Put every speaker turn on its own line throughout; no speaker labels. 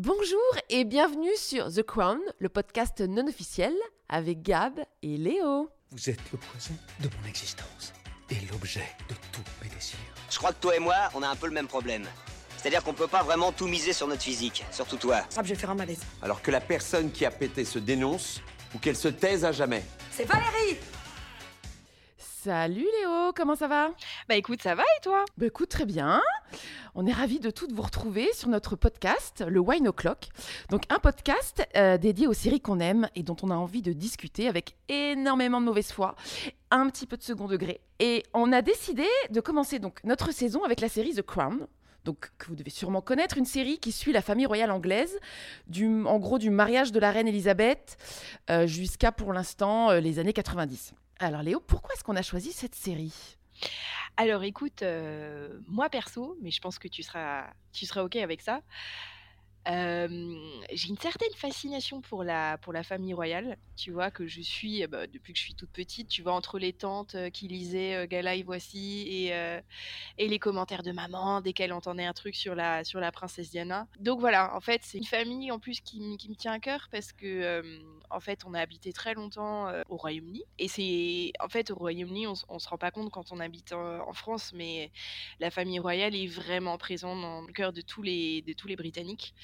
Bonjour et bienvenue sur The Crown, le podcast non officiel avec Gab et Léo.
Vous êtes le poison de mon existence et l'objet de tous mes désirs.
Je crois que toi et moi, on a un peu le même problème. C'est-à-dire qu'on peut pas vraiment tout miser sur notre physique, surtout toi.
Ah, je vais faire un malaise.
Alors que la personne qui a pété se dénonce ou qu'elle se taise à jamais.
C'est Valérie
Salut Léo, comment ça va?
Bah écoute, ça va et toi?
Bah écoute, très bien. On est ravis de toutes vous retrouver sur notre podcast, le Wine O'Clock. Donc un podcast euh, dédié aux séries qu'on aime et dont on a envie de discuter avec énormément de mauvaise foi, un petit peu de second degré. Et on a décidé de commencer donc notre saison avec la série The Crown. Donc, que vous devez sûrement connaître, une série qui suit la famille royale anglaise, en gros du mariage de la reine Elisabeth euh, jusqu'à pour l'instant euh, les années 90. Alors Léo, pourquoi est-ce qu'on a choisi cette série?
Alors écoute, euh, moi perso, mais je pense que tu seras, tu seras ok avec ça. J'ai une certaine fascination pour la, pour la famille royale, tu vois, que je suis euh, bah, depuis que je suis toute petite, tu vois, entre les tantes qui lisaient euh, Gala et Voici et, et les commentaires de maman dès qu'elle entendait un truc sur la, sur la princesse Diana. Donc voilà, en fait, c'est une famille en plus qui, qui me tient à cœur parce que, en fait, on a habité très longtemps au Royaume-Uni. Et c'est, en fait, au Royaume-Uni, on, on se rend pas compte quand on habite en, en France, mais la famille royale est vraiment présente dans le cœur de tous les, de tous les Britanniques.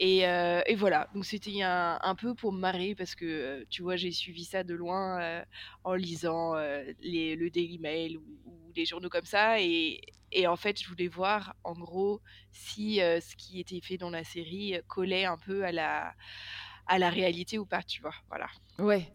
Et, euh, et voilà, donc c'était un, peu pour me marrer parce que, euh, tu vois, j'ai suivi ça de loin euh, en lisant les, le Daily Mail ou, ou des journaux comme ça. Et, en fait, je voulais voir, en gros, si ce qui était fait dans la série collait un peu à la, à la réalité ou pas, tu vois. Voilà.
Ouais.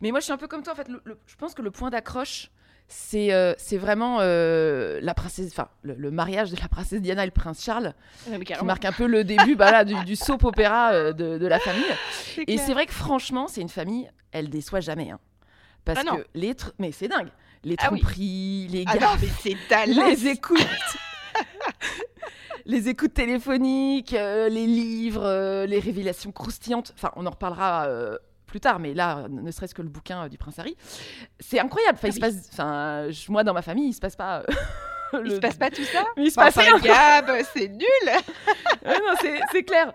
Mais moi, je suis un peu comme toi. En fait, je pense que le point d'accroche, c'est euh, c'est vraiment euh, la princesse, enfin, le, le mariage de la princesse Diana et le prince Charles,
Ouais,
qui marque un peu le début bah, là, du, du soap opéra euh, de, de la famille. Et c'est vrai que franchement, c'est une famille, elle déçoit jamais. hein. Parce
Ah non.
que les. Mais c'est dingue. Les
Ah oui.
tromperies, les
Ah non,
gaffes,
c'est Dallas
les écoutes. les écoutes téléphoniques, les livres, les révélations croustillantes. Enfin, on en reparlera plus tard, mais là, ne serait-ce que le bouquin euh, du prince Harry. C'est incroyable. Enfin, il
Ah
se passe. Enfin, je- moi, dans ma famille, il se passe pas. euh,
Il se passe pas tout ça
Il se
Enfin,
passe rien.
Gab, c'est nul
Ouais, non, c'est c'est clair.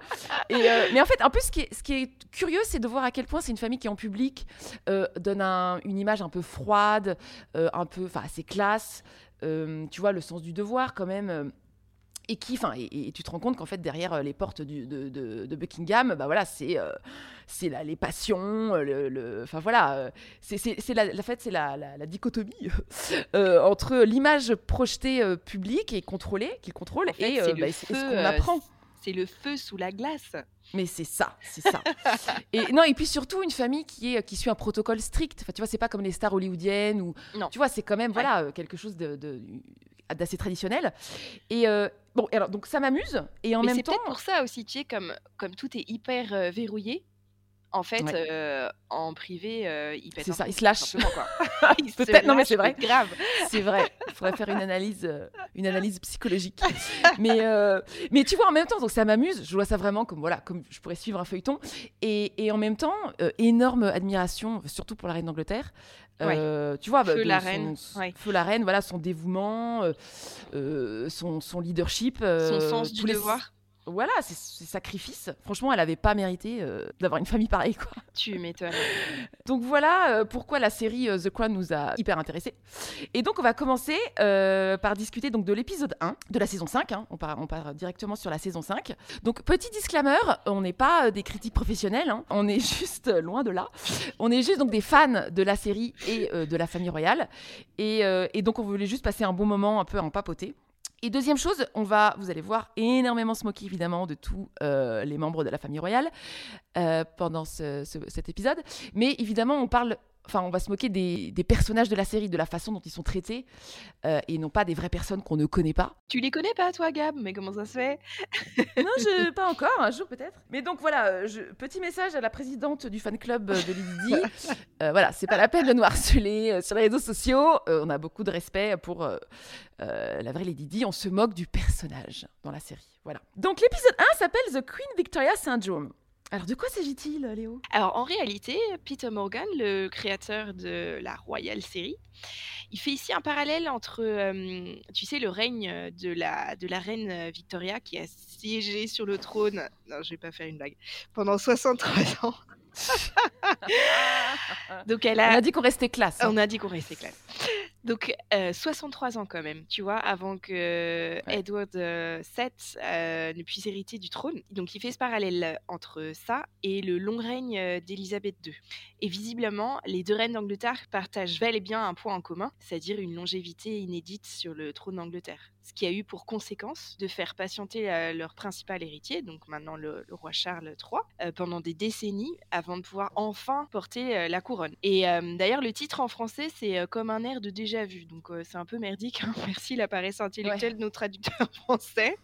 Et, euh, mais en fait, en plus, ce qui est, ce qui est curieux, c'est de voir à quel point c'est une famille qui, en public, euh, donne un- une image un peu froide, euh, un peu, enfin, assez classe. euh, tu vois, le sens du devoir, quand même. Et qui, enfin, et, et tu te rends compte qu'en fait derrière euh, les portes du- de, de- de Buckingham, bah voilà, c'est euh, c'est les passions, euh, le, enfin voilà, euh, c'est la, la fait c'est la, la- la dichotomie euh, entre l'image projetée euh, publique et contrôlée qu'il contrôle
En fait,
et, bah, et ce qu'on apprend.
C'est le feu sous la glace.
Mais c'est ça, c'est ça. et non, et puis surtout une famille qui est qui suit un protocole strict. Enfin, tu vois, c'est pas comme les stars hollywoodiennes ou
Non.
tu vois, c'est quand même
Ouais.
voilà quelque chose de, de- d'assez traditionnel. Et euh, bon, alors donc ça m'amuse et en
Mais
même
c'est
temps,
peut-être pour ça aussi, tu sais, comme, comme tout est hyper euh, verrouillé, en fait,
Ouais.
euh, en privé, euh, il pète
C'est ça, il se lâche. Peut-être, non, mais c'est vrai.
Grave.
c'est vrai. Il faudrait faire une analyse, euh, une analyse psychologique. Mais mais tu vois, en même temps, donc ça m'amuse. Je vois ça vraiment comme voilà, comme je pourrais suivre un feuilleton. Et, et en même temps, énorme admiration, surtout pour la reine d'Angleterre. Tu vois, bah,
Feu la
son-
reine, ouais.
Feu la reine, voilà, son dévouement, son, son leadership,
Son sens du
les-
devoir.
Voilà, ses sacrifices. Franchement, elle avait pas mérité euh, d'avoir une famille pareille, quoi.
Tu m'étonnes.
Donc voilà euh, pourquoi la série euh, The Crown nous a hyper intéressés. Et donc on va commencer par discuter donc de l'épisode 1 de la saison 5. hein. On, part, on part directement sur la saison 5. Donc petit disclaimer, on n'est pas des critiques professionnels, hein. on est juste loin de là. On est juste donc des fans de la série et de la famille royale. Et, et donc on voulait juste passer un bon moment un peu en papoter. Et deuxième chose, on va, vous allez voir, énormément se moquer évidemment de tous euh, les membres de la famille royale euh, pendant ce- ce- cet épisode. Mais évidemment, on parle, enfin, on va se moquer des, des personnages de la série, de la façon dont ils sont traités, euh, et non pas des vraies personnes qu'on ne connaît pas.
Tu les connais pas, toi, Gab? Mais comment ça se fait?
Non, je, pas encore, un jour peut-être. Mais donc voilà, euh, je- petit message à la présidente du fan club euh, de Lady Di. Euh, voilà, c'est pas la peine de nous harceler euh, sur les réseaux sociaux. Euh, on a beaucoup de respect pour euh, euh, la vraie Lady Di. On se moque du personnage dans la série. Voilà. Donc l'épisode 1 s'appelle The Queen Victoria Syndrome. Alors, de quoi s'agit-il, Léo?
Alors, en réalité, Peter Morgan, le créateur de la Royal série, il fait ici un parallèle entre, euh, tu sais, le règne de la, de la reine Victoria qui a siégé sur le trône. Non, je vais pas faire une blague. Pendant 63 ans. Donc elle
On
a,
a dit qu'on restait classe. hein.
on a dit qu'on restait classe. Donc euh, 63 ans quand même, tu vois, avant que Edward VII ne puisse hériter du trône. Donc il fait ce parallèle entre ça et le long règne d'Élisabeth II. Et visiblement, les deux reines d'Angleterre partagent bel et bien un point en commun, c'est-à-dire une longévité inédite sur le trône d'Angleterre. Ce qui a eu pour conséquence de faire patienter leur principal héritier, donc maintenant le, le roi Charles III, euh, pendant des décennies avant de pouvoir enfin porter euh, la couronne. Et euh, d'ailleurs, le titre en français, c'est comme un air de déjà vu, donc euh, c'est un peu merdique. hein. Merci la paresse intellectuelle de nos traducteurs français.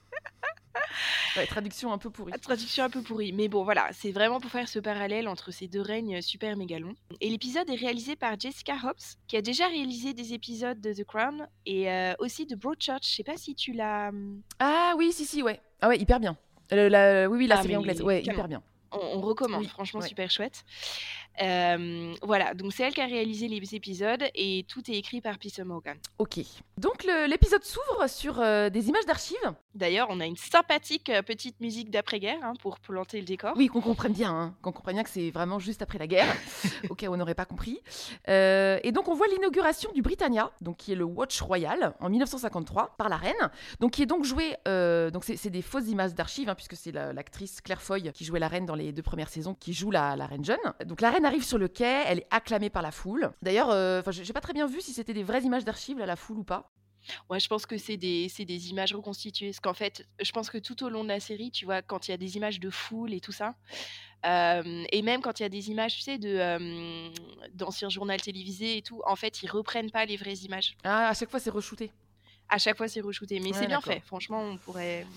Ouais, traduction un peu pourrie.
Traduction un peu pourrie. Mais bon, voilà, c'est vraiment pour faire ce parallèle entre ces deux règnes super mégalons. Et l'épisode est réalisé par Jessica Hobbs, qui a déjà réalisé des épisodes de The Crown et euh, aussi de Broadchurch. Je sais pas si tu l'as.
Ah oui, si, si, ouais. Ah ouais, hyper bien. La- oui, oui, la
Ah,
série anglaise. Ouais, hyper bien.
On, on recommande,
Oui,
franchement
ouais.
super chouette. Euh, voilà, donc c'est elle qui a réalisé les épisodes et tout est écrit par Peter Morgan.
Ok. Donc l'épisode s'ouvre sur euh, des images d'archives.
D'ailleurs, on a une sympathique euh, petite musique d'après-guerre hein, pour planter le décor.
Oui, qu'on comprenne bien, hein, qu'on comprenne bien que c'est vraiment juste après la guerre, au cas où on n'aurait pas compris. Euh, et donc on voit l'inauguration du Britannia, donc qui est le Watch Royal en 1953 par la reine, donc qui est donc joué, donc c'est des fausses images d'archives hein, puisque c'est la- l'actrice Claire Foy qui jouait la reine dans les deux premières saisons, qui joue la, la reine jeune. Donc la reine arrive sur le quai, elle est acclamée par la foule. D'ailleurs, euh, j'ai pas très bien vu si c'était des vraies images d'archives là, la foule ou pas.
Ouais, je pense que c'est des, images reconstituées. Parce qu'en fait, je pense que tout au long de la série, tu vois, quand il y a des images de foule et tout ça, euh, et même quand il y a des images, tu sais, de, euh, d'anciens journaux télévisés et tout, en fait, ils reprennent pas les vraies images.
Ah, à chaque fois c'est re-shooté.
À chaque fois, c'est re-shooté. Mais
Ouais,
c'est bien fait. Franchement, on pourrait.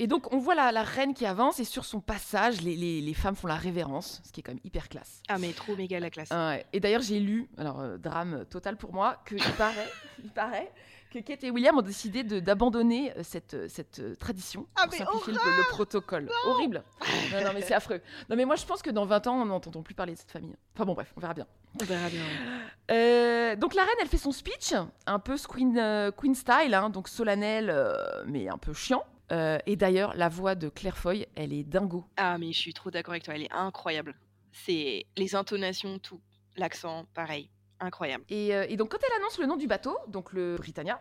Et donc, on voit la, la reine qui avance et sur son passage, les, les- les femmes font la révérence, ce qui est quand même hyper classe.
Ah, mais trop méga la classe.
Et d'ailleurs, j'ai lu, alors euh, drame total pour moi, qu'il paraît, il paraît que Kate et William ont décidé d'abandonner euh, cette, euh, cette tradition
Ah,
pour
mais
simplifier le, le protocole. Horrible. Non, non, mais c'est affreux. Non, mais moi, je pense que dans 20 ans, on n'entendra plus parler de cette famille. Enfin bon, bref, on verra bien.
On verra bien.
Euh, donc la reine, elle fait son speech, un peu Queen, euh, Queen style, hein, donc solennel, euh, mais un peu chiant. Euh, et d'ailleurs, la voix de Claire Foy, elle est dingo.
Ah, mais je suis trop d'accord avec toi. Elle est incroyable. C'est les intonations, tout. L'accent, pareil. Incroyable.
Et, euh, et donc, quand elle annonce le nom du bateau, donc le Britannia,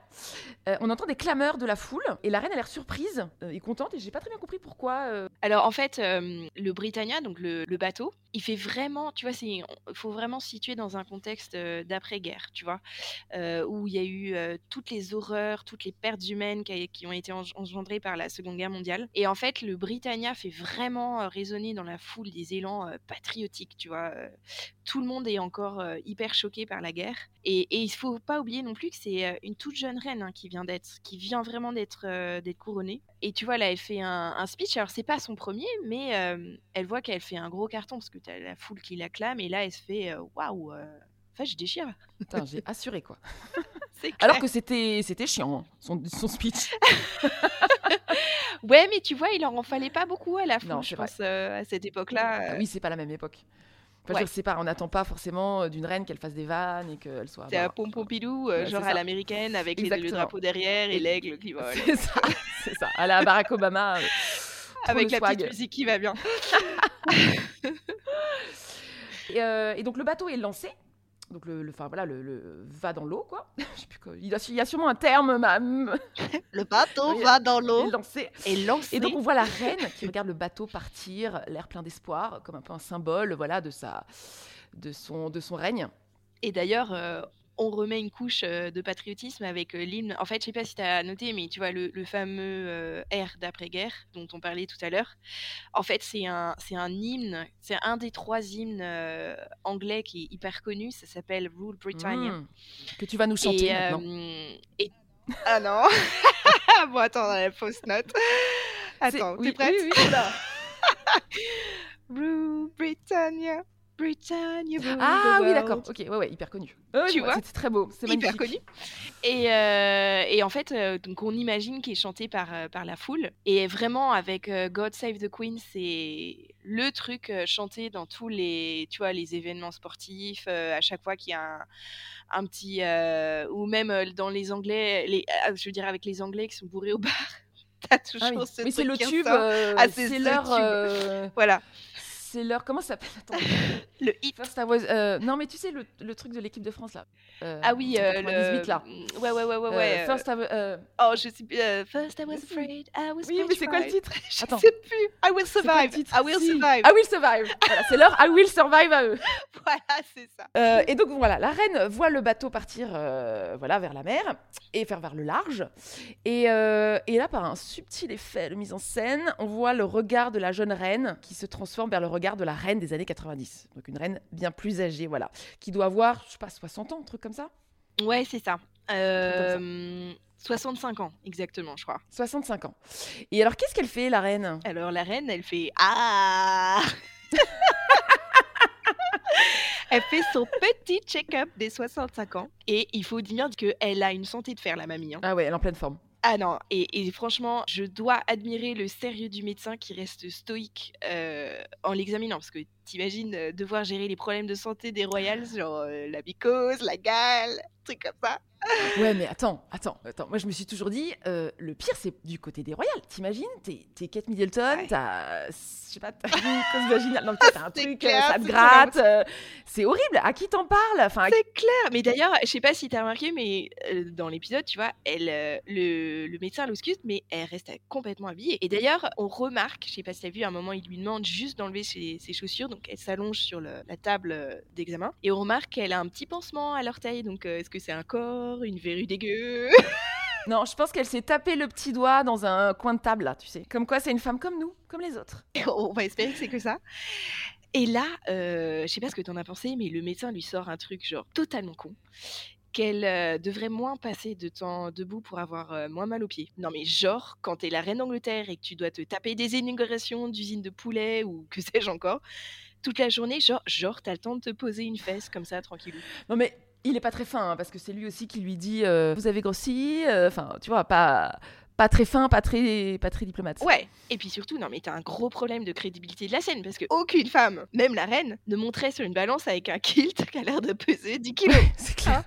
euh, on entend des clameurs de la foule. Et la reine a l'air surprise euh, et contente. Et j'ai pas très bien compris pourquoi. euh,
Alors en fait, le Britannia, donc le, le bateau, il fait vraiment, tu vois, il faut vraiment se situer dans un contexte d'après-guerre, tu vois, où il y a eu toutes les horreurs, toutes les pertes humaines qui, ont été eng- engendrées par la Seconde Guerre mondiale. Et en fait, le Britannia fait vraiment résonner dans la foule des élans patriotiques, tu vois. tout le monde est encore hyper choqué par la guerre. Et, et il faut pas oublier non plus que c'est une toute jeune reine hein, qui vient d'être, qui vient vraiment d'être euh, couronnée. Et tu vois là, elle fait un, un speech. Alors c'est pas son premier, mais euh, elle voit qu'elle fait un gros carton parce que t'as la foule qui l'acclame. Et là, elle se fait waouh. euh, Enfin, je déchire.
J'ai assuré quoi. Alors que c'était c'était chiant, hein, son, son speech.
Ouais, mais tu vois, il en fallait pas beaucoup à la
Non,
je
vrai.
pense, euh, à cette époque-là.
Ah oui, c'est pas la même époque. Enfin,
Ouais.
c'est pas, on n'attend pas forcément euh, d'une reine qu'elle fasse des vannes et qu'elle soit.
C'est
bah,
Pompidou, euh,
Ouais,
genre à l'américaine, avec les- le drapeau derrière et l'aigle qui vole.
C'est ça, c'est ça. À la Barack Obama. euh,
Avec la
swag.
petite musique qui va bien.
Et, euh, et donc le bateau est lancé. Donc le, le- enfin voilà, le, le- va dans l'eau quoi. Je sais plus quoi. Il, y a sûrement un terme, ma,
Le bateau va dans l'eau
lancé.
et lance.
Et donc on voit la reine qui regarde le bateau partir, l'air plein d'espoir, comme un peu un symbole, voilà, de sa, de son, de son règne.
Et d'ailleurs, euh, on remet une couche de patriotisme avec l'hymne. En fait, je sais pas si tu as noté, mais tu vois, le, le fameux euh, air d'après-guerre dont on parlait tout à l'heure, en fait, c'est un, c'est un hymne, c'est un des trois hymnes euh, anglais qui est hyper connu, ça s'appelle Rule Britannia.
Mm. Que tu vas nous chanter
Et,
maintenant.
euh, et- Ah non Bon, attends, on a la fausse note. Attends,
oui,
t'es prête?
oui, oui.
Rule Britannia Britannia.
Ah oui, d'accord. Ok, ouais, ouais, hyper connu. Ouais,
Tu vois
C'était très beau. C'est
hyper connu. Et, euh, et en fait, euh, donc on imagine qu'il est chanté par, euh, par la foule. Et vraiment, avec euh, God Save the Queen, c'est le truc chanté dans tous les, tu vois, les événements sportifs, à chaque fois qu'il y a un, un petit... ou même dans les Anglais, les, je veux dire avec les Anglais qui sont bourrés au bar. T'as toujours
Ah oui.
ce
Mais c'est le tube. euh,
Ah, c'est
c'est
ce
leur. euh,
Voilà,
C'est leur. Comment ça s'appelle Attends.
le hit.
First I was. euh, Non, mais tu sais, le, le truc de l'équipe de France là. Euh,
Ah oui, euh,
98
le...
là.
Ouais, ouais, ouais, ouais.
Euh,
ouais.
First I was. euh,
Oh, je sais plus. euh, First I was afraid, I was
Oui, mais c'est quoi le titre?
Je
Attends.
sais plus. I will survive. I will
Si.
survive.
I will survive. Voilà, c'est leur I will survive à eux.
Voilà, c'est ça.
Euh, et donc voilà, la reine voit le bateau partir euh, voilà, vers la mer et faire vers le large. Et, euh, et là, par un subtil effet de mise en scène, on voit le regard de la jeune reine qui se transforme vers le regard de la reine des années 90. Donc une reine bien plus âgée, voilà, qui doit avoir, je sais pas, 60 ans, un truc comme ça?
Ouais, c'est ça.
comme ça.
Euh, 65 ans, exactement, je crois.
65 ans. Et alors, qu'est-ce qu'elle fait, la reine?
Alors la reine, elle fait Ah Elle fait son petit check-up des 65 ans. Et il faut dire qu'elle a une santé de fer, la mamie. hein.
Ah ouais, elle est en pleine forme.
Ah non, et, franchement, je dois admirer le sérieux du médecin qui reste stoïque euh, en l'examinant. Parce que t'imagines euh, devoir gérer les problèmes de santé des royals, genre euh, la mycose, la gale, trucs comme ça.
Ouais, mais attends, attends, attends. Moi, je me suis toujours dit, euh, le pire, c'est du côté des royales. T'imagines, t'es, Kate Middleton,
Ouais.
t'as, je sais pas, t'as une cause vaginale. Non, t'as un truc,
clair,
ça te
c'est
gratte. euh, c'est horrible. À qui t'en parles? Enfin, à
C'est clair. Mais d'ailleurs, je sais pas si t'as remarqué, mais euh, dans l'épisode, tu vois, elle, le, le médecin l'ausculte, mais elle reste complètement habillée. Et d'ailleurs, on remarque, je sais pas si t'as vu, à un moment, il lui demande juste d'enlever ses, ses chaussures, donc elle s'allonge sur le- la table euh, d'examen, et on remarque qu'elle a un petit pansement à l'orteil. Donc, euh, est-ce que c'est un corps, une verrue dégueu?
Non, je pense qu'elle s'est tapé le petit doigt dans un coin de table, là, tu sais. Comme quoi, c'est une femme comme nous, comme les autres.
On va espérer que c'est que ça. Et là, euh, je sais pas ce que t'en as pensé, mais le médecin lui sort un truc genre totalement con. Qu'elle euh, devrait moins passer de temps debout pour avoir euh, moins mal aux pieds. Non mais genre, quand t'es la reine d'Angleterre et que tu dois te taper des inaugurations d'usines de poulet ou que sais-je encore, toute la journée, genre, genre t'as le temps de te poser une fesse comme ça, tranquillou.
Non, mais il est pas très fin, hein, parce que c'est lui aussi qui lui dit euh, Vous avez grossi. euh, Enfin, tu vois, pas, pas très fin, pas très, pas très diplomate.
Ouais, et puis surtout, non mais t'as un gros problème de crédibilité de la scène parce que aucune femme, même la reine, ne monterait sur une balance avec un kilt qui a l'air de peser 10 kilos.
C'est clair.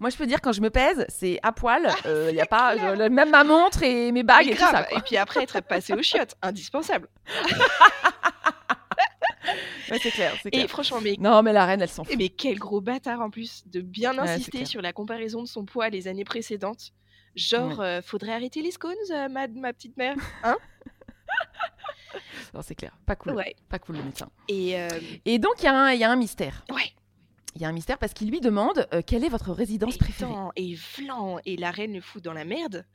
Moi, je peux dire, quand je me pèse, c'est à poil. Il y a pas je- même ma montre et mes bagues et tout ça. quoi.
Et puis après, être passé aux chiottes, indispensable.
Ouais, c'est clair,
Et franchement, mais,
Non, mais la reine, elle s'en fout.
mais quel gros bâtard en plus de bien insister sur la comparaison de son poids les années précédentes. Genre, euh, faudrait arrêter les scones, euh, ma, ma petite mère.
Non, c'est clair. Pas cool.
Ouais.
Pas cool, le médecin.
Et euh,
Et donc, il y, a un- il y a un mystère.
ouais.
Il y a un mystère parce qu'il lui demande euh, quelle est votre résidence préférée?
et flan, et la reine le fout dans la merde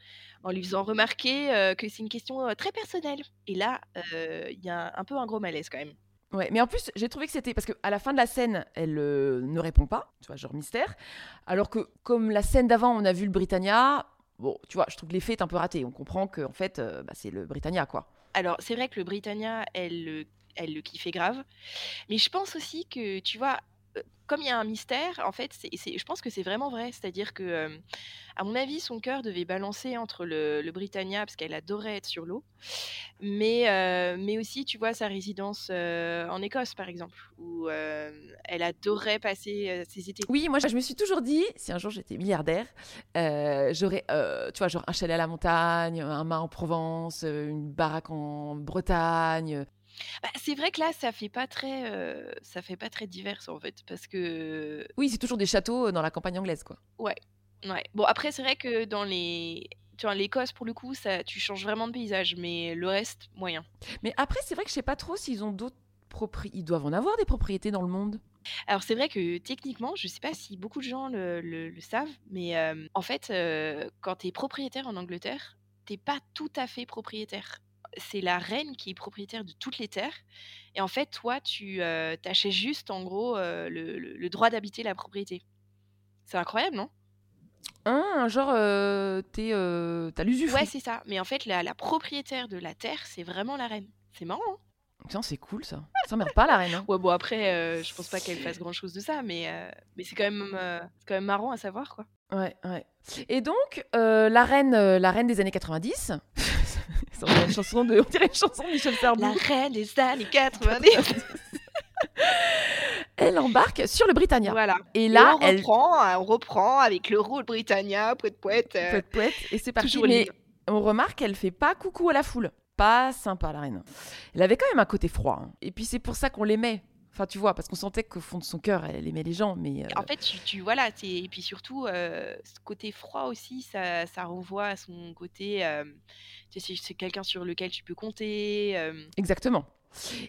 en lui faisant remarquer euh, que c'est une question très personnelle. Et là, il y a un peu un gros malaise quand même.
Mais en plus, j'ai trouvé que c'était parce qu'à la fin de la scène, elle euh, ne répond pas, tu vois, genre mystère. Alors que comme la scène d'avant, on a vu le Britannia. Bon, tu vois, je trouve que l'effet est un peu raté. On comprend que en fait, euh, bah, c'est le Britannia, quoi.
Alors, c'est vrai que le Britannia, elle, le- elle le kiffait grave. Mais je pense aussi que, tu vois, euh, comme il y a un mystère, en fait, je pense que c'est vraiment vrai. C'est-à-dire que, euh, à mon avis, son cœur devait balancer entre le, Britannia, parce qu'elle adorait être sur l'eau, mais, euh, mais aussi, tu vois, sa résidence euh, en Écosse, par exemple, où elle adorait passer ses étés.
Oui, moi, je me suis toujours dit, si un jour j'étais milliardaire, j'aurais, tu vois, genre un chalet à la montagne, un mât en Provence, une baraque en Bretagne.
Bah, c'est vrai que là, ça fait pas très, euh, ça fait pas très divers, en fait, parce que
Oui, c'est toujours des châteaux dans la campagne anglaise, quoi.
Ouais. Bon, après, c'est vrai que dans les. Tu vois, l'Écosse, pour le coup, ça, tu changes vraiment de paysage, mais le reste, moyen.
Mais après, c'est vrai que je sais pas trop s'ils ont d'autres propriétés. Ils doivent en avoir des propriétés dans le monde.
Alors, c'est vrai que techniquement, je sais pas si beaucoup de gens le, le- le savent, mais euh, en fait, euh, quand tu es propriétaire en Angleterre, t'es pas tout à fait propriétaire. C'est la reine qui est propriétaire de toutes les terres. Et en fait, toi, tu euh, t'achètes juste, en gros, euh, le, le- le droit d'habiter la propriété. C'est incroyable, non?
Hein, genre, euh, t'es, euh, t'as l'usufruit.
Ouais, c'est ça. Mais en fait, la, la propriétaire de la terre, c'est vraiment la reine. C'est marrant, hein?
Tiens, c'est cool ça. Ça s'emmerde pas la reine. hein.
Ouais, bon, après, je pense pas qu'elle fasse grand chose de ça, mais, mais c'est quand, même, c'est quand même marrant à savoir, quoi.
Ouais, ouais. Et donc, la, reine, la reine des années 90, ça, on dirait une chanson de, on dirait une chanson de Michel Sardou,
La reine des années 90.
elle embarque sur le Britannia.
voilà.
Et
Et
là,
on
elle
reprend, hein, on reprend avec le rôle Britannia, poète poète. euh,
poète, poète, et c'est parti. Mais
libre.
on remarque qu'elle fait pas coucou à la foule. Pas sympa, la reine. Elle avait quand même un côté froid. hein. Et puis c'est pour ça qu'on l'aimait. Enfin, tu vois, parce qu'on sentait qu'au fond de son cœur, elle aimait les gens, mais... euh,
En fait, tu, tu voilà, et puis surtout, euh, ce côté froid aussi, ça, ça renvoie à son côté. euh, tu sais, c'est quelqu'un sur lequel tu peux compter. euh,
Exactement.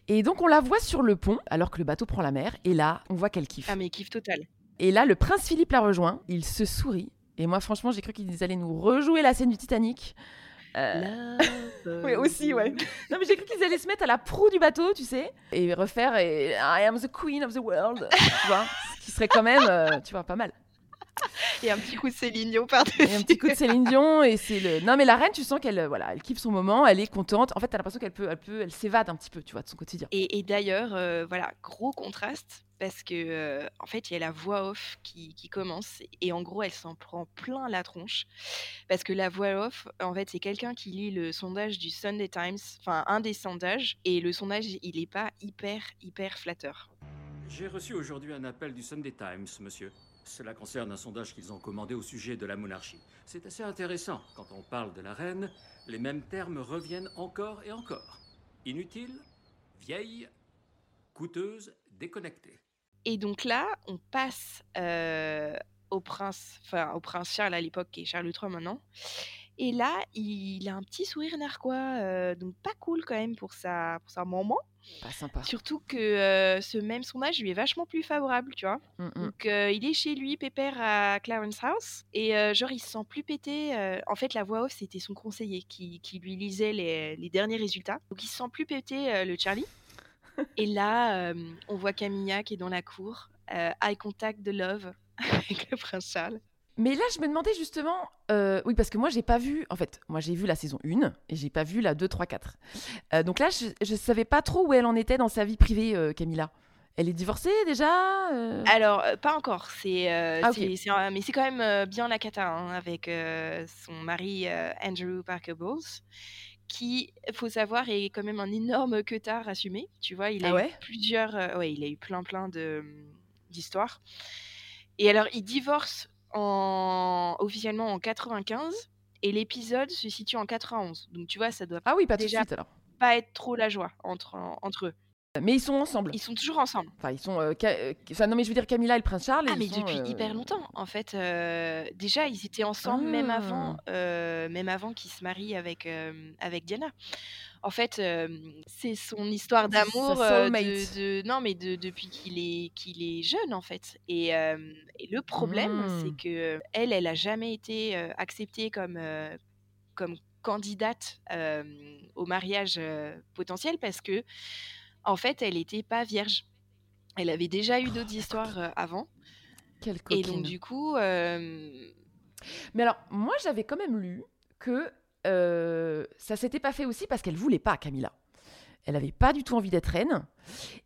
Et donc on la voit sur le pont, alors que le bateau prend la mer, et là, on voit qu'elle kiffe.
Ah, mais kiff total.
Et là, le prince Philippe la rejoint, il se sourit. Et moi, franchement, j'ai cru qu'ils allaient nous rejouer la scène du Titanic. Euh, Oui, aussi, ouais. Non, mais j'ai cru qu'ils allaient se mettre à la proue du bateau, tu sais, et refaire et, I am the queen of the world, tu vois, ce qui serait quand même, euh, tu vois, pas mal.
Et un petit coup de Céline Dion par-dessus.
Et un petit coup de Céline Dion, et c'est le. Non, mais la reine, tu sens qu'elle, euh, voilà, elle kiffe son moment, elle est contente. En fait, t'as l'impression qu'elle peut, elle peut, elle s'évade un petit peu, tu vois, de son quotidien.
Et, et d'ailleurs, euh, voilà, gros contraste, parce que euh, en fait, il y a la voix off qui, qui commence, et en gros, elle s'en prend plein la tronche, parce que la voix off, en fait, c'est quelqu'un qui lit le sondage du Sunday Times, enfin un des sondages, et le sondage, il est pas hyper, hyper flatteur.
J'ai reçu aujourd'hui un appel du Sunday Times, monsieur. Cela concerne un sondage qu'ils ont commandé au sujet de la monarchie. C'est assez intéressant. Quand on parle de la reine, les mêmes termes reviennent encore et encore. Inutile, vieille, coûteuse, déconnectée.
Et donc là, on passe euh, au prince, enfin au prince Charles à l'époque, qui est Charles III maintenant. Et là, il a un petit sourire narquois, euh, donc pas cool quand même pour sa, pour sa maman.
Pas sympa.
Surtout que euh, ce même sondage lui est vachement plus favorable, tu vois.
Mm, mm.
Donc euh, il est chez lui, pépère à Clarence House, et genre il se sent plus pété. en fait, la voix off, c'était son conseiller qui, qui lui lisait les, les derniers résultats. Donc il se sent plus pété, le Charlie. et là, on voit Camilla qui est dans la cour, eye contact de love avec le prince Charles.
Mais là, je me demandais justement, euh, oui, parce que moi, j'ai pas vu, en fait, moi, j'ai vu la saison 1 et j'ai pas vu la 2, 3, 4. Euh, donc là, je, je savais pas trop où elle en était dans sa vie privée, euh, Camilla. Elle est divorcée déjà euh
Alors, euh, pas encore, c'est,
Ah,
mais c'est quand même bien la cata hein, avec son mari Andrew Parker Bowles, qui, faut savoir, est quand même un énorme queutard assumé. Tu vois, il a
Ah
eu plusieurs, ouais, il a eu plein plein de d'histoires. Et alors, il divorce en, officiellement en 95 et l'épisode se situe en 91. Donc, tu vois, ça doit
Ah oui, pas tout de suite alors.
pas être trop la joie entre, entre eux.
Mais ils sont ensemble.
Ils sont toujours ensemble.
Enfin, ils sont. euh, euh, enfin, non, mais je veux dire Camilla et le prince Charles.
Ah, mais
sont,
depuis
euh,
hyper longtemps, en fait. euh, déjà, ils étaient ensemble même avant,
Ah.
euh, même avant qu'ils se marient avec, avec Diana. En fait, euh, c'est son histoire d'amour euh,
soulmate.
de, de- non, mais de, depuis qu'il est, qu'il est jeune, en fait. Et, euh, et le problème, c'est que elle, elle a jamais été acceptée comme, comme candidate au mariage potentiel parce que, en fait, elle n'était pas vierge. Elle avait déjà eu d'autres histoires euh, avant.
Quelle
Et donc, du coup,
Mais alors, moi, j'avais quand même lu que euh, ça s'était pas fait aussi parce qu'elle voulait pas, Camilla. Elle avait pas du tout envie d'être reine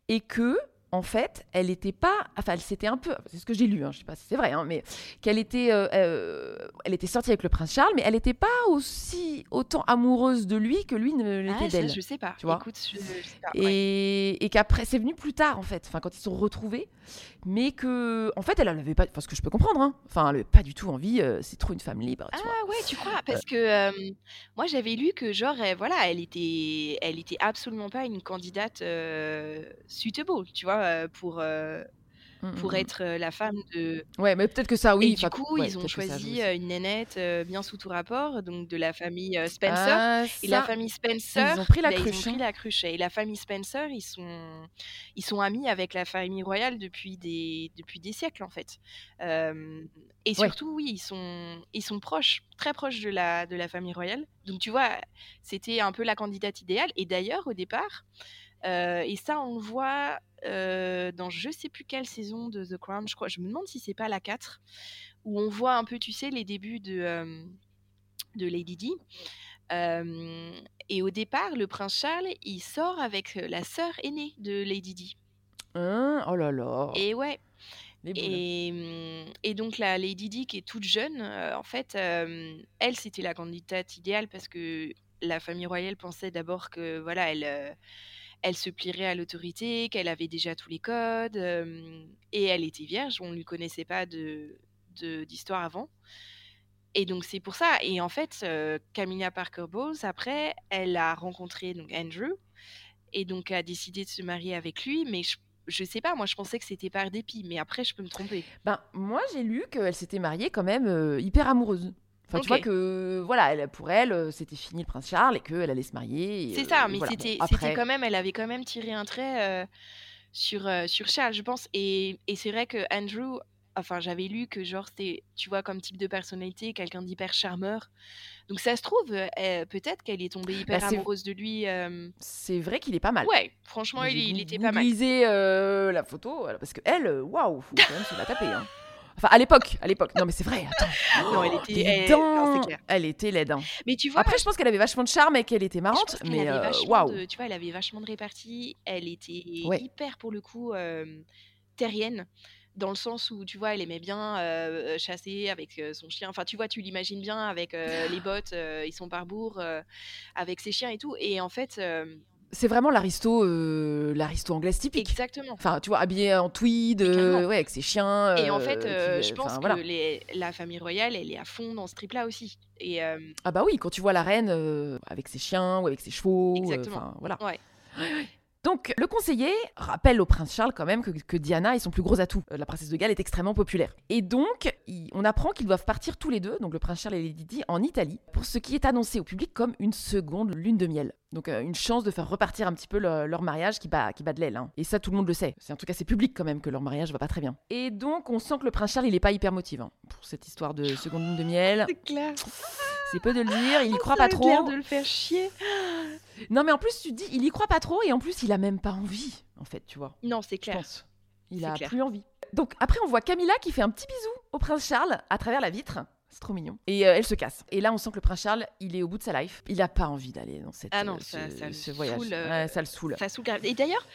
et que, en fait, elle était pas. Enfin, elle s'était un peu. C'est ce que j'ai lu, hein, je sais pas si c'est vrai, hein, mais qu'elle était, euh, euh, elle était sortie avec le prince Charles, mais elle n'était pas aussi autant amoureuse de lui que lui ne l'était
ah,
d'elle.
je sais pas.
tu vois.
Écoute, je, je sais pas.
Et,
ouais.
et qu'après, c'est venu plus tard, en fait, enfin, quand ils se sont retrouvés, mais que, en fait, elle n'avait pas, enfin, ce que je peux comprendre, hein, enfin, elle n'avait pas du tout envie, euh, c'est trop une femme libre, tu vois.
Ah ouais, tu crois Parce que euh, moi, j'avais lu que, genre, elle, voilà, elle était, elle était absolument pas une candidate euh, suitable, tu vois, euh, pour, euh,
Mm,
pour
mm, mm.
être euh, la femme de,
Ouais, mais peut-être que ça, oui.
et du coup,
ouais,
ils ont
ça
choisi une nénette euh, bien sous tout rapport, donc de la famille euh, Spencer.
Ah,
Et la famille Spencer,
ils ont pris la
bah, ils ont
cruche,
pris
hein.
la cruche. Et la famille Spencer, ils sont, ils sont amis avec la famille royale depuis des, depuis des siècles en fait. Euh, et
Ouais.
surtout, oui, ils sont, ils sont proches, très proches de la, de la famille royale. Donc tu vois, c'était un peu la candidate idéale. Et d'ailleurs, au départ, euh, et ça, on le voit euh, dans je sais plus quelle saison de The Crown, je crois. Je me demande si c'est pas la 4, où on voit un peu, tu sais, les débuts de, euh, de Lady Di. Et au départ, le prince Charles, il sort avec la sœur aînée de Lady Di.
Hein? Oh là là.
Et ouais. Et, hum, et donc la Lady Di qui est toute jeune, en fait, elle c'était la candidate idéale parce que la famille royale pensait d'abord que voilà, elle, elle se plierait à l'autorité, qu'elle avait déjà tous les codes, et elle était vierge, on ne lui connaissait pas de d'histoire avant. Et donc c'est pour ça. Et en fait, euh, Camilla Parker Bowles, après, elle a rencontré donc Andrew et donc a décidé de se marier avec lui. Mais je, je sais pas, moi je pensais que c'était par dépit, mais après je peux me tromper.
Ben, moi, j'ai lu qu'elle s'était mariée quand même hyper amoureuse. Enfin, tu vois que, voilà, elle, pour elle, euh, c'était fini le prince Charles et qu'elle allait se marier.
C'est
euh,
ça, mais
voilà. Bon,
c'était
après,
c'était quand même, elle avait quand même tiré un trait euh, sur, euh, sur Charles, je pense. Et, et c'est vrai que Andrew, enfin j'avais lu que genre c'était, tu vois, comme type de personnalité, quelqu'un d'hyper charmeur. Donc ça se trouve, euh, peut-être qu'elle est tombée hyper
Bah, c'est-
amoureuse de lui.
C'est vrai qu'il est pas mal.
Ouais, franchement, il, était pas mal.
euh, la photo, parce que elle, waouh, faut quand même se la taper. hein. Enfin, à l'époque, à l'époque. Non, mais c'est vrai, attends.
Non, elle était- elle-
dents,
non, c'est clair.
Elle était laide. hein.
Mais tu vois,
Après, je pense qu'elle avait vachement de charme et qu'elle était
je
marrante,
pense
mais euh, waouh.
tu vois, elle avait vachement de répartie. Elle était
Ouais.
hyper pour le coup euh, terrienne. Dans le sens où, tu vois, elle aimait bien euh, chasser avec euh, son chien. Enfin, tu vois, tu l'imagines bien avec euh, les bottes euh, et son parbourg, euh, avec ses chiens et tout. Et en fait,
C'est vraiment l'aristo, euh, l'aristo anglaise typique.
exactement.
Enfin, tu vois, habillée en tweed, euh, ouais, avec ses chiens.
Et en fait,
qui-
euh, je pense que les- la famille royale, elle est à fond dans ce trip-là aussi. Et
Ah bah oui, quand tu vois la reine avec ses chiens ou avec ses chevaux,
Exactement.
enfin voilà.
Ouais.
Donc le conseiller rappelle au prince Charles quand même que, que Diana est son plus gros atout. Euh, La princesse de Galles est extrêmement populaire. Et donc, il- on apprend qu'ils doivent partir tous les deux, donc le prince Charles et Lady Di, en Italie, pour ce qui est annoncé au public comme une seconde lune de miel. Donc euh, une chance de faire repartir un petit peu le- leur mariage qui bat, qui bat de l'aile. hein. Et ça, tout le monde le sait. C'est en tout cas c'est public quand même que leur mariage va pas très bien. Et donc, on sent que le prince Charles, il est pas hyper motivé hein, pour cette histoire de seconde lune de miel.
c'est clair.
C'est peu de le dire, il y croit pas trop.
de le faire chier.
Non, mais en plus, tu te dis, il y croit pas trop et en plus, il a même pas envie, en fait, tu vois.
Non, c'est
Je
clair.
pense. Il a
clair.
plus envie. Donc après, on voit Camilla qui fait un petit bisou au prince Charles à travers la vitre. C'est trop mignon. Et euh, elle se casse. Et là, on sent que le prince Charles, il est au bout de sa life. Il a pas envie d'aller dans cette,
Ah non,
euh,
ça-
ce,
ça
ce voyage.
saoule, euh,
Ouais, ça le saoule.
Ça grave. Et d'ailleurs,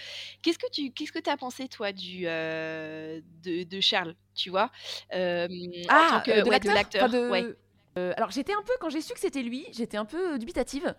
qu'est-ce que tu qu'est-ce que as pensé toi du de, de Charles, tu vois?
Ah,
tant que-
de
ouais, de
l'acteur? Euh, alors j'étais un peu, quand j'ai su que c'était lui, j'étais un peu dubitative.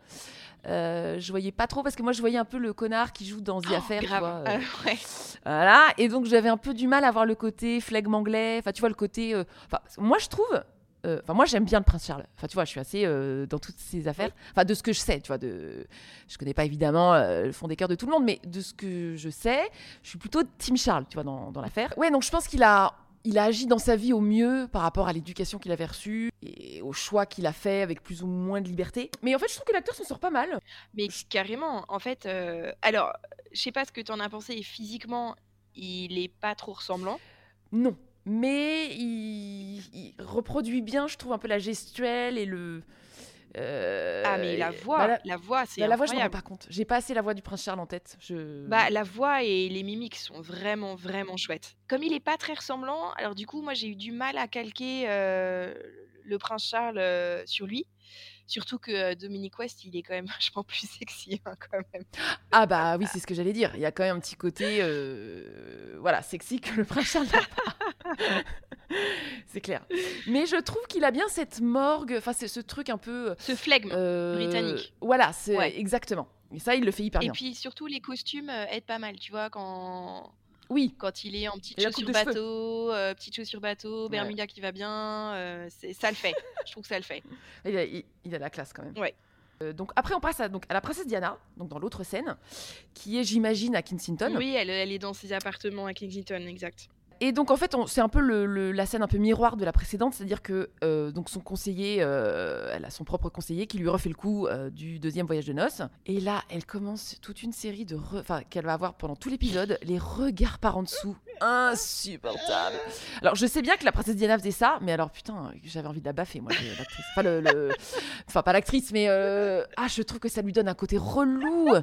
Euh, je voyais pas trop, parce que moi je voyais un peu le connard qui joue dans The Affair. tu vois, euh,
Ah, ouais.
Voilà, et donc j'avais un peu du mal à voir le côté flegme anglais, enfin tu vois le côté... euh, Enfin, moi je trouve... euh, Enfin, moi j'aime bien le prince Charles. Enfin, tu vois, je suis assez euh, dans toutes ces affaires. Enfin, de ce que je sais, tu vois. De... Je connais pas évidemment euh, le fond des cœurs de tout le monde, mais de ce que je sais, je suis plutôt Team Charles, tu vois, dans, dans l'affaire. Ouais, donc je pense qu'il a, il a agi dans sa vie au mieux par rapport à l'éducation qu'il avait reçue et au choix qu'il a fait avec plus ou moins de liberté. Mais en fait, je trouve que l'acteur s'en sort pas mal.
Mais carrément, en fait, euh, alors, je sais pas ce que tu en as pensé. Physiquement, il est pas trop ressemblant.
Non. Mais il, il reproduit bien, je trouve, un peu la gestuelle et le. Euh,
ah, mais la voix,
bah, la,
la voix, c'est
bah, la voix, je rends pas compte. J'ai pas assez la voix du prince Charles en tête. Je...
Bah, la voix et les mimiques sont vraiment, vraiment chouettes. Comme il est pas très ressemblant, alors du coup, moi, j'ai eu du mal à calquer euh, le prince Charles euh, sur lui. Surtout que euh, Dominique West, il est quand même vachement plus sexy, hein, quand même.
Ah bah oui, c'est ce que j'allais dire. Il y a quand même un petit côté, euh, voilà, sexy que le prince Charles n'a pas. c'est clair. Mais je trouve qu'il a bien cette morgue, enfin c'est ce truc un peu
Ce flegme.
euh,
Britannique.
Voilà, c'est
Ouais.
exactement. Et ça, il le fait hyper
Et
bien.
puis surtout, les costumes euh, aident pas mal, tu vois, quand,
Oui,
quand il est en
Et de cheveux.
bateau, euh, petites chaussures bateau, Bermuda qui va bien, euh, c'est- ça le fait. Je trouve que ça le fait.
il a, il- il a la classe quand même.
Ouais.
Euh, donc après, on passe à, donc, à la princesse Diana, donc dans l'autre scène, qui est, j'imagine, à Kensington.
Oui, elle, elle est dans ses appartements à Kensington, exact.
Et donc en fait, c'est un peu la scène un peu miroir de la précédente, c'est-à-dire que euh, donc son conseiller, euh, elle a son propre conseiller qui lui refait le coup euh, du deuxième voyage de noces. Et là, elle commence toute une série de, enfin qu'elle va avoir pendant tout l'épisode, les regards par en dessous, insupportables. Alors je sais bien que la princesse Diana faisait ça, mais alors putain, j'avais envie de la baffer moi, l'actrice. Enfin pas l'actrice, mais ah je trouve que ça lui donne un côté relou.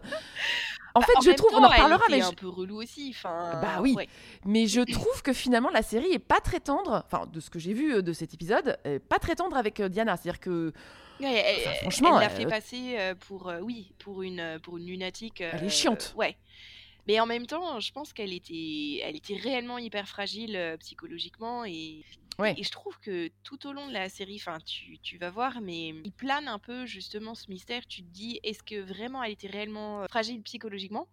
En
Bah,
fait, je
même
trouve, on
temps,
en reparlera,
elle
mais je-
un peu relou aussi.
Bah oui.
ouais.
Mais je trouve que finalement la série est pas très tendre, enfin de ce que j'ai vu euh, de cet épisode, pas très tendre avec euh, Diana. C'est-à-dire que
Ouais, elle,
Enfin, franchement,
elle l'a
euh,
fait passer euh, pour, euh, oui, pour une, pour une lunatique.
Elle est chiante.
Ouais. Mais en même temps, je pense qu'elle était, elle était réellement hyper fragile psychologiquement et,
Ouais.
et je trouve que tout au long de la série, enfin, tu, tu vas voir, mais il plane un peu justement ce mystère. Tu te dis, est-ce que vraiment elle était réellement fragile psychologiquement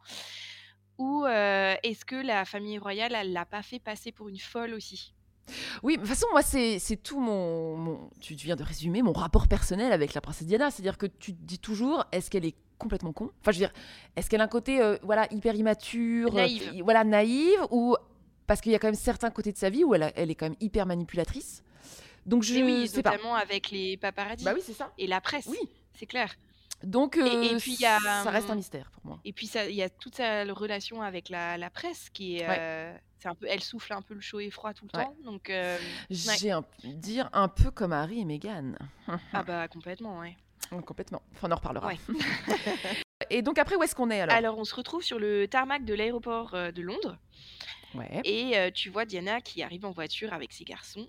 ou euh, est-ce que la famille royale, elle l'a pas fait passer pour une folle aussi?
Oui, de toute façon moi c'est tout mon, mon- tu viens de résumer mon rapport personnel avec la princesse Diana. C'est-à-dire que tu te dis toujours est-ce qu'elle est complètement con? Enfin je veux dire est-ce qu'elle a un côté euh, voilà hyper immature,
Naïve.
voilà naïve ou parce qu'il y a quand même certains côtés de sa vie où elle, a- elle est quand même hyper manipulatrice. Donc je
Et oui,
sais pas.
notamment avec les paparazzis
Bah oui c'est ça.
et la presse.
Oui.
c'est clair.
Donc
et
euh,
puis, il y a,
ça reste un
hum,
mystère pour moi.
Et puis il y a toute sa relation avec la, la presse qui est,
Ouais.
euh, un peu, elle souffle un peu le chaud et froid tout le
Ouais.
temps, donc euh, ouais.
J'ai un dire un peu comme Harry et Meghan.
ah bah complètement, ouais.
Complètement. Enfin, on en reparlera.
Ouais.
Et donc après, où est-ce qu'on est alors,
Alors on se retrouve sur le tarmac de l'aéroport de Londres
Ouais.
et euh, tu vois Diana qui arrive en voiture avec ses garçons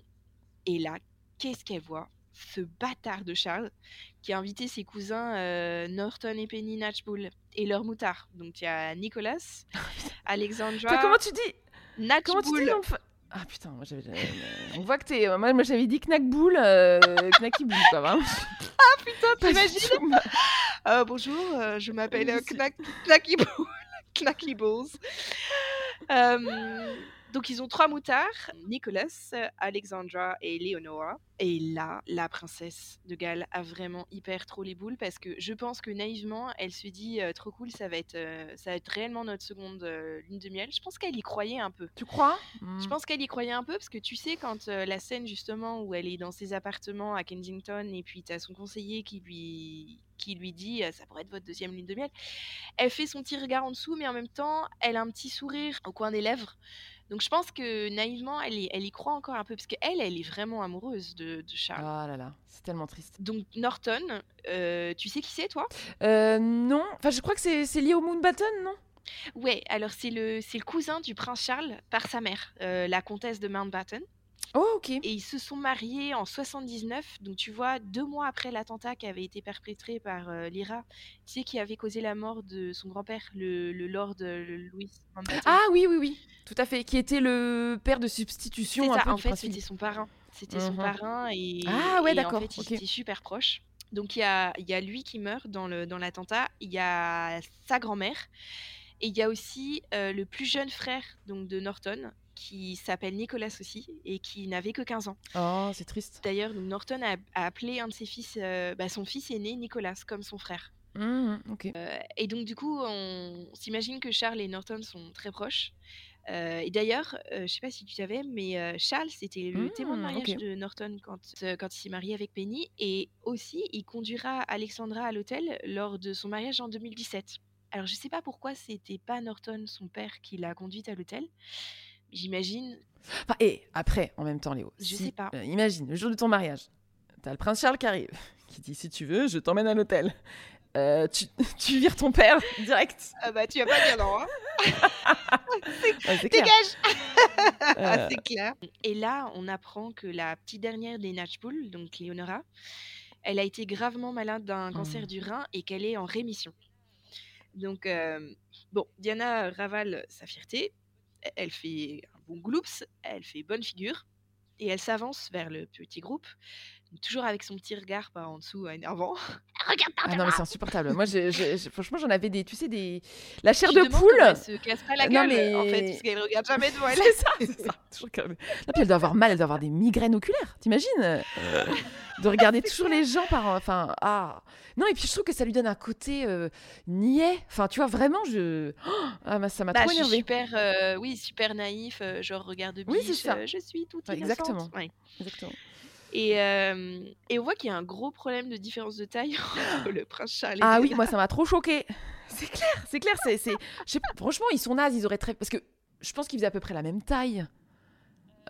et là, qu'est-ce qu'elle voit? Ce bâtard de Charles qui a invité ses cousins euh, Norton et Penny Natchbull et leur moutard. Donc il y a Nicolas, Alexandra,
Toi, comment tu dis? Comment tu dis
Natchbull.
Ah putain, moi j'avais. euh, on voit que t'es. Moi, moi j'avais dit Knackboul, euh, Knacky Boule, quoi. Vraiment. Ah putain,
t'imagines? Euh, bonjour, euh, je m'appelle euh,
c'est-
Knack- Knacky Bull- um, donc ils ont trois moutards, Nicolas, euh, Alexandra et Leonora. Et là, la princesse de Galles a vraiment hyper trop les boules parce que je pense que naïvement, elle se dit euh, trop cool, ça va être, euh, ça va être réellement notre seconde euh, lune de miel. Je pense qu'elle y croyait un peu.
Tu crois?
Je pense qu'elle y croyait un peu parce que tu sais, quand euh, la scène justement où elle est dans ses appartements à Kensington et puis tu as son conseiller qui lui, qui lui dit ça pourrait être votre deuxième lune de miel, elle fait son petit regard en dessous, mais en même temps, elle a un petit sourire au coin des lèvres. Donc je pense que naïvement, elle y, elle y croit encore un peu parce qu'elle, elle est vraiment amoureuse de, de Charles.
Ah là là, c'est tellement triste.
Donc Norton, euh, tu sais qui c'est toi?
Euh, non, enfin je crois que c'est c'est lié au Moonbatten, non?
Ouais, alors c'est le, c'est le cousin du prince Charles par sa mère, euh, la comtesse de Mountbatten.
Oh ok.
Et ils se sont mariés en 79, donc tu vois, deux mois après l'attentat qui avait été perpétré par euh, l'IRA, tu sais, qui avait causé la mort de son grand-père, le, le lord euh, le Louis Mountbatten.
Ah oui, oui, oui, tout à fait. Qui était le père de substitution un
ça,
peu
en fait, c'était son parrain. C'était son
Mhm.
parrain et,
Ah ouais, d'accord,
en fait, ils étaient super proches. Donc il y a, il y a lui qui meurt dans l'attentat, il y a sa grand-mère et il y a aussi euh, le plus jeune frère donc de Norton qui s'appelle Nicolas aussi et qui n'avait que 15 ans.
Oh, c'est triste.
D'ailleurs, Norton a, a appelé un de ses fils, euh, bah, son fils aîné, Nicolas, comme son frère.
Mhm, ok.
Et donc, du coup, on s'imagine que Charles et Norton sont très proches. Euh, et d'ailleurs, euh, je sais pas si tu savais, mais euh, Charles, c'était le témoin de mariage de Norton quand, euh, quand il s'est marié avec Penny. Et aussi, il conduira Alexandra à l'hôtel lors de son mariage en 2017. Alors, je sais pas pourquoi c'était pas Norton, son père, qui l'a conduite à l'hôtel. J'imagine.
Enfin, et après, en même temps, Léo.
Je
si-
sais pas.
euh, imagine, le jour de ton mariage, t'as le prince Charles qui arrive, qui dit si tu veux, je t'emmène à l'hôtel. Euh, tu, tu vires ton père direct.
Ah bah, tu vas pas dire non, hein
Ouais, c'est clair.
Dégage
Euh.
C'est clair. Et là, on apprend que la petite dernière des Natchbull, donc Leonora, elle a été gravement malade d'un cancer
Mm.
du rein et qu'elle est en rémission. Donc, euh, bon, Diana ravale sa fierté. Elle fait un bon gloops, elle fait bonne figure et elle s'avance vers le petit groupe, toujours avec son petit regard par en dessous énervant. Regarde par
Ah non, mais c'est insupportable. Moi, franchement, j'en avais des, tu sais, des. La chair
Je
de poule.
Elle se casse pas la
Non,
gueule, en
mais-
fait, parce qu'elle regarde jamais devant elle.
C'est ça, c'est ça. Toujours Non, puis elle doit avoir mal, elle doit avoir des migraines oculaires, t'imagines? Euh, De regarder toujours les gens par. Enfin, ah. Non, et puis je trouve que ça lui donne un côté euh, niais. Enfin, tu vois, vraiment, je. Oh, ah, bah, ça m'a
Bah,
trop
je suis
énervé.
super, euh, oui, super naïf, euh, genre regarde
Oui,
biche,
c'est ça.
euh, je suis toute
Ouais,
innocente.
exactement.
Ouais.
Exactement.
Et, euh, et on voit qu'il y a un gros problème de différence de taille entre le prince Charles et
Ah oui, moi, ça m'a trop choqué. C'est clair, c'est clair. C'est, c'est... Pas, franchement, ils sont nazes, ils auraient très. Parce que je pense qu'ils faisaient à peu près la même taille.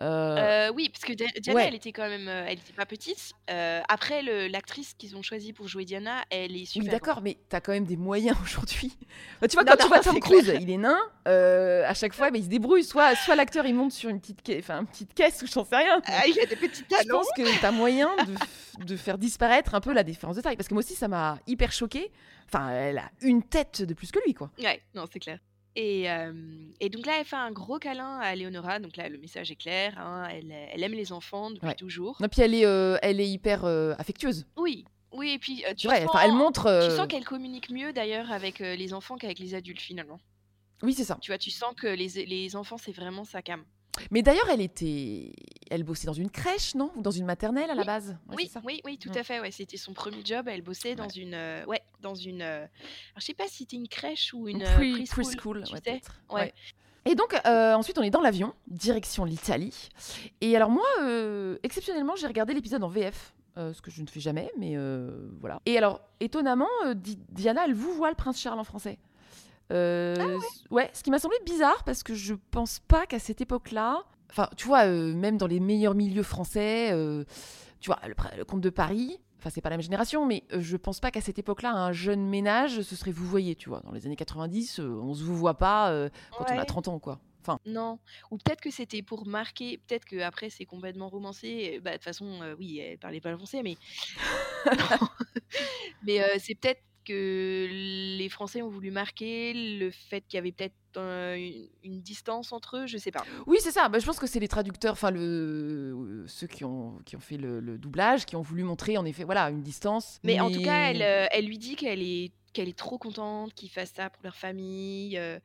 Euh,
Euh, oui, parce que Dia- Diana,
ouais.
elle était quand même, euh, elle était pas petite. Euh, après, l'actrice qu'ils ont choisie pour jouer Diana, elle est
Oui,
super. hein.
d'accord, mais t'as quand même des moyens aujourd'hui. Enfin, tu vois,
Non,
quand tu vois Tom Cruise, il est nain. à chaque fois, bah, il se débrouille. Soit, soit l'acteur, il monte sur une petite, ca- enfin, une petite caisse ou j'en sais rien.
Ah, il a des petits
Je
talons.
pense que t'as moyen de, faire disparaître un peu la différence de taille. Parce que moi aussi, ça m'a hyper choqué. Enfin, elle a une tête de plus que lui, quoi.
Ouais, non, c'est clair. Et, euh, et donc là, elle fait un gros câlin à Eleonora. Donc là, le message est clair. hein, elle, elle aime les enfants depuis
Ouais.
toujours.
Non, puis elle est, euh, elle est hyper euh, affectueuse.
Oui, oui. Et puis, tu
vois,
sens,
elle montre.
tu sens qu'elle communique mieux d'ailleurs avec les enfants qu'avec les adultes finalement.
Oui, c'est ça.
Tu vois, tu sens que les, les enfants, c'est vraiment sa cam.
Mais d'ailleurs, elle était. Elle bossait dans une crèche, non? Ou dans une maternelle à la
Oui,
base? Ouais,
oui, oui, oui, tout à fait. Ouais, c'était son premier job. Elle bossait dans une, euh, ouais, dans une. euh, alors, je sais pas si c'était une crèche ou une euh,
Pre-
preschool,
preschool, ouais. Et donc, euh, ensuite, on est dans l'avion, direction l'Italie. Et alors, moi, exceptionnellement, j'ai regardé l'épisode en VF, ce que je ne fais jamais, mais voilà. Et alors, étonnamment, Di- Diana, elle vous voit le prince Charles en français. Euh, c- ouais. ce qui m'a semblé bizarre parce que je pense pas qu'à cette époque-là, enfin, tu vois, euh, même dans les meilleurs milieux français, euh, tu vois, le, comte de Paris, enfin, c'est pas la même génération, mais je pense pas qu'à cette époque-là, un jeune ménage, ce serait vous voyez, tu vois. Dans les années 90, euh, on se vous voit pas quand on a
Ouais.
30 ans, quoi. Enfin,
Non, ou peut-être que c'était pour marquer, peut-être que après c'est complètement romancé. Bah, de toute façon, oui, elle parlait pas le français, mais mais c'est peut-être que les Français ont voulu marquer le fait qu'il y avait peut-être une, une distance entre eux, je sais pas.
oui, c'est ça. Bah, je pense que c'est les traducteurs, enfin, le, euh, ceux qui ont, qui ont fait le, le doublage, qui ont voulu montrer, en effet, voilà, une distance.
Mais, en tout cas, elle, euh, elle lui dit qu'elle est qu'elle est trop contente qu'ils fassent ça pour leur famille, euh,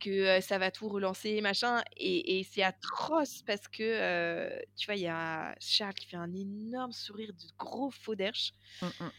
que euh, ça va tout relancer, machin. Et, et c'est atroce parce que, euh, tu vois, il y a Charles qui fait un énorme sourire de gros faux.
Mm, mm.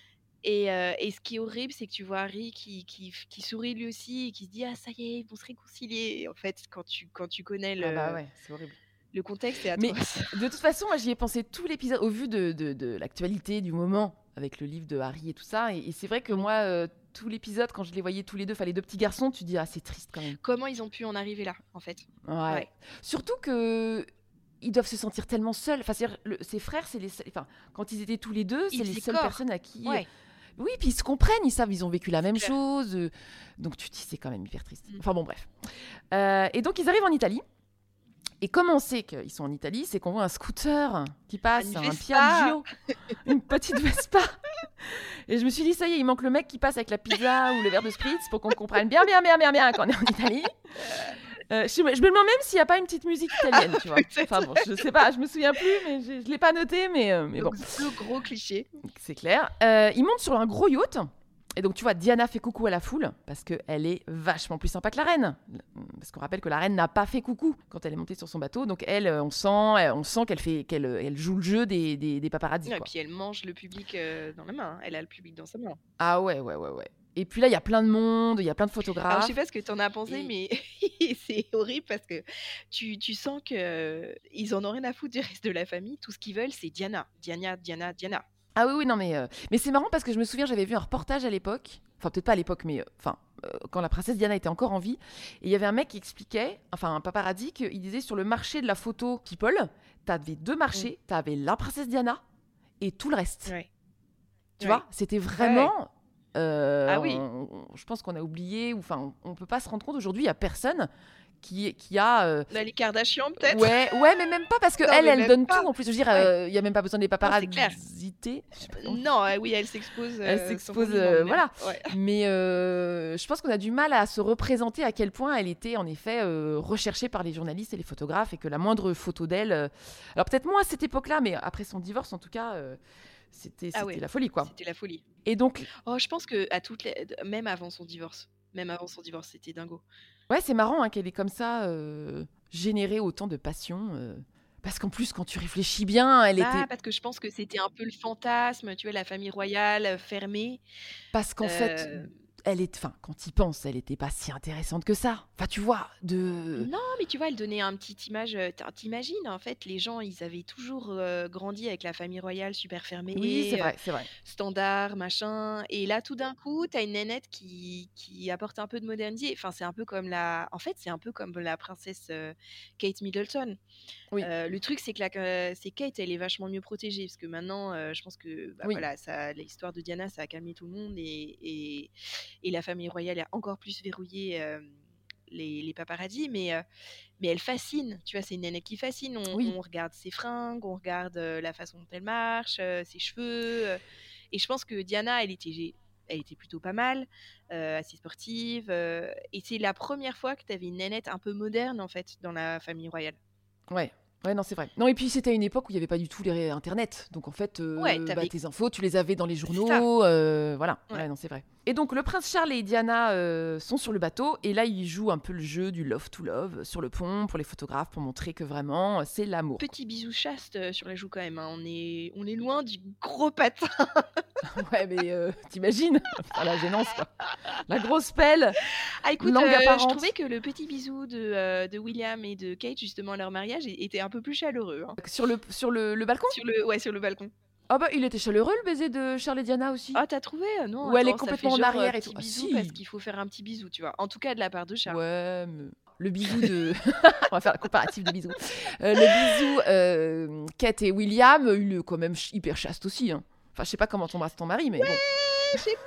Et, euh, et ce qui est horrible, c'est que tu vois Harry qui, qui, qui sourit lui aussi et qui se dit Ah, ça y est, ils vont se réconcilier. Et en fait, quand tu, quand tu connais le,
Ah bah ouais, c'est horrible.
le contexte, c'est
Mais-. De toute façon, moi, j'y ai pensé tout l'épisode au vu de, de, de l'actualité du moment avec le livre de Harry et tout ça. Et, et c'est vrai que moi, euh, tout l'épisode, quand je les voyais tous les deux, les deux petits garçons, tu dis ah c'est triste quand même.
Comment ils ont pu en arriver là, en fait?
Ouais.
Ouais.
Surtout que ils doivent se sentir tellement seuls. Enfin, le- ses frères, c'est les, enfin quand ils étaient tous les deux, c'est les seules
corps.
personnes à qui.
Ouais.
Oui, puis ils se comprennent, ils savent, ils ont vécu la même chose. euh, donc tu te dis c'est quand même hyper triste.
Mm.
Enfin bon bref. Euh, et donc ils arrivent en Italie. Et comment on sait qu'ils sont en Italie C'est qu'on voit un scooter qui passe,
Une
un
Vespa.
Piaggio, une petite Vespa. Et je me suis dit, ça y est, il manque le mec qui passe avec la pizza ou le verre de spritz pour qu'on comprenne bien, bien, bien, bien, bien qu'on est en Italie. Euh, je, me- je me demande même s'il n'y a pas une petite musique italienne, tu vois. Enfin bon, je sais pas, je me souviens plus, mais je ne l'ai pas noté, mais, euh, mais bon.
Le gros cliché.
C'est clair. Euh, il monte sur un gros yacht. Et donc, tu vois, Diana fait coucou à la foule parce qu'elle est vachement plus sympa que la reine. Parce qu'on rappelle que la reine n'a pas fait coucou quand elle est montée sur son bateau. Donc, elle, on sent, on sent qu'elle fait, qu'elle, elle joue le jeu des, des.
Non, et puis elle mange le public dans la main. hein. Elle a le public dans sa main.
Ah ouais, ouais, ouais, ouais. Et puis là, il y a plein de monde, il y a plein de
Alors,
photographes.
je sais pas ce que tu en as pensé,
Et-
mais c'est horrible parce que tu, tu sens que euh, ils en ont rien à foutre du reste de la famille. Tout ce qu'ils veulent, c'est Diana. Diana, Diana, Diana.
Ah oui, oui, non, mais, euh, mais c'est marrant parce que je me souviens, j'avais vu un reportage à l'époque, enfin peut-être pas à l'époque, mais euh, enfin euh, quand la princesse Diana était encore en vie, et il y avait un mec qui expliquait, enfin un paparazzi, qu'il disait sur le marché de la photo People, t'avais deux marchés, t'avais la princesse Diana et tout le reste.
Ouais.
Tu
Ouais.
vois, c'était vraiment. Euh,
Ah oui.
on- on- je pense qu'on a oublié, ou enfin, on, on peut pas se rendre compte aujourd'hui, il y a personne qui, qui a. euh,
les Kardashians, peut-être?
Ouais, ouais, mais même pas parce que
Non,
elle, elle donne
pas.
tout. En plus, je veux dire,
Ouais.
euh, il y a même pas besoin des comment-
Non, euh, oui, elle s'expose.
Elle s'expose, voilà.
Ouais.
Mais je pense qu'on a du mal à se représenter à quel point elle était en effet recherchée par les journalistes et les photographes et que la moindre photo d'elle. Alors peut-être moins à cette époque-là, mais après son divorce, en tout cas, c'était
Ah ouais.
la folie, quoi.
C'était la folie.
Et donc,
Oh, je pense que à toutes les... même avant son divorce, même avant son divorce, c'était dingo.
ouais, c'est marrant hein, qu'elle ait comme ça euh, généré autant de passion. euh, parce qu'en plus, quand tu réfléchis bien, elle
Bah,
était.
parce que je pense que c'était un peu le fantasme, tu vois, la famille royale fermée.
Parce qu'en fait,
Euh,
elle est, enfin, quand il pense, elle était pas si intéressante que ça. Enfin, tu vois, de.
Non, mais tu vois, elle donnait un petit image. euh, T'imagines, en fait, les gens, ils avaient toujours euh, grandi avec la famille royale super fermée,
Oui, c'est vrai, c'est vrai.
standard, machin. Et là, tout d'un coup, t'as une nénette qui, qui apporte un peu de modernité. Enfin, c'est un peu comme la. En fait, c'est un peu comme la princesse euh, Kate Middleton.
Oui.
Euh, le truc, c'est que la, c'est Kate, elle est vachement mieux protégée parce que maintenant, je pense que bah,
Oui.
voilà, ça, l'histoire de Diana, ça a calmé tout le monde et, et, et la famille royale a encore plus verrouillé les, les paparazzis, mais, euh, mais elle fascine. Tu vois, c'est une nénette qui fascine. On,
Oui.
on regarde ses fringues, on regarde euh, la façon dont elle marche, euh, ses cheveux. et je pense que Diana, elle était, elle était plutôt pas mal, assez sportive. et c'est la première fois que tu avais une nénette un peu moderne, en fait, dans la famille royale.
Ouais. Ouais, non, c'est vrai. Non, et puis c'était une époque où il n'y avait pas du tout les Internet. Donc en fait, euh,
Ouais,
bah, tes infos, tu les avais dans les journaux. euh, voilà.
Ouais.
Ouais, non, c'est vrai. Et donc le prince Charles et Diana euh, sont sur le bateau. Et là, ils jouent un peu le jeu du love to love sur le pont pour les photographes, pour montrer que vraiment, euh, c'est l'amour.
Petit bisou chaste euh, sur la joue quand même. hein. On, est, on est loin du gros patin.
ouais, mais euh, t'imagines? Enfin, La gênance, quoi. La grosse pelle.
Ah écoute, euh, je trouvais que le petit bisou de, euh, de William et de Kate, justement, à leur mariage, était un peu plus chaleureux. hein.
Sur le, sur le, le balcon?
Sur le, ouais, sur le balcon.
Ah bah, il était chaleureux, le baiser de Charles et Diana aussi.
Ah, t'as trouvé? Euh, Non,
Ou elle est complètement en
genre, euh,
arrière et tout. Ah, si.
parce qu'il faut faire un petit bisou, tu vois. En tout cas, de la part de Charles.
Ouais, mais le bisou de. On va faire la comparative de bisous. Euh, le bisou euh, Kate et William, il est quand même hyper chaste aussi. hein. Enfin, je sais pas comment t'embrasses ton mari, mais bon.
Je sais pas.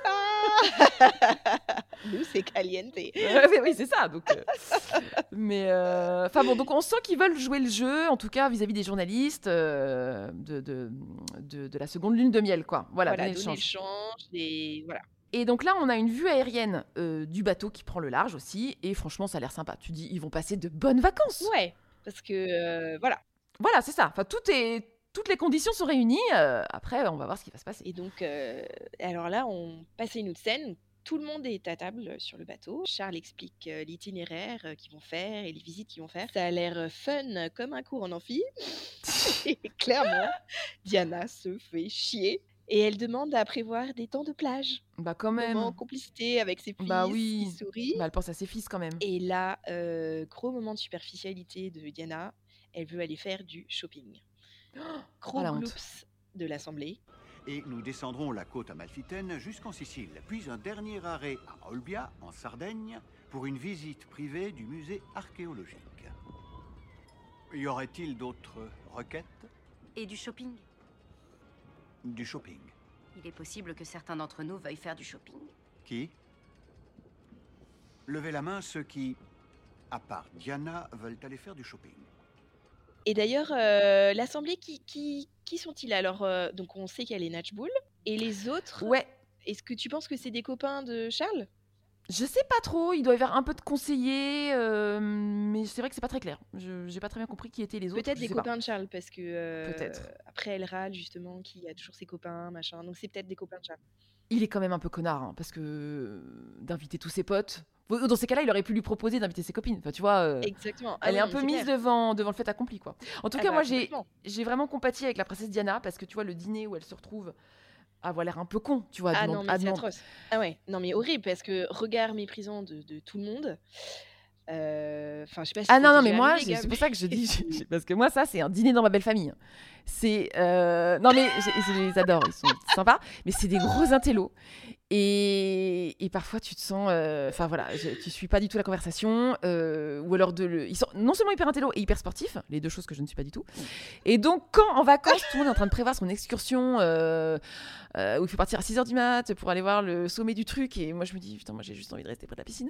Nous, c'est caliente.
Oui, c'est ça. Donc, euh, mais euh, enfin bon, donc on sent qu'ils veulent jouer le jeu, en tout cas vis-à-vis des journalistes euh, de, de, de, de la seconde lune de miel, quoi. Voilà,
Voilà,
donner le change.
Et voilà.
Et donc là, on a une vue aérienne du bateau qui prend le large aussi, et franchement, ça a l'air sympa. Tu dis, ils vont passer de bonnes vacances.
Ouais, parce que voilà.
Voilà, c'est ça. Enfin, tout est, toutes les conditions sont réunies. euh, après, on va voir ce qui va se passer.
Et donc, euh, alors là, on passe à une autre scène. Tout le monde est à table sur le bateau. Charles explique euh, l'itinéraire qu'ils vont faire et les visites qu'ils vont faire. Ça a l'air fun comme un cours en amphi. et clairement, Diana se fait chier. Et elle demande à prévoir des temps de plage.
Bah quand même.
Moment en complicité avec ses fils
Bah oui.
qui sourit.
Bah, elle pense à ses fils quand même.
Et là, gros moment de superficialité de Diana. Elle veut aller faire du shopping. Gros
Oh, la honte.
gloops de l'assemblée.
Et nous descendrons la côte amalfitaine jusqu'en Sicile, puis un dernier arrêt à Olbia, en Sardaigne, pour une visite privée du musée archéologique. Y aurait-il d'autres requêtes?
Et du shopping?
Du shopping.
Il est possible que certains d'entre nous veuillent faire du shopping.
Qui? Levez la main ceux qui, à part Diana, veulent aller faire du shopping.
Et d'ailleurs, euh, l'assemblée, qui, qui, qui sont-ils Alors, euh, donc on sait qu'il y a les Natchbull. Et les autres,
Ouais.
est-ce que tu penses que c'est des copains de Charles?
Je sais pas trop. Il doit y avoir un peu de conseillers, euh, mais c'est vrai que c'est pas très clair. Je j'ai pas très bien compris qui étaient les autres.
Peut-être des
pas.
copains de Charles, parce que
Peut-être.
après elle râle justement qu'il y a toujours ses copains, machin. Donc c'est peut-être des copains de Charles.
Il est quand même un peu connard, hein, parce que d'inviter tous ses potes. Dans ces cas-là, il aurait pu lui proposer d'inviter ses copines. Enfin, tu vois. euh,
Exactement. Ah
Elle est un peu mise
clair.
devant, devant le fait accompli, quoi. En tout
Ah
cas,
bah,
moi, j'ai vraiment compati avec la princesse Diana, parce que tu vois, le dîner où elle se retrouve avoir l'air un peu con, tu vois.
Ah non, mais c'est atroce. Ah ouais, non mais horrible parce que regard méprisant de, de tout le monde. Euh, Enfin, je sais pas si
Ah non, non, mais moi, c'est pour ça que je dis, parce que moi, ça, c'est un dîner dans ma belle famille. C'est. euh, Non, mais j'ai- je les adore, ils sont sympas, mais c'est des gros intellos. Et, parfois, tu te sens. euh, Enfin, voilà, je- tu suis pas du tout la conversation. euh, ou alors, de ils sont non seulement hyper intellos et hyper sportifs, les deux choses que je ne suis pas du tout. Et donc, quand en vacances, tout le monde est en train de prévoir son excursion, euh, où il faut partir à 6h du mat pour aller voir le sommet du truc, et moi, je me dis, putain, moi, j'ai juste envie de rester près de la piscine.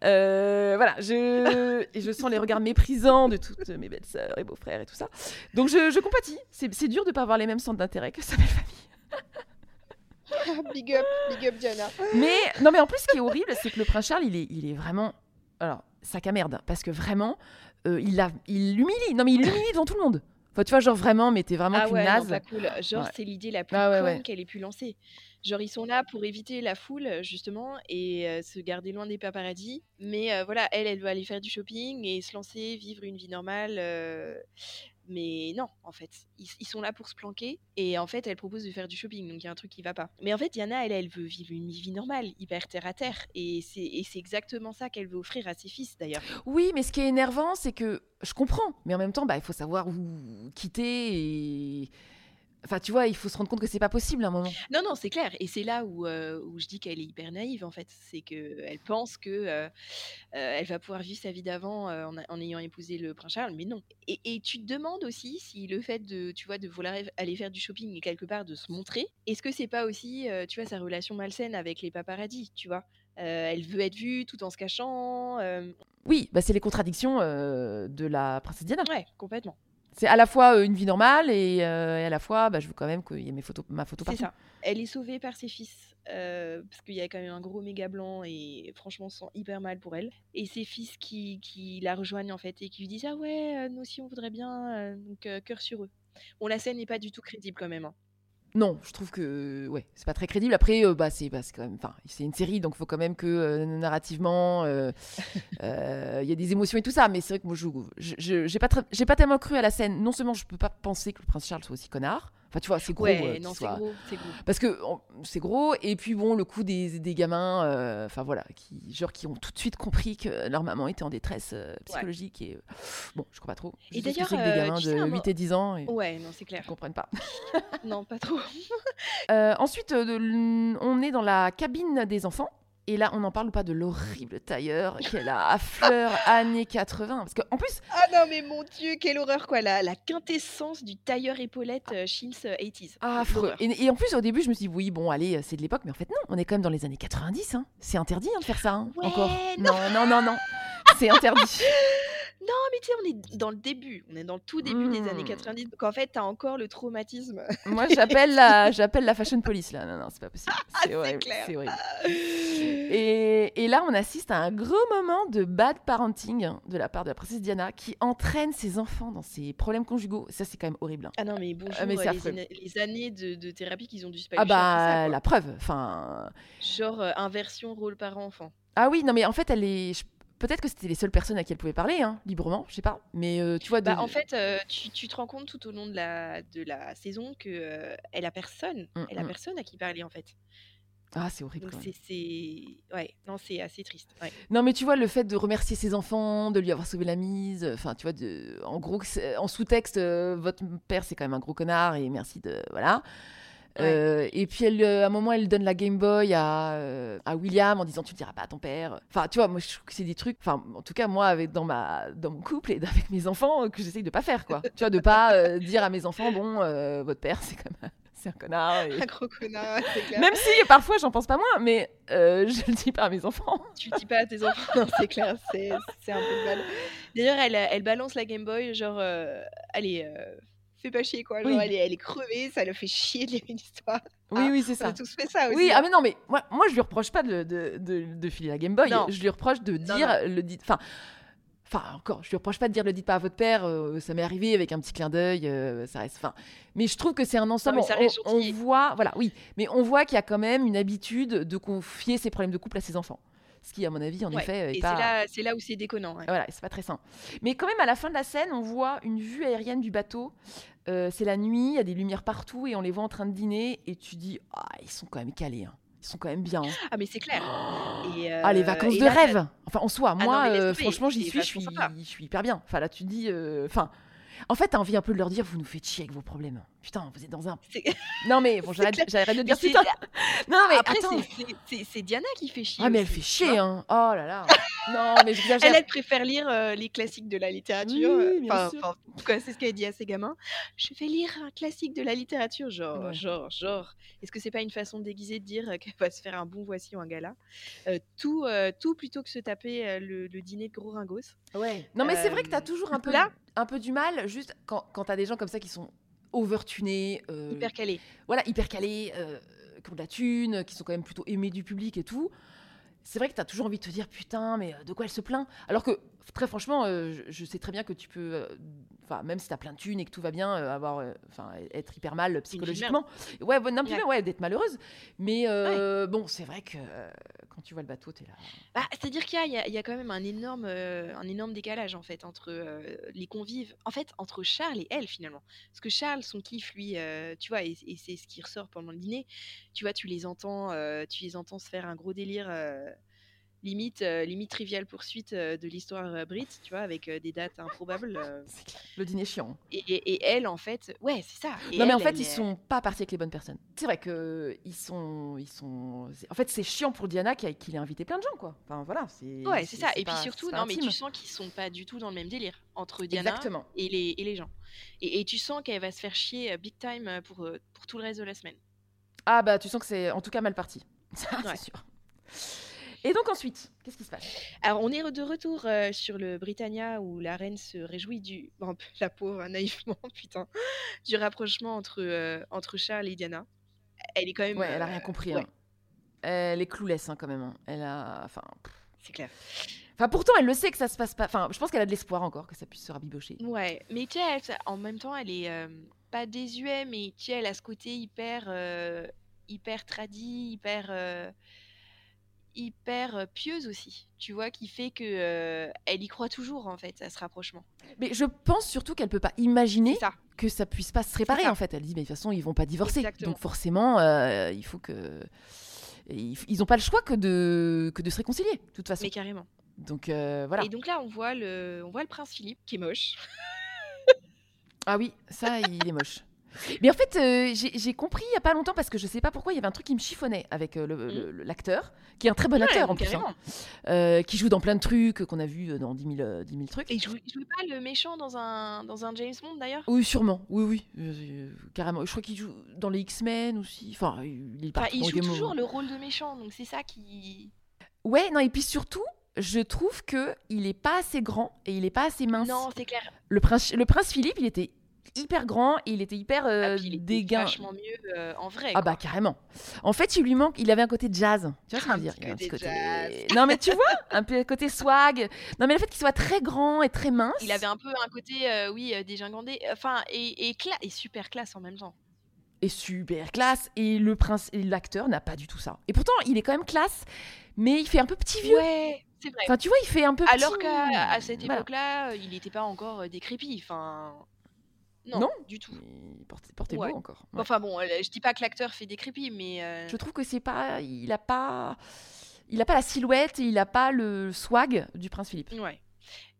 Voilà, je, et je sens les regards méprisants de toutes mes belles sœurs et beaux-frères et tout ça. Donc je, compatis. C'est dur de pas avoir les mêmes centres d'intérêt que sa belle famille.
big up, big up Diana.
Mais non, mais en plus, ce qui est horrible, c'est que le prince Charles, il est, il est vraiment, alors sac à merde, parce que vraiment, euh, il l'a, il l'humilie. Non, mais il l'humilie devant tout le monde. Enfin, tu vois, genre vraiment, mais t'es vraiment
Ah ouais, non,
naze.
pas cool. Genre,
Ouais.
c'est l'idée la plus
Ah ouais,
conne
ouais.
qu'elle ait pu lancer. Genre, ils sont là pour éviter la foule, justement, et euh, se garder loin des paparazzis. Mais euh, voilà, elle, elle veut aller faire du shopping et se lancer, vivre une vie normale. euh, Mais non, en fait, ils, sont là pour se planquer et en fait, elle propose de faire du shopping, donc il y a un truc qui va pas. Mais en fait, Diana, elle, elle veut vivre une vie normale, hyper terre à terre, et c'est et c'est exactement ça qu'elle veut offrir à ses fils d'ailleurs.
Oui, mais ce qui est énervant, c'est que je comprends, mais en même temps, bah, il faut savoir où quitter et. Enfin, tu vois, il faut se rendre compte que c'est pas possible à un moment.
Non, non, c'est clair. Et c'est là où, euh, où je dis qu'elle est hyper naïve, en fait. C'est qu'elle pense que euh, euh, elle va pouvoir vivre sa vie d'avant en, ayant épousé le prince Charles, mais non. Et, et tu te demandes aussi si le fait de, tu vois, de vouloir aller faire du shopping et quelque part de se montrer, est-ce que c'est pas aussi, tu vois, sa relation malsaine avec les paparazzis, tu vois? Elle veut être vue tout en se cachant.
Oui, bah, c'est les contradictions de la princesse Diana.
Ouais, complètement.
C'est à la fois euh, une vie normale et, euh, et à la fois, bah, je veux quand même qu'il y ait mes photos, ma photo
C'est
partout.
ça. Elle est sauvée par ses fils. euh, parce qu'il y a quand même un gros méga blanc et franchement, on se sent hyper mal pour elle. Et ses fils qui, qui la rejoignent en fait et qui lui disent Ah ouais, nous aussi on voudrait bien, donc cœur sur eux. Bon, la scène n'est pas du tout crédible quand même. hein.
Non, je trouve que ouais, c'est pas très crédible. Après, euh, bah, c'est bah, c'est une série, donc il faut quand même que euh, narrativement, euh, euh, il y a des émotions et tout ça. Mais c'est vrai que moi, je j'ai pas, j'ai pas tellement cru à la scène. Non seulement je peux pas penser que le prince Charles soit aussi connard. Enfin, tu vois, c'est gros. euh,
Ouais,
qu'il
non, c'est gros.
Parce que c'est gros, et puis bon, le coup des, des gamins, euh, enfin voilà, qui, genre qui ont tout de suite compris que leur maman était en détresse euh, psychologique, et euh, bon, je crois pas trop.
Et
Je
d'ailleurs,
des
euh,
gamins de
un
8
mo-
et 10 ans, et
Ouais, non, c'est clair.
ils comprennent pas.
non, pas trop.
Euh, ensuite, euh, on est dans la cabine des enfants. Et là, on n'en parle pas de l'horrible tailleur qu'elle a à fleurs années 80. Parce qu'en plus,
Ah non, mais mon dieu, quelle horreur quoi, la, la quintessence du tailleur épaulette euh, Chintz euh, 80s.
ah, affreux. Et, et en plus, au début, je me suis dit, oui, bon, allez, c'est de l'époque. Mais en fait, non, on est quand même dans les années 90. hein. C'est interdit hein, de faire ça. hein,
Ouais,
encore.
non.
non, non, non. non. C'est interdit.
Non, mais tu sais, on est dans le début, on est dans le tout début des années
Mm.
90, donc en fait, t'as encore le traumatisme.
Moi, j'appelle la, j'appelle la fashion police là. Non, non, c'est pas possible.
Ah,
C'est horrible. C'est horrible. Et, et là, on assiste à un gros moment de bad parenting de la part de la princesse Diana qui entraîne ses enfants dans ses problèmes conjugaux. Ça, c'est quand même horrible. hein.
Ah non, mais bonjour,
Ah, mais
euh,
c'est
les, les années de, de thérapie qu'ils ont dû se
Ah
ça,
bah, la preuve. Enfin,
Genre euh, inversion rôle parent-enfant.
ah oui, non, mais en fait, elle est. Peut-être que c'était les seules personnes à qui elle pouvait parler, hein, librement, je sais pas. Mais euh, tu vois, de...
Bah, en fait, euh, tu, tu te rends compte tout au long de la, de la saison que euh, elle a personne,
Mm,
elle a
mm.
personne à qui parler en fait.
ah, c'est horrible.
C'est, ouais, non, c'est assez triste. ouais.
Non, mais tu vois, le fait de remercier ses enfants, de lui avoir sauvé la mise, enfin, tu vois, de... en gros, en sous-texte, euh, votre père, c'est quand même un gros connard, et merci de. Voilà. Euh, et puis, elle, euh, à un moment, elle donne la Game Boy à, euh, à William en disant Tu le diras pas à ton père. Enfin, tu vois, moi, je trouve que c'est des trucs. Enfin, en tout cas, moi, avec, dans, ma, dans mon couple et avec mes enfants, que j'essaye de pas faire, quoi. tu vois, de pas dire à mes enfants Bon, votre père, c'est quand même. C'est un connard. et-
Un gros connard, c'est clair.
Même si parfois j'en pense pas moins, mais je le dis pas à mes enfants.
Tu le dis pas à tes enfants, non, c'est clair, c'est, c'est un peu mal. D'ailleurs, elle, elle balance la Game Boy, genre, euh, allez, fais pas chier quoi. Genre,
Oui.
elle, est, elle est crevée, ça le fait chier de lire une histoire.
Oui,
Ah,
oui, c'est
On
ça.
a tous fait ça aussi.
Oui, ah mais non, mais moi, moi je lui reproche pas de, de, de, de filer la Game Boy.
Non.
Je lui reproche de
Non,
dire le dit. Enfin, enfin encore, je lui reproche pas de dire le dites pas à votre père. euh, ça m'est arrivé avec un petit clin d'œil. euh, ça reste. Enfin, mais je trouve que c'est un ensemble.
ça
on, on voit, voilà, oui, mais on voit qu'il y a quand même une habitude de confier ses problèmes de couple à ses enfants. Ce qui, à mon avis, en
Ouais,
effet, est
Et
pas.
c'est là, où c'est déconnant. ouais.
Voilà, c'est pas très sain. Mais quand même, à la fin de la scène, on voit une vue aérienne du bateau. Euh, c'est la nuit, il y a des lumières partout et on les voit en train de dîner. Et tu dis, ah, ils sont quand même calés. hein. Ils sont quand même bien. hein.
Ah, mais c'est clair. Et,
ah, les
euh,
vacances
et
de
là,
rêve. Enfin, en soi,
Ah
moi,
non,
euh, franchement, j'y suis, je suis, je suis hyper bien. Enfin, là, tu dis, euh, enfin. En fait, t'as envie un peu de leur dire, vous nous faites chier avec vos problèmes. Putain, vous êtes dans un. Non, mais bon, j'arrête de dire putain. Non, mais
Après,
attends.
c'est- Diana qui fait chier.
Ah, mais elle
aussi,
fait chier, hein. Oh là là. non, mais j'exagère.
Elle, elle préfère lire euh, les classiques de la littérature.
Oui,
euh,
bien
Enfin,
sûr.
enfin, c'est ce qu'elle dit à ses gamins. Je vais lire un classique de la littérature. Genre,
Ouais.
genre, genre. Est-ce que c'est pas une façon déguisée de dire euh, qu'elle va se faire un bon voici ou un gala? Euh, tout, euh, tout plutôt que se taper le, le dîner de gros ringos.
Ouais. Non, mais c'est vrai que tu as
Euh,
toujours un peu,
là-
un peu du mal, juste quand, quand tu as des gens comme ça qui sont overtunés, euh,
Hyper calé.
voilà, hyper calés, euh, qui ont de la thune, qui sont quand même plutôt aimés du public et tout. C'est vrai que tu as toujours envie de te dire putain, mais euh, de quoi elle se plaint? Alors que très franchement, euh, je, je sais très bien que tu peux, enfin même si tu as plein de thunes et que tout va bien, avoir, enfin être hyper mal psychologiquement. Ouais, non,
Ouais.
ouais, d'être malheureuse. Mais bon, c'est vrai que tu vois le bateau, t'es là.
Bah, c'est-à-dire qu'il y a, quand même un énorme, euh, décalage en fait entre euh, les convives, en fait entre Charles et elle finalement. Parce que Charles, son kiff, lui, euh, tu vois, et, et c'est ce qui ressort pendant le dîner. Tu vois, tu les entends, tu les entends se faire un gros délire, limite, euh, limite trivial poursuite euh, de l'histoire euh, Brit, tu vois, avec euh, des dates improbables. euh.
Le dîner chiant.
et, et- et elle, en fait, ouais, c'est ça. Et
non mais en fait
elle
ils sont pas partis avec les bonnes personnes. C'est vrai que ils sont, ils sont. En fait c'est chiant pour Diana qui a- qu'il ait invité plein de gens quoi. Enfin voilà c'est.
Ouais, c'est ça. Et puis surtout, non, mais tu sens qu'ils sont pas du tout dans le même délire entre Diana
Exactement.
et les, et les gens. Et, tu sens qu'elle va se faire chier big time pour, pour tout le reste de la semaine.
Ah bah tu sens que c'est en tout cas mal parti. Ça
Ouais.
c'est sûr. Et donc ensuite qu'est-ce qui se passe?
Alors, on est de retour euh, sur le Britannia où la reine se réjouit du. Bon, la pauvre, hein, naïvement, putain. Du rapprochement entre, euh, entre Charles et Diana. Elle est quand même.
Ouais elle a
euh,
rien compris.
ouais,
hein. Elle est clouless hein, quand même. hein. Elle a. Enfin.
c'est clair.
Enfin pourtant elle le sait que ça se passe pas. Enfin je pense qu'elle a de l'espoir encore que ça puisse se rabibocher.
Ouais, mais tu sais, en même temps, elle est euh, pas désuet, mais tu sais, elle a ce côté hyper, euh, hyper tradi, hyper, euh, hyper euh, pieuse aussi. Tu vois, qui fait que euh, elle y croit toujours en fait à ce rapprochement.
Mais je pense surtout qu'elle peut pas imaginer
ça.
que ça puisse pas se réparer en fait. Elle dit mais de toute façon ils vont pas divorcer.
Exactement.
Donc forcément euh, il faut que ils ils ont pas le choix que de que de se réconcilier de toute façon.
Mais carrément.
Donc euh, voilà.
Et donc là, on voit le, on voit le prince Philippe qui est moche.
Ah oui, ça il est moche. Mais en fait, euh, j'ai compris il y a pas longtemps parce que je sais pas pourquoi il y avait un truc qui me chiffonnait avec euh, le- l'acteur, qui est un très bon
Mm. Ouais,
acteur en plus, hein, euh, qui joue dans plein de trucs qu'on a vu dans 10 000, euh, 10 000 trucs.
Et il jouait, jouait pas le méchant dans un, dans un James Bond d'ailleurs?
Oui, sûrement. Oui, oui, carrément. Je crois qu'il joue dans les X-Men aussi. Enfin, il est
Enfin, il joue toujours le rôle de méchant, donc c'est ça qui.
Ouais, non, et puis surtout, je trouve que il est pas assez grand et il est pas assez mince.
Non, c'est clair.
Le prince, le prince Philippe, il était hyper grand et il était hyper euh,
Ah, puis il était
dégain.
vachement mieux euh, en vrai.
Ah
quoi.
bah carrément. En fait, il lui manque, il avait un côté jazz. Tu vois ce que je veux dire?
petit
Il y a
côté
côté.
jazz.
Non mais tu vois, un peu côté swag. Non mais le fait qu'il soit très grand et très mince.
Il avait un peu un côté, euh, oui, euh, dégingandé, enfin, et, et, et super classe en même temps.
est super classe et le prince et l'acteur n'a pas du tout ça. Et pourtant, il est quand même classe, mais il fait un peu petit vieux.
Ouais, c'est vrai.
Enfin, tu vois, il fait un peu
Alors
petit-
qu'à cette époque-là, euh, il n'était pas encore euh, décrépit, enfin... Non,
Non.
du tout.
Il portait, portait
Ouais.
beau encore. Ouais.
Enfin bon, euh, je dis pas que l'acteur fait décrépit, mais... euh,
Je trouve que c'est pas, il a pas, il a pas la silhouette, et il a pas le swag du prince Philippe.
Ouais.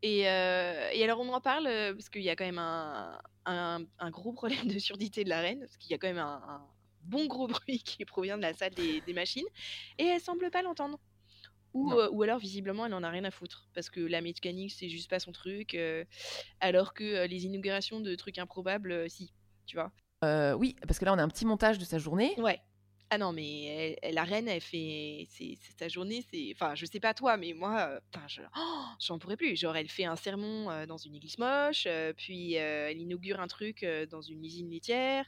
Et, euh, et alors on en parle parce qu'il y a quand même un, un, un gros problème de surdité de la reine, parce qu'il y a quand même un, un bon gros bruit qui provient de la salle des, des machines, et elle semble pas l'entendre. Ou, euh, alors visiblement elle en a rien à foutre, parce que la mécanique c'est juste pas son truc, euh, alors que euh, les inaugurations de trucs improbables, euh, si, tu vois.
Euh, oui, parce que là, on a un petit montage de sa journée.
Ouais. Ah non, mais elle- elle- la reine, elle fait. C'est c'est sa journée, c'est. Enfin, je sais pas toi, mais moi, euh, putain, je. oh, j'en pourrais plus. Genre, elle fait un sermon euh, dans une église moche, euh, puis euh, elle inaugure un truc euh, dans une usine laitière,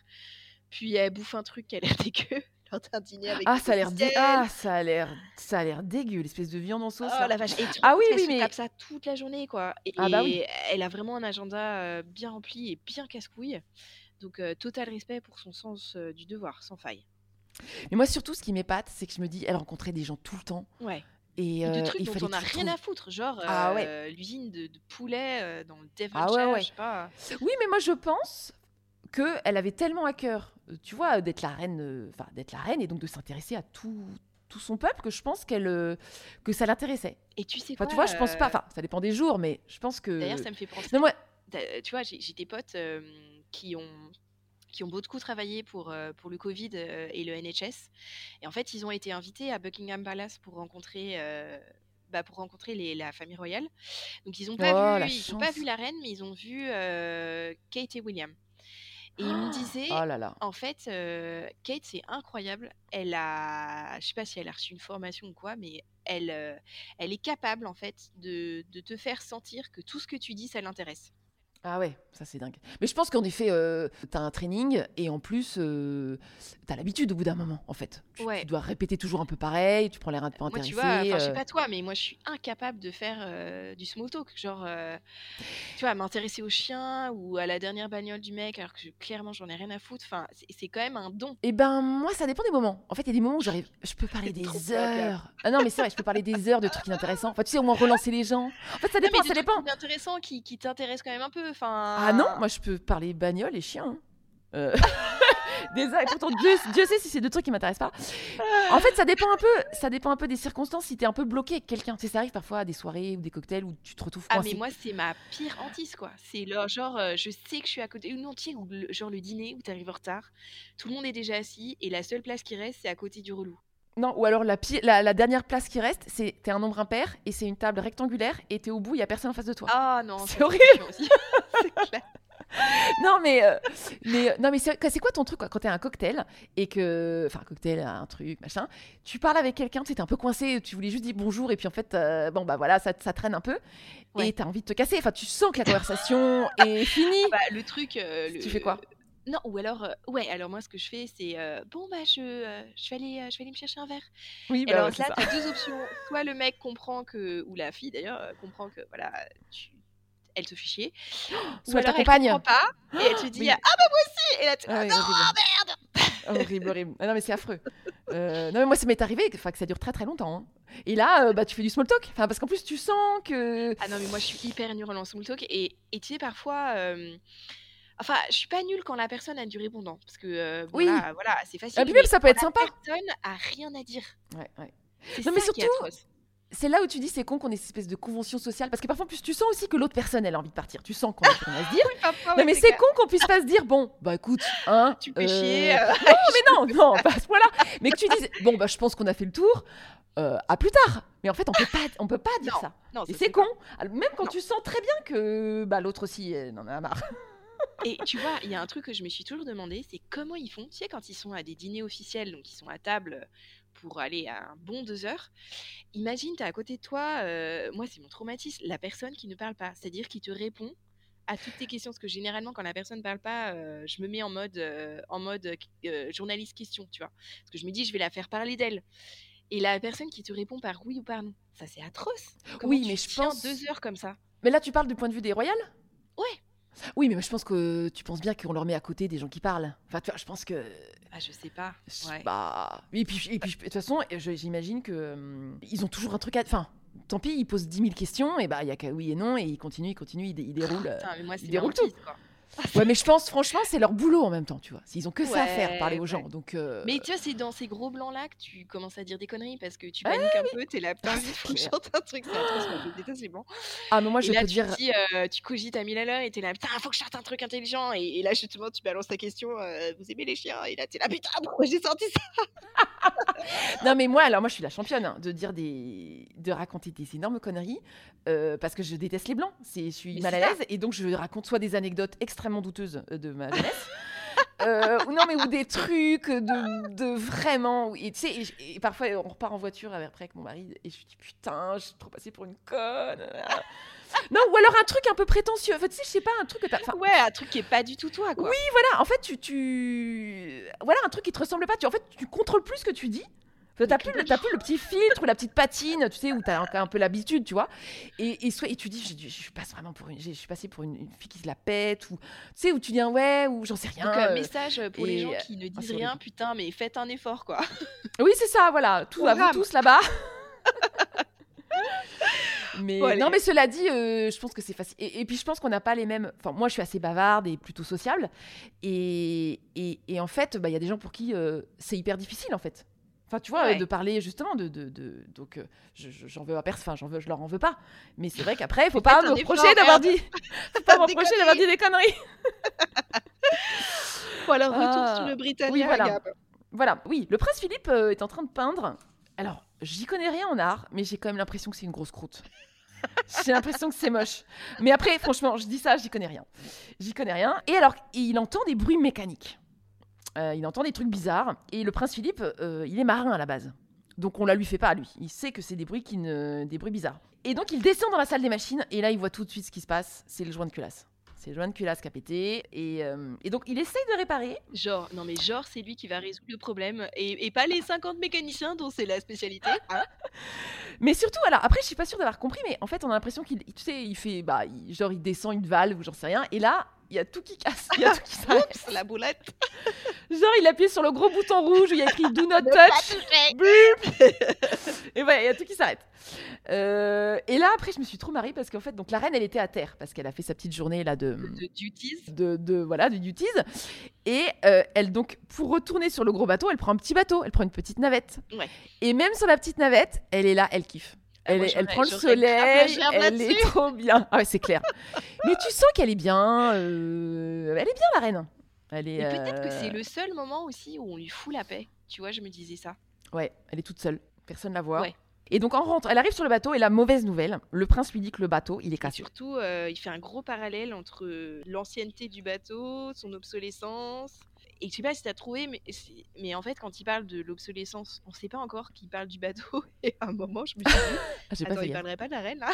puis elle bouffe un truc qui a dégueu avec
Ah, ça a l'air, dé- ah, ça a l'air, ça a l'air dégueu, l'espèce de viande en sauce.
Oh la vache. Et tu
Ah oui,
elle
oui,
se
mais-
tape ça toute la journée, quoi. Et,
Ah bah oui.
elle a vraiment un agenda euh, bien rempli et bien casse-couille. Donc, euh, total respect pour son sens euh, du devoir, sans faille.
Mais moi, surtout, ce qui m'épate, c'est que je me dis, elle rencontrait des gens tout le temps.
Ouais.
Et,
Et de
euh,
trucs
il
dont
fallait
on a
tout
rien à foutre, genre
Ah ouais.
euh, l'usine de, de poulet euh, dans le
Ah
Devonshire,
ouais, ouais.
je sais pas.
Oui, mais moi, je pense que elle avait tellement à cœur, euh, tu vois, d'être la reine, euh, enfin, d'être la reine et donc de s'intéresser à tout, tout son peuple, que je pense qu'elle, euh, que ça l'intéressait.
Et tu sais quoi
tu vois, je pense pas.
euh,
Enfin, ça dépend des jours, mais je pense que.
D'ailleurs, ça me fait penser.
Non, moi,
Tu vois, j'ai des potes euh, qui ont qui ont beaucoup travaillé pour, euh, pour le Covid et le NHS. Et en fait, ils ont été invités à Buckingham Palace pour rencontrer, bah, pour rencontrer les, la famille royale. Donc, ils n'ont pas,
Oh, la
vu, ils ont pas vu la reine, mais ils ont vu Kate et William. Et ils me disaient,
oh là là.
En fait, euh, Kate, c'est incroyable. Elle a, je sais pas si elle a reçu une formation ou quoi, mais elle, euh, elle est capable en fait de, de te faire sentir que tout ce que tu dis, ça l'intéresse.
Ah ouais, ça c'est dingue. Mais je pense qu'en effet, euh, t'as un training et en plus, euh, t'as l'habitude au bout d'un moment, en fait. Tu,
Ouais.
tu dois répéter toujours un peu pareil, tu prends l'air un peu
Moi,
intéressé.
tu vois, enfin, je sais
euh,
pas toi, mais moi, je suis incapable de faire euh, du small talk. Genre, euh, tu vois, m'intéresser au chien ou à la dernière bagnole du mec, alors que je- clairement, j'en ai rien à foutre. Enfin, c'est- quand même un don.
Eh ben, moi, ça dépend des moments. En fait, il y a des moments où j'arrive, je peux parler des heures. Ah non, mais c'est vrai, je peux parler des heures de trucs inintéressants. Enfin, tu sais, au moins relancer les gens. En fait, ça
Non, mais
dépend,
des
ça
trucs
dépend.
intéressants qui, qui t'intéressent quand même un peu.
Ah non, moi, je peux parler bagnole et chien. hein. Euh, pourtant, Dieu, Dieu sait si c'est deux trucs qui m'intéressent pas. En fait, ça dépend un peu. Ça dépend un peu des circonstances. Si t'es un peu bloqué avec quelqu'un, tu sais, ça arrive parfois à des soirées ou des cocktails où tu te retrouves
Ah
coincé.
mais moi c'est ma pire hantise quoi. C'est le genre euh, je sais que je suis à côté ou non tu sais, ou le, genre le dîner où t'arrives en retard, tout le monde est déjà assis et la seule place qui reste c'est à côté du relou.
Non, ou alors la, la, la dernière place qui reste, c'est t'es un nombre impair et c'est une table rectangulaire et t'es au bout, il y a personne en face de toi.
Ah non,
C'est horrible.
aussi. Clair.
Non mais euh, mais euh, non mais c'est quoi ton truc quoi, quand t'es à un cocktail et que enfin un cocktail un truc machin, tu parles avec quelqu'un, t'es un peu coincé, tu voulais juste dire bonjour et puis en fait euh, bon bah voilà ça, ça traîne un peu et t'as envie de te casser. Enfin tu sens que la conversation est finie.
Bah, le truc le-
Tu fais quoi?
Non, ou alors euh, ouais, alors moi ce que je fais c'est euh, bon bah je euh, je vais aller je vais aller me chercher un verre.
Oui bah
alors
ouais,
là
ça.
t'as deux options, soit le mec comprend que ou la fille d'ailleurs comprend que voilà, tu elle te fait chier.
Soit
ou
elle
alors elle
t'accompagne.
comprend pas et elle te dit
Oui.
ah bah moi aussi et là tu
Ah ouais,
non,
horrible. horrible, horrible. Ah non, mais c'est affreux. Non, mais moi, ça m'est arrivé enfin, que ça dure très très longtemps. hein. Et là, euh, bah, tu fais du small talk. Enfin, parce qu'en plus, tu sens que.
Ah non, mais moi je suis hyper nulle en small talk et, et tu sais, parfois. euh, Enfin, je suis pas nulle quand la personne a du répondant. Parce que, euh, bon,
Oui.
là, voilà, c'est facile.
Ah, puis même, ça peut être sympa.
La personne a rien à dire.
Ouais, ouais. Non, mais
ça
surtout. C'est là où tu dis c'est con qu'on ait cette espèce de convention sociale. Parce que parfois, en plus, tu sens aussi que l'autre personne, elle a envie de partir. Tu sens qu'on a rien à se dire.
Parfois,
non,
ouais,
mais
c'est
con qu'on puisse pas se dire bon, bah écoute, hein.
Tu peux
euh,
chier. euh,
Non, mais non, non, pas à ce point-là. Mais que tu dises bon, bah je pense qu'on a fait le tour. euh, à plus tard. Mais en fait, on peut pas, on peut pas dire
Non,
ça.
non,
Et c'est con. Même quand
Non.
tu sens très bien que bah, l'autre aussi elle en a marre.
Et tu vois, il y a un truc que je me suis toujours demandé, c'est comment ils font, tu sais, quand ils sont à des dîners officiels, donc ils sont à table pour aller à un bon deux heures. Imagine, t'es à côté de toi, euh, moi c'est mon traumatisme, la personne qui ne parle pas, c'est-à-dire qui te répond à toutes tes questions, parce que généralement quand la personne ne parle pas, euh, je me mets en mode, euh, en mode euh, journaliste question, tu vois, parce que je me dis je vais la faire parler d'elle. Et la personne qui te répond par oui ou par non, ça c'est atroce. Comment
Oui,
tu
mais je pense-
deux heures comme ça?
Mais là, tu parles du point de vue des royales?
Ouais.
Oui, mais moi, je pense que tu penses bien qu'on leur met à côté des gens qui parlent. Enfin, tu vois, je pense que.
Ah, je sais pas.
je-
Ouais.
Bah. Et puis, et puis de toute façon, j'imagine que. hum, ils ont toujours un truc à. Enfin, tant pis, ils posent 10 000 questions, et bah, il y a qu'à oui et non, et ils continuent, ils continuent, ils, dé- ils déroulent. euh.
Putain, mais moi ma
déroulent tout.
quoi.
Ouais, mais je pense, franchement, c'est leur boulot en même temps, tu vois. S'ils ont que ça à faire, parler aux
ouais.
gens. Donc. euh,
Mais tu vois, c'est dans ces gros blancs là que tu commences à dire des conneries parce que tu paniques un peu, t'es là, putain, faut que chante un truc, c'est atroce, je déteste les blancs.
Ah, mais moi,
et
je
là,
peux
tu
dire.
dis, euh, tu cogites à mille à l'heure et t'es là, putain, faut que je chante un truc intelligent. Et, et là, justement, tu balances ta question, euh, vous aimez les chiens? Et là, t'es là, putain, pourquoi j'ai sorti ça?
Non, mais moi, alors moi, je suis la championne hein, de dire des, de raconter des énormes conneries euh, parce que je déteste les blancs. C'est, je suis
Mais
mal à l'aise et donc je raconte soit des anecdotes extrêmement douteuses euh, de ma jeunesse. euh, ou non, mais ou des trucs de, de vraiment. Et tu sais, et, parfois on repart en voiture après avec mon mari et je lui dis putain, je suis trop passée pour une conne. non, ou alors un truc un peu prétentieux. En fait, tu sais, je sais pas, un truc que t'as.
Ouais, un truc qui est pas du tout toi, quoi.
Oui, voilà, en fait, tu, tu... Voilà, un truc qui te ressemble pas. Tu, en fait, tu contrôles plus ce que tu dis. T'as plus, le- plus le petit filtre ou la petite patine, tu sais, où t'as encore un peu l'habitude, tu vois. Et, et, soit, et tu dis, je, passe vraiment pour une... Je suis passée pour une, une fille qui se la pète, ou... Tu sais, où tu dis un ouais, ou j'en sais rien.
Donc, euh,
euh,
message pour les gens
euh,
qui ne
ah,
disent rien, putain, mais faites un effort, quoi.
Oui, c'est ça, voilà. Tout à vous tous là-bas. mais
Bon,
non, mais cela dit, euh, je pense que c'est facile. Et, et puis je pense qu'on n'a pas les mêmes. Enfin, moi, je suis assez bavarde et plutôt sociable. Et, et, et en fait, bah, il y a des gens pour qui euh, c'est hyper difficile, en fait. Enfin, tu vois,
Ouais.
de parler justement de. de, de- donc, euh, je- je- j'en veux à personne. Enfin, j'en veux, je leur en veux pas. Mais c'est vrai qu'après, il faut pas me reprocher d'avoir dit. faut pas me reprocher d'avoir dit des conneries.
Alors, retour
Ah,
sur le Britannia,
oui, voilà.
Gab.
Voilà, oui, le prince Philippe euh, est en train de peindre. Alors, j'y connais rien en art, mais j'ai quand même l'impression que c'est une grosse croûte. j'ai l'impression que c'est moche. Mais après, franchement, je dis ça, j'y connais rien. J'y connais rien. Et alors, il entend des bruits mécaniques. Euh, il entend des trucs bizarres. Et le prince Philippe, euh, il est marin à la base. Donc on la lui fait pas à lui. Il sait que c'est des bruits qui ne... des bruits bizarres. Et donc il descend dans la salle des machines et là il voit tout de suite ce qui se passe. C'est le joint de culasse. C'est Joan Culasse qui a pété. Et, euh, et donc, il essaye de réparer.
Genre, non mais genre, c'est lui qui va résoudre le problème et, et pas les 50 mécaniciens dont c'est la spécialité. hein.
Mais surtout, alors après, je suis pas sûre d'avoir compris, mais en fait, on a l'impression qu'il, tu sais, il fait, bah, il- genre, il descend une valve ou j'en sais rien. Et là, il y a tout qui casse. Il y a tout qui s'arrête.
Oups, la boulette.
Genre, il appuie sur le gros bouton rouge où il y a écrit Do not touch. Bip Et voilà, il y a tout qui s'arrête. Euh, et là, après, je me suis trop marrée parce qu'en fait, donc la reine, elle était à terre parce qu'elle a fait sa petite journée là de.
De duties.
De, de- voilà, de duties. Et euh, elle, donc, pour retourner sur le gros bateau, elle prend un petit bateau, elle prend une petite navette.
Ouais.
Et même sur la petite navette, elle est là, elle kiffe.
Ah,
Elle,
moi,
prend le soleil, elle est trop bien. Ah ouais, c'est clair. Mais tu sens qu'elle est bien. euh, Elle est bien, la reine. Elle est,
peut-être que
euh,
c'est le seul moment aussi où on lui fout la paix. Tu vois, je me disais ça.
Ouais, elle est toute seule. Personne la voit.
Ouais.
Et donc en rentre, elle arrive sur le bateau et la mauvaise nouvelle, le prince lui dit que le bateau, il est
Et
cassé.
surtout, euh, il fait un gros parallèle entre euh, l'ancienneté du bateau, son obsolescence. Et je sais pas si t'as trouvé, mais, mais en fait, quand il parle de l'obsolescence, on sait pas encore qu'il parle du bateau. Et à un moment, je me suis dit,
Ah,
attends, il parlerait pas de la reine là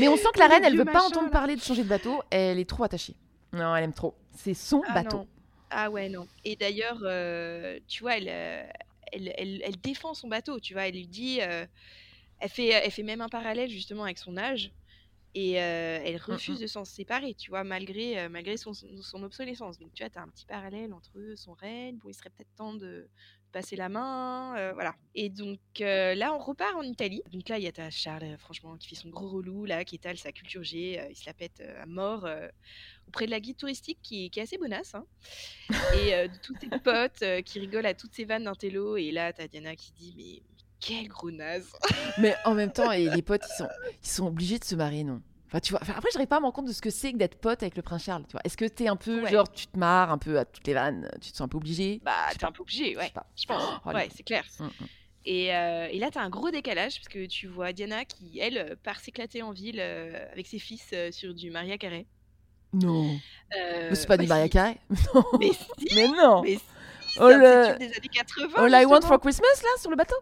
Mais on sent que la reine, elle veut pas entendre
là.
parler de changer de bateau, elle est trop attachée. Non, elle aime trop. C'est son
Ah
bateau.
non. Ah ouais, non. Et d'ailleurs, euh, tu vois, elle, euh, elle, elle, elle défend son bateau, tu vois. Elle lui dit. euh, elle, fait, elle fait même un parallèle justement avec son âge. Et euh, elle refuse de s'en séparer, tu vois, malgré, euh, malgré son, son, obsolescence. Donc, tu vois, tu as un petit parallèle entre son règne. Bon, il serait peut-être temps de passer la main. euh, voilà. Et donc, là, on repart en Italie. Donc là, il y a ta Charles, franchement, qui fait son gros relou, là, qui étale sa culture G. il se la pète à mort. auprès de la guide touristique qui, est- qui est assez bonasse. hein. Et de tous ses potes qui rigolent à toutes ces vannes d'intello. Et là, t'as Diana qui dit mais quel gros naze
Mais en même temps, et les potes, ils sont, ils sont obligés de se marier, non? Enfin, tu vois, enfin, après, j'arrive pas à me rendre compte de ce que c'est que d'être pote avec le prince Charles. Tu vois, est-ce que t'es un peu
Ouais.
genre, tu te marres un peu à toutes les vannes, tu te sens un peu obligé?
Bah, t'es un peu obligé, ouais. Je pense.
Oh,
ouais, c'est clair.
Mm, mm.
Et, euh, et là, t'as un gros décalage parce que tu vois Diana qui, elle, euh, part s'éclater en ville euh, avec ses fils euh, sur du Maria Carré.
Non. Mais c'est pas
ouais,
du Maria
si.
Carré Non.
Mais si,
Mais non.
mais si,
Oh le-
des années 80.
All I want
justement.
for Christmas, là, sur le bateau?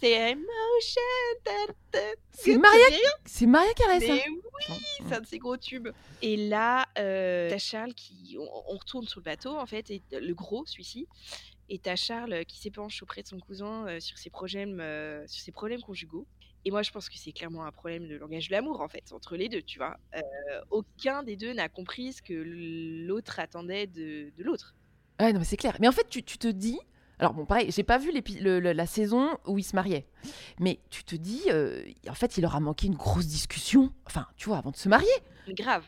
C'est Emotion. ta, ta.
C'est Maria, c'est Maria Carré, ça
Mais oui, c'est un de ses gros tubes. Et là, euh, t'as Charles qui. On, on retourne sur le bateau, en fait, et le gros, celui-ci. Et t'as Charles qui s'épanche auprès de son cousin euh, sur, ses problèmes, euh, sur ses problèmes conjugaux. Et moi, je pense que c'est clairement un problème de langage de l'amour, en fait, entre les deux, tu vois. Euh, aucun des deux n'a compris ce que l'autre attendait de, de l'autre.
Ouais, non, mais c'est clair. Mais en fait, tu, tu te dis. Alors, bon, pareil, j'ai pas vu l'épi- le- le- la saison où ils se mariaient. Mais tu te dis, euh, en fait, il leur a manqué une grosse discussion. Enfin, tu vois, avant de se marier.
Grave.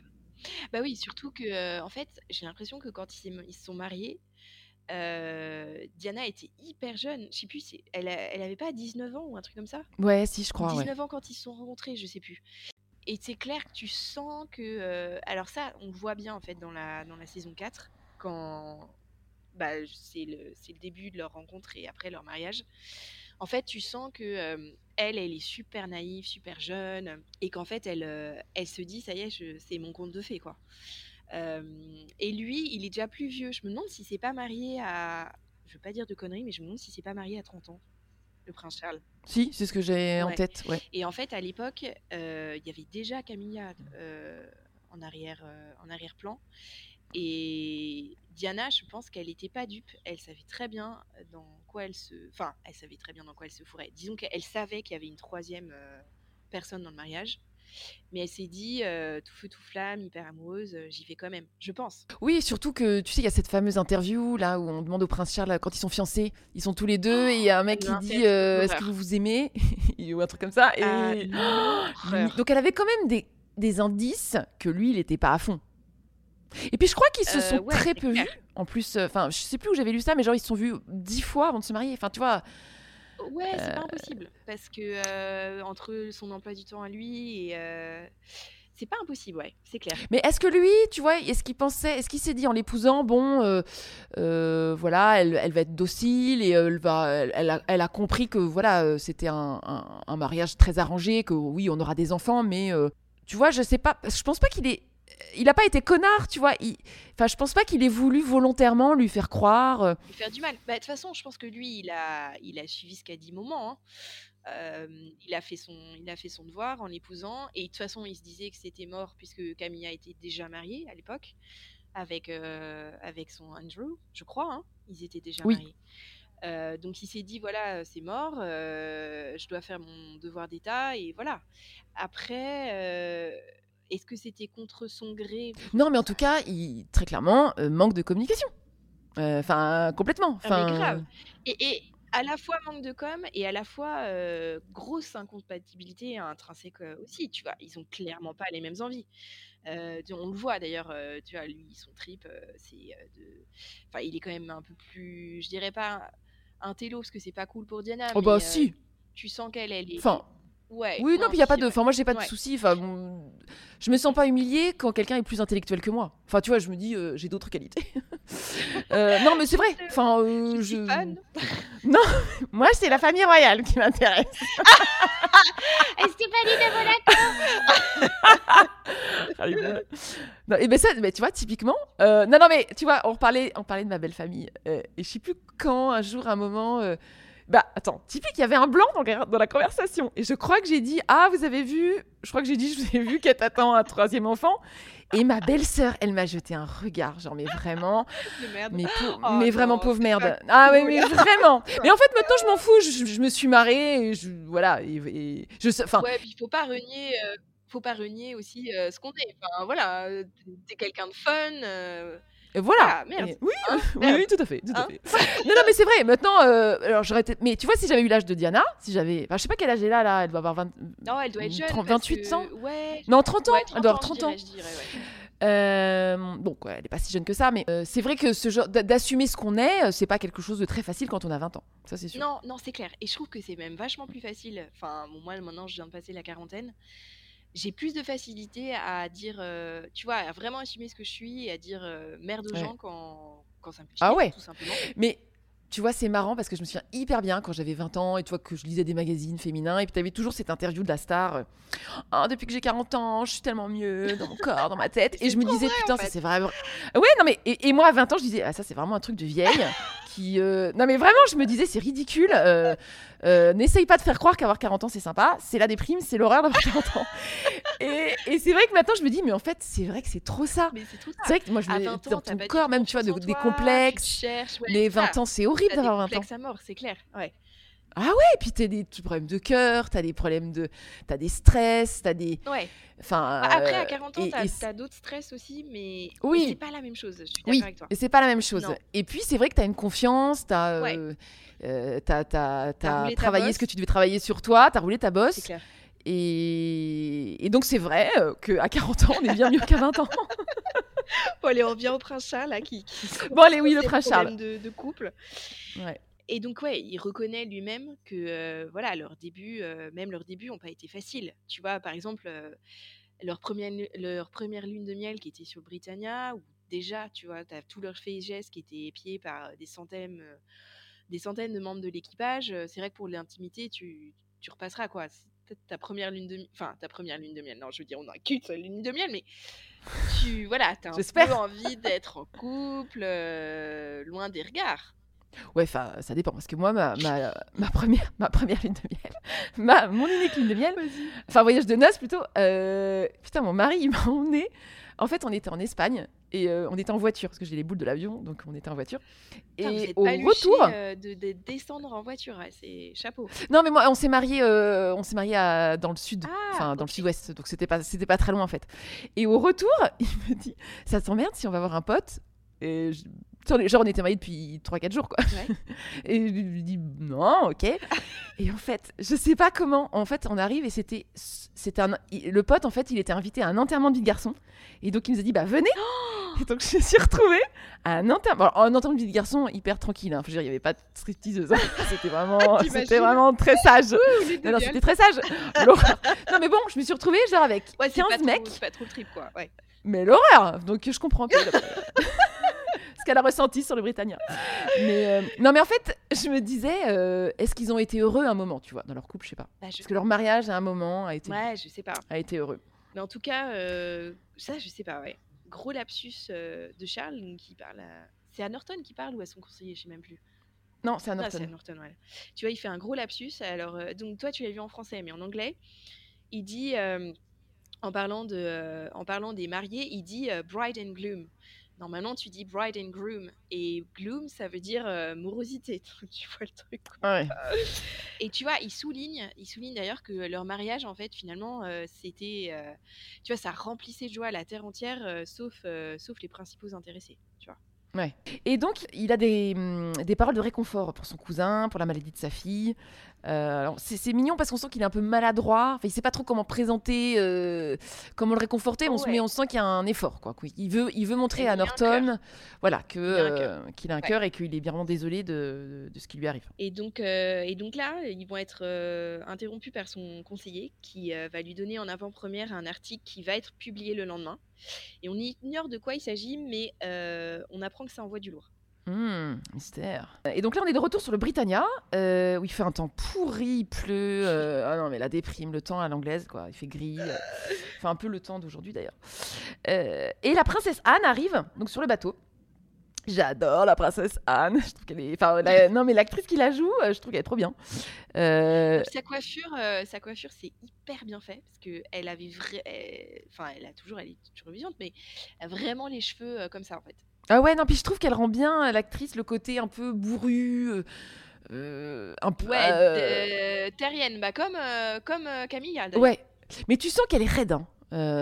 Bah oui, surtout que, euh, en fait, j'ai l'impression que quand ils, ils se sont mariés, euh, Diana était hyper jeune. Je sais plus, elle, elle avait pas 19 ans ou un truc comme ça?
Ouais, si, je crois. ouais.
19 ans quand ils se sont rencontrés, je sais plus. Et c'est clair que tu sens que. euh, alors, ça, on le voit bien en fait dans la, dans la saison 4, quand. Bah, c'est le, c'est le début de leur rencontre et après leur mariage. En fait, tu sens que euh, elle, elle est super naïve, super jeune, et qu'en fait, elle, euh, elle se dit, ça y est, c'est mon conte de fées, quoi. Euh, et lui, il est déjà plus vieux. Je me demande s'il s'est pas marié à. Je veux pas dire de conneries, mais je me demande s'il s'est pas marié à 30 ans, le prince Charles.
Si, c'est ce que j'ai en tête. Ouais.
Et en fait, à l'époque, il y avait déjà Camilla en arrière, en arrière-plan. Et Diana, je pense qu'elle n'était pas dupe. Elle savait très bien dans quoi elle se, enfin, elle savait très bien dans quoi elle se fourrait. Disons qu'elle savait qu'il y avait une troisième euh, personne dans le mariage, mais elle s'est dit euh, tout feu tout flamme, hyper amoureuse, euh, j'y vais quand même. Je pense.
Oui, surtout que tu sais, il y a cette fameuse interview là où on demande au prince Charles quand ils sont fiancés, ils sont tous les deux et il y a un mec qui dit euh, Est-ce que vous vous aimez? Ou un truc comme ça. Et...
Ah,
Oh. Donc elle avait quand même des, des indices que lui, il n'était pas à fond. Et puis je crois qu'ils se
Euh,
sont
ouais,
très peu vus. En plus, euh, enfin, je sais plus où j'avais lu ça, mais genre ils se sont vus dix fois avant de se marier. Enfin, tu vois.
Ouais, c'est pas impossible parce que euh, entre son emploi du temps à lui et euh, c'est pas impossible, ouais, c'est clair.
Mais est-ce que lui, tu vois, est-ce qu'il pensait, est-ce qu'il s'est dit en l'épousant, bon, euh, euh, voilà, elle, elle va être docile et elle va, elle, elle a, elle a compris que voilà, euh, c'était un, un- un mariage très arrangé, que oui, on aura des enfants, mais euh, tu vois, je sais pas, je pense pas qu'il est, il a pas été connard, tu vois. il- Enfin, je pense pas qu'il ait voulu volontairement lui faire croire. euh,
Lui faire du mal. Bah, de toute façon, je pense que lui, il a, il a suivi ce qu'a dit Moment. hein. Euh, il, a fait son, il a fait son devoir en l'épousant. Et de toute façon, il se disait que c'était mort puisque Camilla était déjà mariée à l'époque avec, euh, avec son Andrew, je crois. hein. Ils étaient déjà
Oui.
mariés. Euh, donc il s'est dit voilà c'est mort, euh, je dois faire mon devoir d'État et voilà. Après, est-ce que c'était contre son gré
Non, mais en tout cas, il, très clairement, euh, manque de communication. Euh, Enfin, complètement.
Ah,
Enfin,
grave. Et, et à la fois manque de com et à la fois euh, grosse incompatibilité intrinsèque aussi, tu vois. Ils ont clairement pas les mêmes envies. Euh, on le voit d'ailleurs, euh, tu vois, lui, son trip, euh, c'est de. Enfin, il est quand même un peu plus. Je dirais pas un télo parce que c'est pas cool pour Diana.
Oh
mais,
bah si.
Tu sens qu'elle, elle est.
Enfin,
ouais.
oui, non, puis il y a pas de. Enfin, moi, j'ai pas de
Ouais.
soucis. Enfin, bon, je me sens pas humiliée quand quelqu'un est plus intellectuel que moi. Enfin, tu vois, je me dis, euh, j'ai d'autres qualités. Euh, non, mais c'est vrai. Enfin, euh,
Je suis
je.
fan.
Moi, c'est la famille royale qui m'intéresse.
Stéphanie de Monaco.
Non, et ben ça, ben, tu vois, typiquement. euh, non, non, mais tu vois, on parlait, on parlait de ma belle famille. et je sais plus quand, un jour, un moment. Bah, attends, typique, il y avait un blanc dans, la- dans la conversation. Et je crois que j'ai dit Ah, vous avez vu Je crois que j'ai dit Je vous ai vu qu'elle attend un troisième enfant. Et ma belle-sœur, elle m'a jeté un regard, genre, mais vraiment.
Merde.
Mais,
Oh
mais vraiment pauvre merde. Ah oui, mais vraiment. Mais en fait, maintenant, je m'en fous. Je, je me suis marrée. Et je, voilà. Et, je
Ouais, puis il faut pas renier, euh, faut pas renier aussi euh, ce qu'on est. Enfin voilà, euh, t'es quelqu'un de fun. euh,
Et voilà.
Ah, merde.
Et- oui,
Hein,
oui,
merde.
oui, tout à fait, tout à
Hein
fait. non, non, mais c'est vrai. Maintenant, euh, alors j'aurais été- Mais tu vois, si j'avais eu l'âge de Diana, si j'avais, enfin, je sais pas quel âge elle a là, elle doit avoir 20...
Non, elle doit être jeune.
30,
parce
28
que-
ans.
Ouais.
non 30 ans.
ouais,
elle doit avoir
je
30 ans.
dirais, je dirais, ouais.
Euh, bon, quoi, elle est pas si jeune que ça, mais euh, c'est vrai que ce genre d'a- d'assumer ce qu'on est, c'est pas quelque chose de très facile quand on a 20 ans. Ça, c'est sûr.
Non, non, c'est clair. Et je trouve que c'est même vachement plus facile. Enfin, bon, moi maintenant, je viens de passer la quarantaine. J'ai plus de facilité à dire, euh, tu vois, à vraiment assumer ce que je suis et à dire euh, merde aux
Ouais.
gens quand, quand ça me fait
Ah
chier,
ouais.
tout simplement.
Mais tu vois, c'est marrant parce que je me souviens hyper bien quand j'avais 20 ans et tu vois que je lisais des magazines féminins et puis tu avais toujours cette interview de la star. Ah, depuis que j'ai 40 ans, je suis tellement mieux dans mon corps, dans ma tête. Et je me disais,
vrai,
putain, ça c'est vraiment. Ouais, non, mais et, et moi à 20 ans, je disais, ah, ça c'est vraiment un truc de vieille qui. euh, Non, mais vraiment, je me disais, c'est ridicule. euh, euh, N'essaye pas de faire croire qu'avoir 40 ans c'est sympa. C'est la déprime, c'est l'horreur d'avoir 40 ans. et et c'est vrai que maintenant, je me dis, mais en fait, c'est vrai que c'est trop ça.
C'est
vrai que moi, je me
20 ans,
dans ton corps, même, tu vois, de- des
toi, tu
complexes.
cherches, ouais,
Les
c'est ça.
20 ans, c'est horrible d'avoir 20 ans.
complexes c'est clair. Ouais.
Et puis t'as des problèmes de cœur, t'as des problèmes de, t'as des stress, t'as des,
Ouais.
enfin.
Bah, Après, à
euh,
40 ans,
et-
t'as d'autres stress aussi, mais
Oui.
c'est pas la même chose. Je suis
Oui,
avec toi.
et c'est pas la même chose.
Non.
Et puis c'est vrai que t'as une confiance, t'as, euh,
Ouais.
euh, t'as,
ta
travaillé ce que tu devais travailler sur toi, t'as roulé ta bosse.
clair.
Et... et donc c'est vrai euh, qu'à 40 ans, on est bien mieux qu'à 20 ans.
Bon, allez, on revient au prince Charles, là, qui,
Bon, allez, oui, le prince Charles.
De, de couple.
Ouais.
Et donc, ouais, il reconnaît lui-même que, euh, voilà, leurs débuts, euh, même leurs débuts n'ont pas été faciles. Tu vois, par exemple, euh, leur, première, lu- leur première lune de miel qui était sur Britannia, où déjà, tu vois, tu as tous leurs faits et gestes qui étaient épiés par des centaines, des centaines de membres de l'équipage. C'est vrai que pour l'intimité, tu, tu repasseras, quoi. Ta première lune de miel. Enfin, ta première lune de miel. Non, je veux dire, on a qu'une seule lune de miel, mais tu, voilà, t'as un peu envie d'être en couple, loin des regards.
Ouais, enfin, ça dépend. Parce que moi, ma, ma, ma première, ma première lune de miel, ma, mon unique lune de miel, enfin, voyage de noces plutôt, euh, putain, mon mari, il m'a emmené. En fait, on était en Espagne et euh, on était en voiture, parce que j'ai les boules de l'avion, donc on était en voiture.
Putain,
et au retour.
euh, de, de descendre en voiture, ouais, c'est chapeau.
Non, mais moi, on s'est mariés, euh, on s'est dans le sud,
Ah,
enfin dans le sud-ouest, donc c'était pas, c'était pas très loin en fait. Et au retour, il me dit, ça t'emmerde si on va voir un pote? Et je- genre, on était mariés depuis 3-4 jours, quoi.
Ouais.
Et je lui dis, non, ok. et en fait, je sais pas comment, en fait, on arrive et c'était, c'était un, le pote, en fait, il était invité à un enterrement de vie de garçon. Et donc, il nous a dit, bah venez. et donc, je me suis retrouvée à un enterrement, alors, un enterrement de vie de garçon hyper tranquille. Hein. Faut dire, il y avait pas de stripteaseuse. hein. C'était vraiment, c'était vraiment très sage. Non, non, c'était très sage. Non, mais bon, je me suis retrouvée genre avec
Ouais, c'est
15
pas
mecs,
pas trop le trip, quoi. Ouais.
mais l'horreur. Donc je comprends la- ce qu'elle a ressenti sur le Britannia. Mais euh, non, mais en fait, je me disais, euh, est-ce qu'ils ont été heureux un moment, tu vois, dans leur couple, je sais pas.
Bah, je-
Parce que leur mariage à un moment a été,
Ouais, je sais pas.
a été heureux.
Mais en tout cas, euh, ça, je sais pas, ouais. Gros lapsus de Charles, qui parle à... C'est à Norton qui parle ou à son conseiller, je sais même plus.
Non, c'est à Norton.
c'est à Norton, ouais. Tu vois, il fait un gros lapsus. Alors, donc toi, tu l'as vu en français, mais en anglais, il dit, en, parlant de, euh, en parlant des mariés, il dit euh, bride and gloom. Normalement, tu dis bride and groom. Et gloom, ça veut dire euh, morosité. tu vois le truc. quoi.
Ouais.
Et tu vois, il souligne, il souligne d'ailleurs que leur mariage, en fait, finalement, euh, c'était, euh, tu vois, ça remplissait de joie la terre entière, euh, sauf, euh, sauf les principaux intéressés. Tu vois.
Et donc, il a des, hum, des paroles de réconfort pour son cousin, pour la maladie de sa fille. Euh, c'est mignon parce qu'on sent qu'il est un peu maladroit. Enfin, il sait pas trop comment présenter, euh, comment le réconforter. On se met, on sent qu'il y a un effort, quoi. Il veut, il veut montrer
Et
à Norton, voilà, euh, qu'il a un
Ouais.
cœur et qu'il est bien vraiment désolé de, de ce qui lui arrive.
Et donc, et donc là, ils vont être interrompus par son conseiller qui va lui donner en avant-première un article qui va être publié le lendemain. Et on ignore de quoi il s'agit, mais on apprend que ça envoie du lourd.
Hmm, mystère. Et donc là, on est de retour sur le Britannia, euh, où il fait un temps pourri, il pleut. euh, ah non, mais la déprime, le temps à l'anglaise, quoi. Il fait gris. euh, un peu le temps d'aujourd'hui, d'ailleurs. Euh, et la princesse Anne arrive, donc sur le bateau. J'adore la princesse Anne. Je trouve qu'elle est. Enfin, non, mais l'actrice qui la joue, je trouve qu'elle est trop bien.
Sa coiffure, sa coiffure, c'est hyper bien fait parce que elle avait enfin, elle a toujours, elle est toujours vivante, mais elle a vraiment les cheveux comme ça en fait.
Ah ouais, non, puis je trouve qu'elle rend bien euh, l'actrice le côté un peu bourru, euh, euh, un peu.
Ouais,
euh,
terrienne, bah comme, euh, comme d'ailleurs.
Ouais, mais tu sens qu'elle est raide. hein.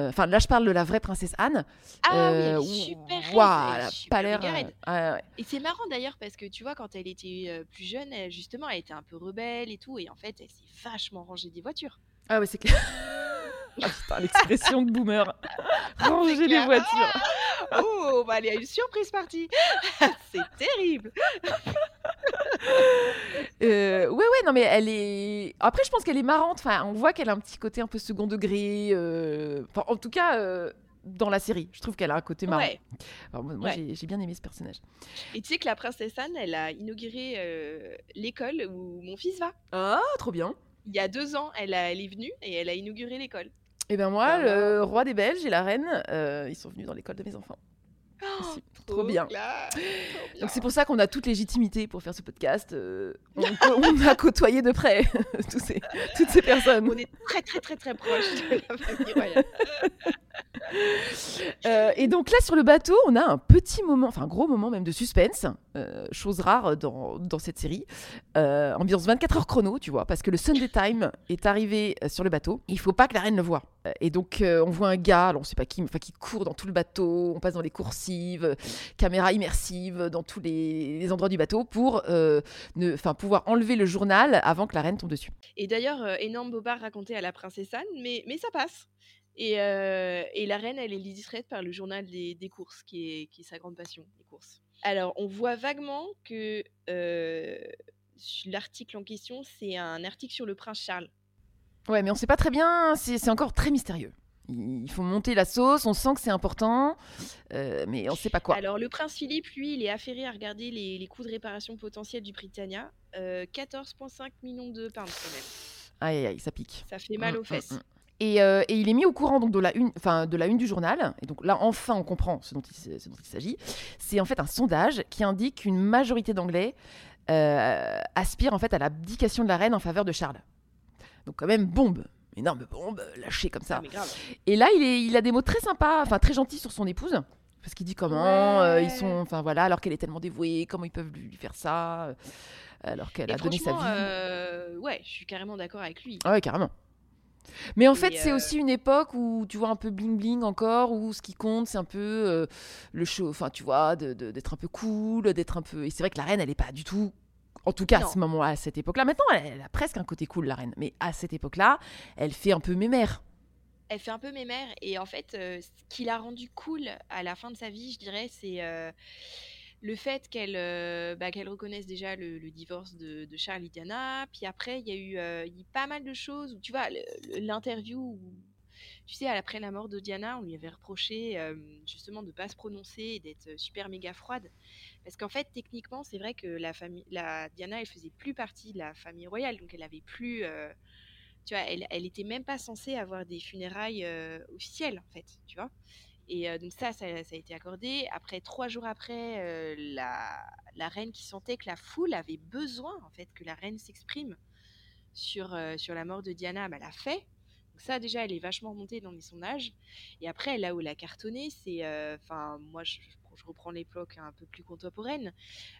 Enfin, là, je parle de la vraie princesse Anne.
Ah oui, elle est super raide,
ouah,
elle
a
super
pas l'air. ouais.
Et c'est marrant d'ailleurs parce que tu vois, quand elle était plus jeune, elle- justement, elle était un peu rebelle et tout, et en fait, elle s'est vachement rangée des voitures.
Ah ouais, c'est clair. ah putain, l'expression de boomer. Ranger les voitures.
Oh, bah, il y a une surprise partie. c'est terrible.
Euh, ouais, ouais, non, mais elle est. Après, je pense qu'elle est marrante. Enfin, on voit qu'elle a un petit côté un peu second degré. euh, Enfin, en tout cas, euh, dans la série, je trouve qu'elle a un côté marrant.
Ouais.
Alors, moi,
Ouais.
j'ai- bien aimé ce personnage.
Et tu sais que la princesse Anne, elle a inauguré euh, l'école où mon fils va.
Ah, trop bien.
Il y a deux ans, elle, a- elle est venue et elle a inauguré l'école.
Et ben moi,
Bah,
le roi des Belges et la reine, euh, ils sont venus dans l'école de mes enfants.
Oh,
trop bien.
trop bien.
Donc c'est pour ça qu'on a toute légitimité pour faire ce podcast. euh, on, on a côtoyé de près ces, toutes ces personnes.
On est très très très très proche de la famille royale.
Euh, et donc là, sur le bateau, on a un petit moment, enfin un gros moment même de suspense, euh, chose rare dans, dans cette série. Ambiance 24 heures chrono, tu vois, parce que le Sunday Time est arrivé sur le bateau. Il faut pas que la reine le voie. Et donc, euh, on voit un gars, alors on sait pas qui, enfin qui court dans tout le bateau. On passe dans les coursives, caméra immersive dans tous les, endroits du bateau pour euh, pouvoir enlever le journal avant que la reine tombe dessus.
Et d'ailleurs, euh, énorme bobard raconté à la princesse Anne, mais, ça passe. Et, la reine, elle est distraite par le journal des, courses, qui est, qui est sa grande passion, les courses. Alors, on voit vaguement que l'article en question, c'est un article sur le prince Charles.
Ouais, mais on sait pas très bien, c'est encore très mystérieux. Il faut monter la sauce, on sent que c'est important, euh, mais on sait pas quoi.
Alors, le prince Philippe, lui, il est affairé à regarder les, les coûts de réparation potentiels du Britannia. Euh, 14,5 millions de pounds quand même.
Aïe, aïe, aïe, ça pique.
Ça fait mal
Mm,
aux
mm,
fesses.
mm. Et, euh, et il est mis au courant donc de la une, enfin de la une du journal. Et donc là, enfin, on comprend ce dont il, s'agit. C'est en fait un sondage qui indique qu'une majorité d'Anglais euh, aspire en fait à l'abdication de la reine en faveur de Charles. Donc quand même bombe, énorme bombe lâchée comme ça.
Ah.
Et là, il, est, il a des mots très sympas, enfin très gentils sur son épouse. Parce qu'il dit comment euh, ils sont, enfin voilà, alors qu'elle est tellement dévouée, comment ils peuvent lui lui faire ça, euh, alors qu'elle a donné sa vie.
euh, ouais, je suis carrément d'accord avec lui.
Ah ouais, carrément. Mais en
Et,
fait, c'est
euh,
aussi une époque où tu vois un peu bling bling encore, où ce qui compte, c'est un peu le show, enfin tu vois, d'être un peu cool, d'être un peu. Et c'est vrai que la reine, elle est pas du tout. En tout cas,
Non.
à ce moment-là, à cette époque-là. Maintenant, elle, elle a presque un côté cool, la reine. Mais à cette époque-là, elle fait un peu mémère.
Elle fait un peu mémère et en fait, euh, ce qui l'a rendue cool à la fin de sa vie, je dirais, c'est euh, le fait qu'elle euh, bah, qu'elle reconnaisse déjà le, le divorce de, de Charles et Diana. Puis après, il y a eu il y a eu pas mal de choses. Où, tu vois, l'interview où, tu sais, après la mort de Diana, on lui avait reproché euh, justement de pas se prononcer et d'être euh, super méga froide. Parce qu'en fait, techniquement, c'est vrai que la famille, la Diana, elle faisait plus partie de la famille royale, donc elle avait plus, euh, tu vois, elle, était même pas censée avoir des funérailles officielles, en fait, tu vois. Et donc ça, ça, a été accordé. Après, trois jours après, la, reine qui sentait que la foule avait besoin, en fait, que la reine s'exprime sur, sur la mort de Diana, bah, l'a fait. Ça, déjà, elle est vachement remontée dans les sondages. Et après, là où elle a cartonné, c'est... euh, Enfin, moi, je, je reprends l'époque un peu plus contemporaine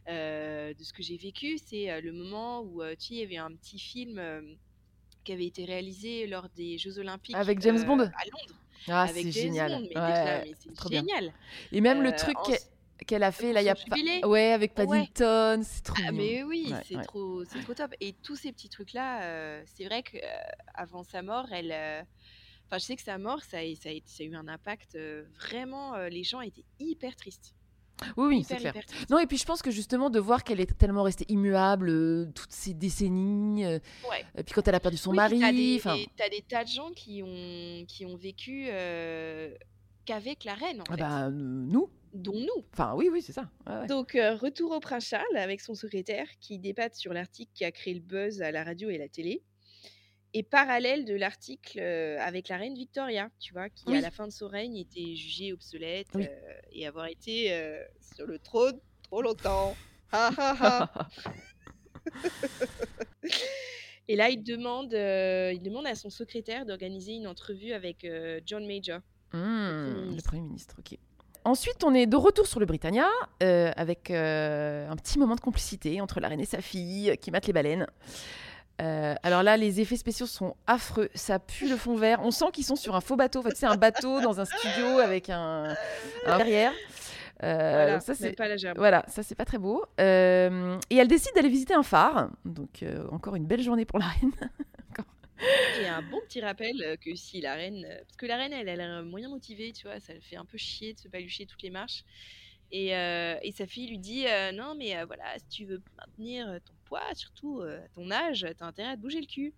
euh, de ce que j'ai vécu. C'est euh, le moment où, tu il y avait un petit film... qui avait été réalisé lors des Jeux Olympiques
Avec James Bond
à Londres.
Ah,
avec
c'est
James
génial.
Bond, mais,
Ouais,
déjà, mais c'est
trop bien.
génial.
Et même le truc
en-
qu'elle- a fait là, il y a
jubilé.
Ouais, avec
Ouais.
Paddington, c'est trop
Ah, mais oui,
Ouais,
c'est
ouais.
trop, c'est trop top. Et tous ces petits trucs-là, euh, c'est vrai que euh, avant sa mort, elle, euh, enfin, je sais que sa mort, ça a, ça a, ça a eu un impact vraiment. les gens étaient hyper tristes.
Oui, oui, c'est clair. Non, et puis je pense que justement de voir qu'elle est tellement restée immuable euh, toutes ces décennies, euh,
Ouais.
et puis quand elle a perdu son
Oui,
mari,
t'as des, t'as des tas de gens qui ont, qui ont vécu euh, qu'avec la reine, en
ah
fait,
bah, nous,
dont nous.
enfin oui, oui, c'est ça. Ouais, ouais.
Donc, euh, retour au prince Charles avec son secrétaire qui débatte sur l'article qui a créé le buzz à la radio et la télé. Et parallèle de l'article euh, avec la reine Victoria, tu vois, qui
Oui.
à la fin de son règne était jugée obsolète
Oui.
euh, et avoir été sur le trône trop longtemps. Ha, ha, ha. et là, il demande, il demande à son secrétaire d'organiser une entrevue avec John Major.
Hmm,
Premier
le
ministre.
Premier ministre, ok. Ensuite, on est de retour sur le Britannia, euh, avec euh, un petit moment de complicité entre la reine et sa fille, euh, qui matent les baleines. Euh, alors là, les effets spéciaux sont affreux, ça pue le fond vert. On sent qu'ils sont sur un faux bateau. En fait, c'est un bateau dans un studio avec un, un derrière.
Voilà,
ça, c'est
pas
voilà, ça c'est pas très beau. Et elle décide d'aller visiter un phare. Donc encore une belle journée pour la reine.
Et un bon petit rappel que si la reine, parce que la reine, elle a l'air moyen motivée, tu vois, ça le fait un peu chier de se balucher toutes les marches. Et, euh, et sa fille lui dit euh, non mais euh, voilà si tu veux maintenir ton poids surtout à ton âge t'as intérêt à te bouger le cul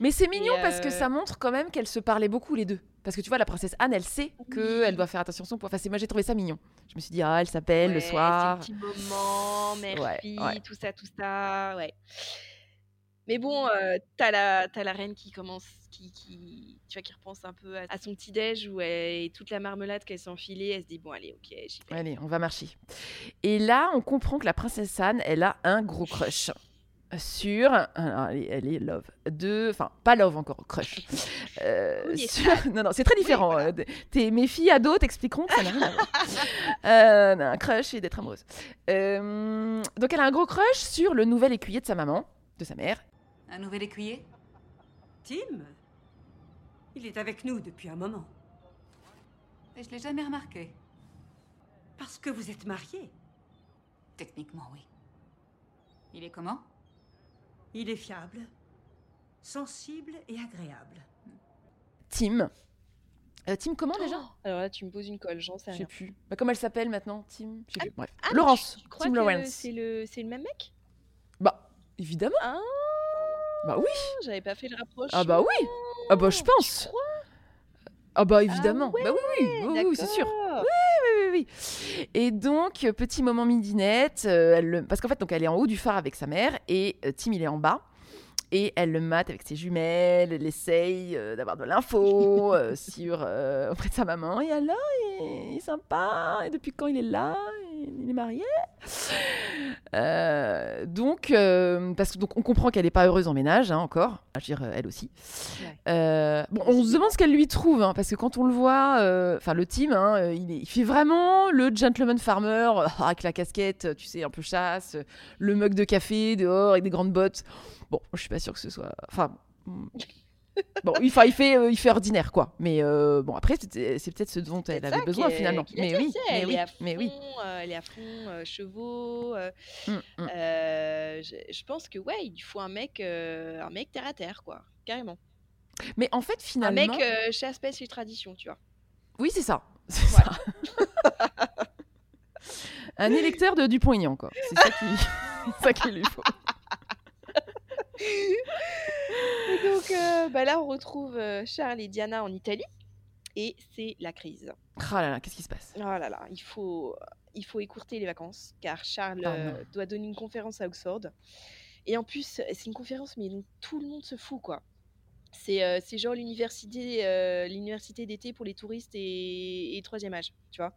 Mais c'est mignon parce que ça montre quand même qu'elles se parlaient beaucoup les deux. Parce que tu vois, la princesse Anne, elle sait qu'elle doit faire attention à son poids. Enfin, c'est- moi j'ai trouvé ça mignon. Je me suis dit, ah, elle s'appelle le soir.
ces petits moments mère
Ouais,
fille
ouais.
tout ça tout ça ouais mais bon euh, t'as la t'as la reine qui commence qui, qui tu vois qui repense un peu à, à son petit déj où elle, et toute la marmelade qu'elle s'est enfilée elle se dit bon allez ok j'y vais
Allez, on va marcher. Et là, on comprend que la princesse Anne, elle a un gros crush sur. alors, elle, est, elle est love. De. Enfin, pas love encore, crush. Euh, sur- Non, non, c'est très différent.
voilà.
euh, t'es- mes filles ados t'expliqueront que ça n'a rien à voir. Euh, un crush et d'être amoureuse. Donc, elle a un gros crush sur le nouvel écuyer de sa maman, de sa mère.
Un nouvel écuyer?
Tim? Il est avec nous depuis un moment.
Et je l'ai jamais remarqué.
Parce que vous êtes mariés.
Techniquement, oui. Il est comment?
Il est fiable, sensible et agréable.
Tim. Euh, Tim, comment déjà?
Alors là tu me poses une colle j'en sais
Je sais
rien
plus. Bah, comment elle s'appelle maintenant Tim? Je sais plus. Bref.
Ah,
Laurence.
tu, tu crois
Tim
que
Lawrence.
c'est le c'est le même mec?
Bah, évidemment.
ah
Bah oui.
j'avais pas fait le rapprochement
Ah bah oui. Ah bah je pense. Ah bah évidemment. bah oui, oui, oui, oui, c'est sûr. Oui, oui, oui. Et donc, euh, petit moment midinette, euh, elle le- parce qu'en fait, donc, elle est en haut du phare avec sa mère et euh, Tim, il est en bas. Et elle le mate avec ses jumelles, elle essaye euh, d'avoir de l'info euh, sur, euh, auprès de sa maman. Et alors, il est sympa. Et depuis quand il est là? Il est marié? Donc, parce que, donc on comprend qu'elle n'est pas heureuse en ménage, hein, encore. Je veux dire, elle aussi.
Ouais.
Bon, on se demande ce qu'elle lui trouve, hein, parce que quand on le voit, enfin le team, hein, il, est- il fait vraiment le gentleman farmer avec la casquette, tu sais, un peu chasse, le mug de café dehors avec des grandes bottes. Bon, je suis pas sûre que ce soit. Enfin. Bon, il, il fait, euh, il fait ordinaire, quoi. Mais euh, bon, après, c'est peut-être ce dont elle avait besoin
qui
finalement.
qui
Mais oui, mais
elle
oui,
est
mais oui.
euh, elle est à fond chevaux. euh,
Mm, mm.
euh, je, je pense que ouais, il faut un mec, un mec terre à terre, quoi, carrément.
Mais en fait,
Un
finalement,
mec euh, chasse pêche et tradition, tu vois.
oui, c'est ça. C'est
Voilà.
ça. Un électeur de Dupont-Aignan, quoi. C'est ça qui, qu'il lui faut.
Et donc euh, bah là, on retrouve euh, Charles et Diana en Italie, et c'est la crise.
Ah là là, qu'est-ce qui se passe?
Oh là là, il faut, il faut écourter les vacances, car Charles
Ah
euh, doit donner une conférence à Oxford. Et en plus, c'est une conférence, mais tout le monde se fout, quoi. C'est euh, genre l'université l'université d'été pour les touristes et, et troisième âge, tu vois.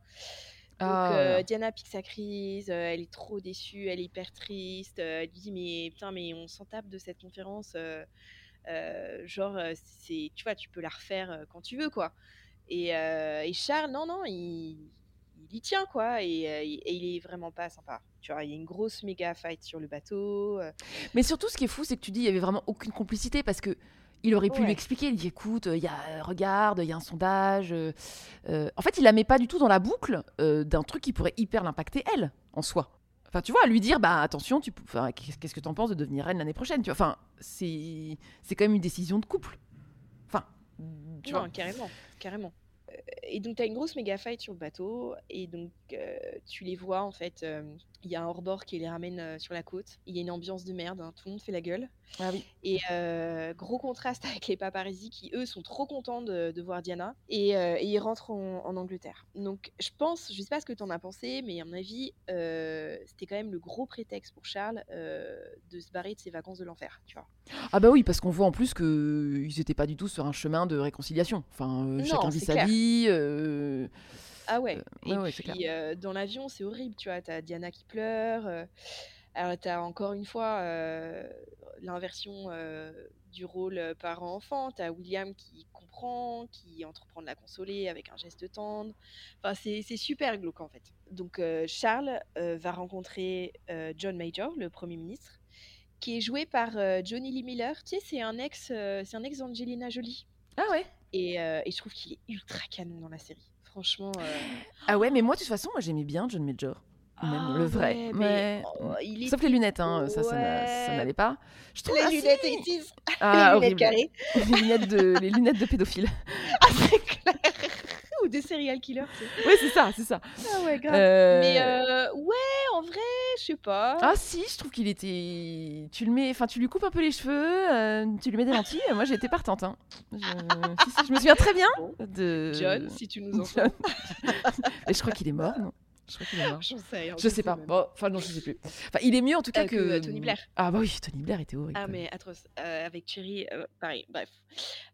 Donc
Ah,
euh. Diana pique sa crise, euh, elle est trop déçue, elle est hyper triste. euh, elle lui dit mais putain mais on s'en tape de cette conférence. euh, euh, genre euh, c'est tu vois tu peux la refaire euh, quand tu veux quoi. Et, euh, et Charles non non il, il y tient quoi et, euh, il- et il est vraiment pas sympa. Tu vois il y a une grosse méga fight sur le bateau. euh,
Mais surtout, ce qui est fou, c'est que tu dis il y avait vraiment aucune complicité parce que il aurait pu lui expliquer. Il dit écoute, il y a euh, regarde, il y a un sondage. euh, euh, En fait, il la met pas du tout dans la boucle euh, d'un truc qui pourrait hyper l'impacter elle en soi. Enfin, tu vois, lui dire bah attention, tu, qu'est-ce que t'en penses de devenir reine l'année prochaine Tu vois, enfin, c'est c'est quand même une décision de couple. Enfin, tu
non,
vois.
carrément, carrément. Et donc, tu as une grosse méga fight sur le bateau, et donc tu les vois en fait. Il y a un hors-bord qui les ramène euh, sur la côte. Il y a une ambiance de merde, hein, tout le monde fait la gueule.
Ah oui.
Et euh, gros contraste avec les paparazzis qui, eux, sont trop contents de, de voir Diana, et, euh, et ils rentrent en, en Angleterre. Donc, je pense, je sais pas ce que tu en as pensé, mais à mon avis, c'était quand même le gros prétexte pour Charles de se barrer de ses vacances de l'enfer, tu vois.
Ah bah oui, parce qu'on voit en plus que ils étaient pas du tout sur un chemin de réconciliation. Enfin,
Non,
chacun vit sa
clair.
vie. Euh,
Ah ouais.
ouais,
Et
ouais,
puis euh, dans l'avion, c'est horrible, tu vois. T'as Diana qui pleure. euh, alors t'as encore une fois euh, l'inversion euh, du rôle euh, parent-enfant. T'as William qui comprend, qui entreprend de la consoler avec un geste tendre. Enfin, c'est super glauque en fait. Donc euh, Charles euh, va rencontrer euh, John Major, le Premier ministre, qui est joué par euh, Johnny Lee Miller. Tu sais, c'est un ex, euh, c'est un ex d'Angelina Jolie.
Ah ouais.
Et, euh, et je trouve qu'il est ultra canon dans la série. Franchement. euh,
Ah ouais, mais moi, de toute façon, moi, j'aimais bien John Major. Même
Ah
le vrai.
ouais, mais, oh, il
Sauf les lunettes, hein, ça, ça n'allait pas. Je trouve
Les
ah, si.
lunettes 80s.
Ah,
les lunettes carrées.
les lunettes de, les lunettes de pédophile.
Ah, c'est clair. Ou de serial killer, tu sais?
Oui, c'est ça, c'est ça.
Ah ouais, grave.
Euh,
Mais euh, ouais, en vrai, je sais pas.
Ah si, je trouve qu'il était. Tu le mets, enfin, tu lui coupes un peu les cheveux, euh, tu lui mets des lentilles. Moi, j'étais partante. Hein. Je... si, si, je me souviens très bien de.
John, si tu nous entends.
Je crois qu'il est mort, non? Je crois qu'il est mort.
J'en sais rien,
Je sais pas. Bon, enfin non, je sais plus. Enfin, il est mieux en tout cas
Euh, que,
que,
euh, Tony Blair.
Ah bah oui, Tony Blair était horrible.
Ah mais atroce. Euh, avec Cherry, euh, pareil, bref.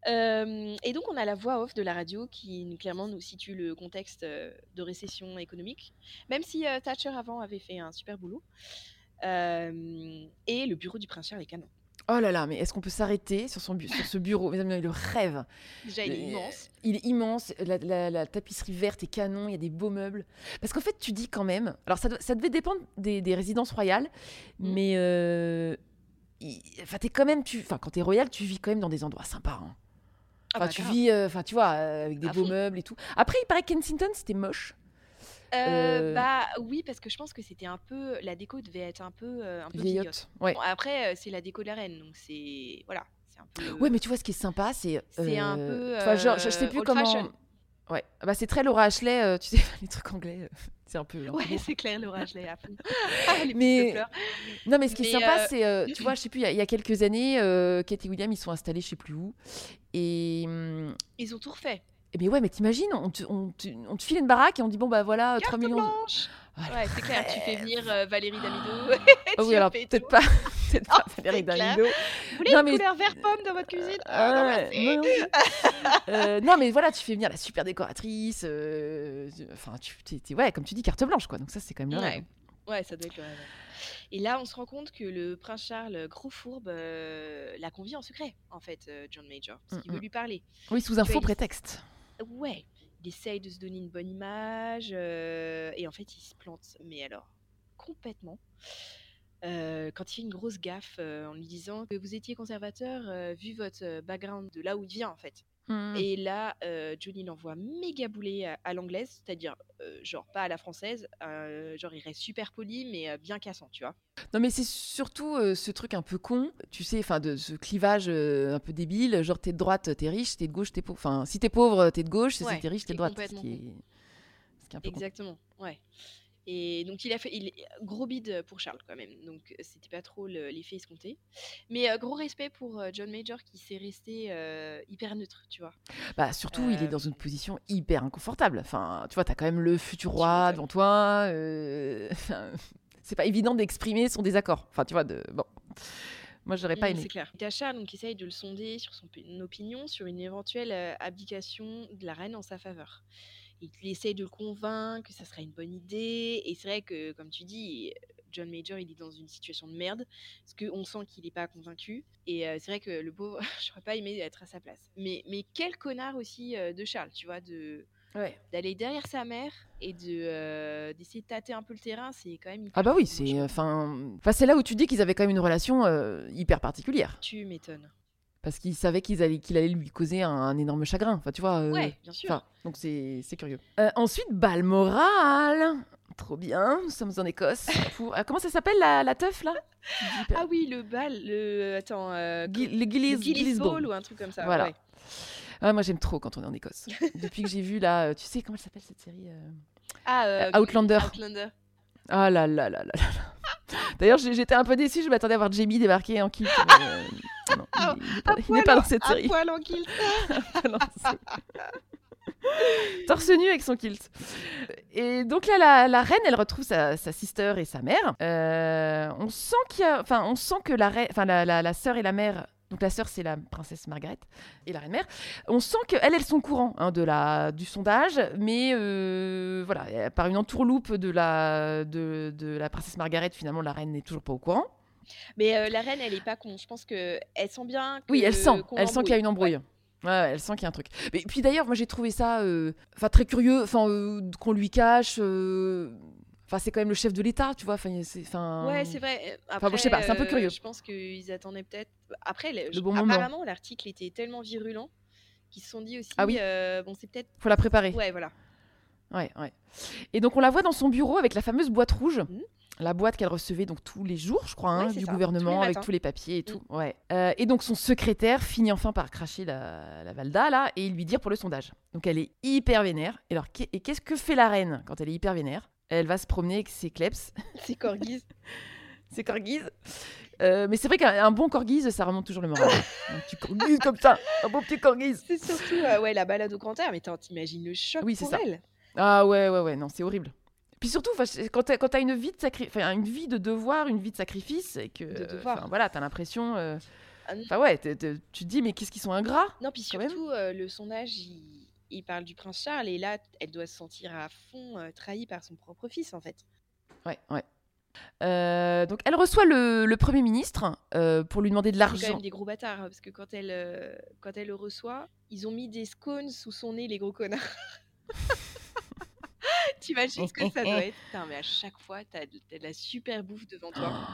Et donc on a la voix off de la radio qui clairement nous situe le contexte de récession économique, même si Thatcher avant avait fait un super boulot. Et le bureau du prince Charles est canon.
Oh là là, mais est-ce qu'on peut s'arrêter sur, son sur ce bureau? Mesdames, messieurs, le rêve.
Déjà il est immense.
Il est immense, la, la- la tapisserie verte est canon, il y a des beaux meubles. Parce qu'en fait, tu dis quand même. Alors, ça, ça devait dépendre des, des résidences royales,
Mm.
mais. euh, il- Enfin, t'es quand même. Tu, enfin, quand t'es royal, tu vis quand même dans des endroits sympas. hein.
Ah
Enfin,
bah,
tu
grave.
vis, euh, enfin, tu vois, euh, avec des
À
beaux
fond.
meubles et tout. Après, il paraît que Kensington, c'était moche.
Euh,
Euh,
Bah oui, parce que je pense que c'était un peu. La déco devait être un peu, euh, un peu
Vieillotte, ouais.
Bon, après, c'est la déco de la reine, donc c'est. Voilà. Peu.
Ouais, mais tu vois, ce qui est sympa, c'est.
C'est un peu,
vois, genre, je, je sais plus comment.
fashion.
Ouais, Ah bah, c'est très Laura Ashley, euh, tu sais, les trucs anglais. euh, c'est un peu. peu
Ouais, c'est clair, l'orage, les à fond. Ah,
Mais-. Non, mais ce qui est sympa,
euh,
c'est, tu vois, je sais plus, il y a- il y, a quelques années, Kate et William, ils sont installés, je sais plus où. Et. hum,
Ils ont tout refait.
Eh bien, ouais, mais t'imagines, on te, on, te, on te file une baraque et on dit, bon, bah voilà, 3
Carte
millions. de-
blanche
Ah,
Ouais, c'est clair, tu fais venir euh, Valérie Damido. et
Oh
tu
oui, alors
fais
peut-être pas,
Oh,
Valérie. Damido.
Vous voulez
Non,
une
mais-
couleur vert pomme dans votre cuisine?
Ah,
Ah, non,
ouais,
merci.
non, non. Euh, non, mais voilà, tu fais venir la super décoratrice. euh, Enfin, tu, t'es- ouais, comme tu dis, carte blanche, quoi. Donc ça, c'est quand même le
Ouais.
rêve.
Ouais, ça doit être le rêve. Et là, on se rend compte que le prince Charles, gros fourbe, euh, l'a convie en secret, en fait, euh, John Major, parce qu'il
Mm,
veut
mm.
lui parler.
Oui, sous un faux
il-
prétexte.
Ouais, il essaye de se donner une bonne image, euh, et en fait, il se plante, mais alors, complètement. Euh, quand il fait une grosse gaffe euh, en lui disant que vous étiez conservateur, vu votre background de là où il vient, en fait.
Mm.
Et là, euh, Johnny l'envoie méga bouler à, à l'anglaise, c'est-à-dire, euh, genre, pas à la française, euh, genre, il reste super poli, mais bien cassant, tu vois.
Non, mais c'est surtout ce truc un peu con, tu sais, enfin, de ce clivage un peu débile. Genre, t'es de droite, t'es riche, t'es de gauche, t'es pauvre. Enfin, si t'es pauvre, t'es de gauche, si t'es riche, t'es de droite. Ce qui est, ce qui est un peu con.
Exactement, ouais. Et donc il a fait il, gros bid pour Charles quand même, donc c'était pas trop le- l'effet escompté. Mais euh, gros respect pour euh, John Major qui s'est resté euh, hyper neutre, tu vois.
Bah, surtout, il est
Euh,
dans une position hyper inconfortable. Enfin, tu vois, t'as quand même le futur roi devant toi. euh, c'est pas évident d'exprimer son désaccord. Enfin, tu vois, de... bon. Moi, j'aurais pas
Mmh,
aimé.
c'est clair. T'as Charles donc, qui essaye de le sonder sur son opinion sur une éventuelle euh, abdication de la reine en sa faveur. Il essaye de le convaincre que ça serait une bonne idée. Et c'est vrai que, comme tu dis, John Major, il est dans une situation de merde. Parce qu'on sent qu'il n'est pas convaincu. Et euh, c'est vrai que le pauvre, j'aurais pas aimé être à sa place. Mais, mais quel connard aussi euh, de Charles, tu vois, de
Ouais.
d'aller derrière sa mère et de euh, d'essayer de tâter un peu le terrain, c'est quand même hyper
Ah bah oui, c'est enfin, enfin, c'est là où tu dis qu'ils avaient quand même une relation hyper particulière,
Tu m'étonnes.
Parce qu'ils allaient qu'il allait lui causer un, un énorme chagrin. Enfin, tu vois. euh,
Ouais, bien sûr.
Donc c'est curieux. Euh, ensuite, Balmoral. Trop bien, nous sommes en Écosse. Pour... ah, comment ça s'appelle la, la teuf là?
Ah oui, le bal, le attends, euh,
le Gillies
Ball
Ball.
ou un truc comme ça.
Voilà.
ouais.
Ah, moi j'aime trop quand on est en Écosse. Depuis que j'ai vu là, euh, tu sais comment elle s'appelle cette série euh,
Ah, euh,
Euh, Outlander.
Outlander.
Ah là là là là là. D'ailleurs, j'étais un peu déçue, je m'attendais à voir Jamie débarquer en kilt. euh, non, il- il n'est pas, dans cette série.
poil en kilt.
Torse nu avec son kilt. Et donc là, la, la reine, elle retrouve sa, sa sister et sa mère. Euh, on sent qu'il y a, enfin, on sent que la reine, enfin, la, la, la sœur et la mère. Donc la sœur, c'est la princesse Margaret et la reine mère. On sent qu'elles, elles sont courant hein, de la, du sondage, mais euh, voilà, par une entourloupe de la, de, de la princesse Margaret, finalement, la reine n'est toujours pas au courant.
Mais euh, la reine, elle est pas con. Je pense que elle sent bien. Que,
Oui, elle sent, elle sent qu'il y a une embrouille. Ouais, ouais, elle sent qu'il y a un truc. Mais puis d'ailleurs, moi j'ai trouvé ça, euh, très curieux, enfin euh, qu'on lui cache. euh, Enfin, c'est quand même le chef de l'État, tu vois. Enfin, c'est, enfin.
Ouais, c'est vrai. Euh,
Enfin,
Après,
bon, je sais pas, c'est un peu
euh,
curieux.
Je pense qu'ils attendaient peut-être. Après, le-
Le bon moment.
apparemment, l'article était tellement virulent qu'ils se sont dit aussi.
Ah oui.
euh, bon, c'est peut-être.
Faut la préparer.
Ouais, voilà.
Ouais, ouais. Et donc on la voit dans son bureau avec la fameuse boîte rouge.
Mhm.
La boîte qu'elle recevait donc tous les jours, je crois, hein,
Ouais,
du
ça,
gouvernement avec tous les papiers et tout. Ouais. Euh, et donc son secrétaire finit enfin par cracher la, la Valda là et lui dire pour le sondage. Donc elle est hyper vénère. Et alors qu'est-ce que fait la reine quand elle est hyper vénère? Elle va se promener avec ses kleps,
C'est corgis.
ses corgis. Euh, mais c'est vrai qu'un un bon corgis, ça remonte toujours le moral. un petit corgis comme ça, un bon petit corgis.
C'est surtout euh, ouais, la balade au grand air. Mais t'imagines le choc
Oui, c'est
pour
ça.
elle.
Ah ouais, ouais, ouais, non, c'est horrible. Puis surtout, quand t'as, une vie de sacri- une vie de devoir, une vie de sacrifice, et que,
De
voilà, t'as l'impression, euh,
Ah
ouais, tu te dis mais qu'est-ce qu'ils sont ingrats
Non, puis surtout, euh, le sondage, il, il parle du prince Charles, et là, elle doit se sentir à fond euh, trahie par son propre fils, en fait.
Ouais, ouais. Euh, donc elle reçoit le, le premier ministre euh, pour lui demander de
C'est quand
l'argent.
même des gros bâtards, hein, parce que quand elle, quand elle le reçoit, ils ont mis des scones sous son nez, les gros connards. T'imagines ce que ça doit être Putain, mais à chaque fois, t'as de, de la super bouffe devant toi.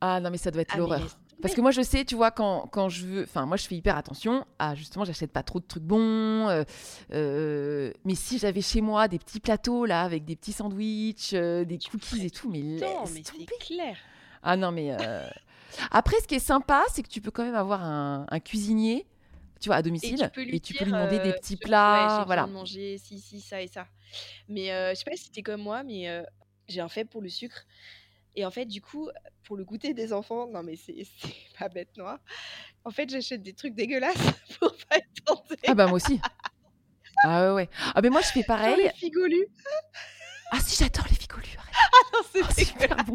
Ah non mais ça doit être
Ah,
l'horreur. Parce que moi je sais, tu vois, quand, quand je veux, enfin moi je fais hyper attention à justement j'achète pas trop de trucs bons. euh, euh, mais si j'avais chez moi des petits plateaux là avec des petits sandwichs, euh, des cookies et tout, mais
Non,
laisse
mais
tomber.
c'est clair.
Ah non, mais. Après, ce qui est sympa, c'est que tu peux quand même avoir un, un cuisinier, tu vois, à
Et
domicile,
tu peux lui, dire,
demander des petits
ouais,
plats.
j'ai
voilà.
de manger ci, ci, ça et ça. Mais je sais pas si t'es comme moi, mais j'ai un faible pour le sucre. Et en fait, du coup, pour le goûter des enfants, non mais c'est pas bête noire. En fait, j'achète des trucs dégueulasses pour pas être tentée.
Ah bah moi aussi. ah ouais. Ah mais moi, je fais
Genre
pareil.
les figolus.
Ah si, j'adore les figolus. arrête.
Non, c'est
Ah, super bon.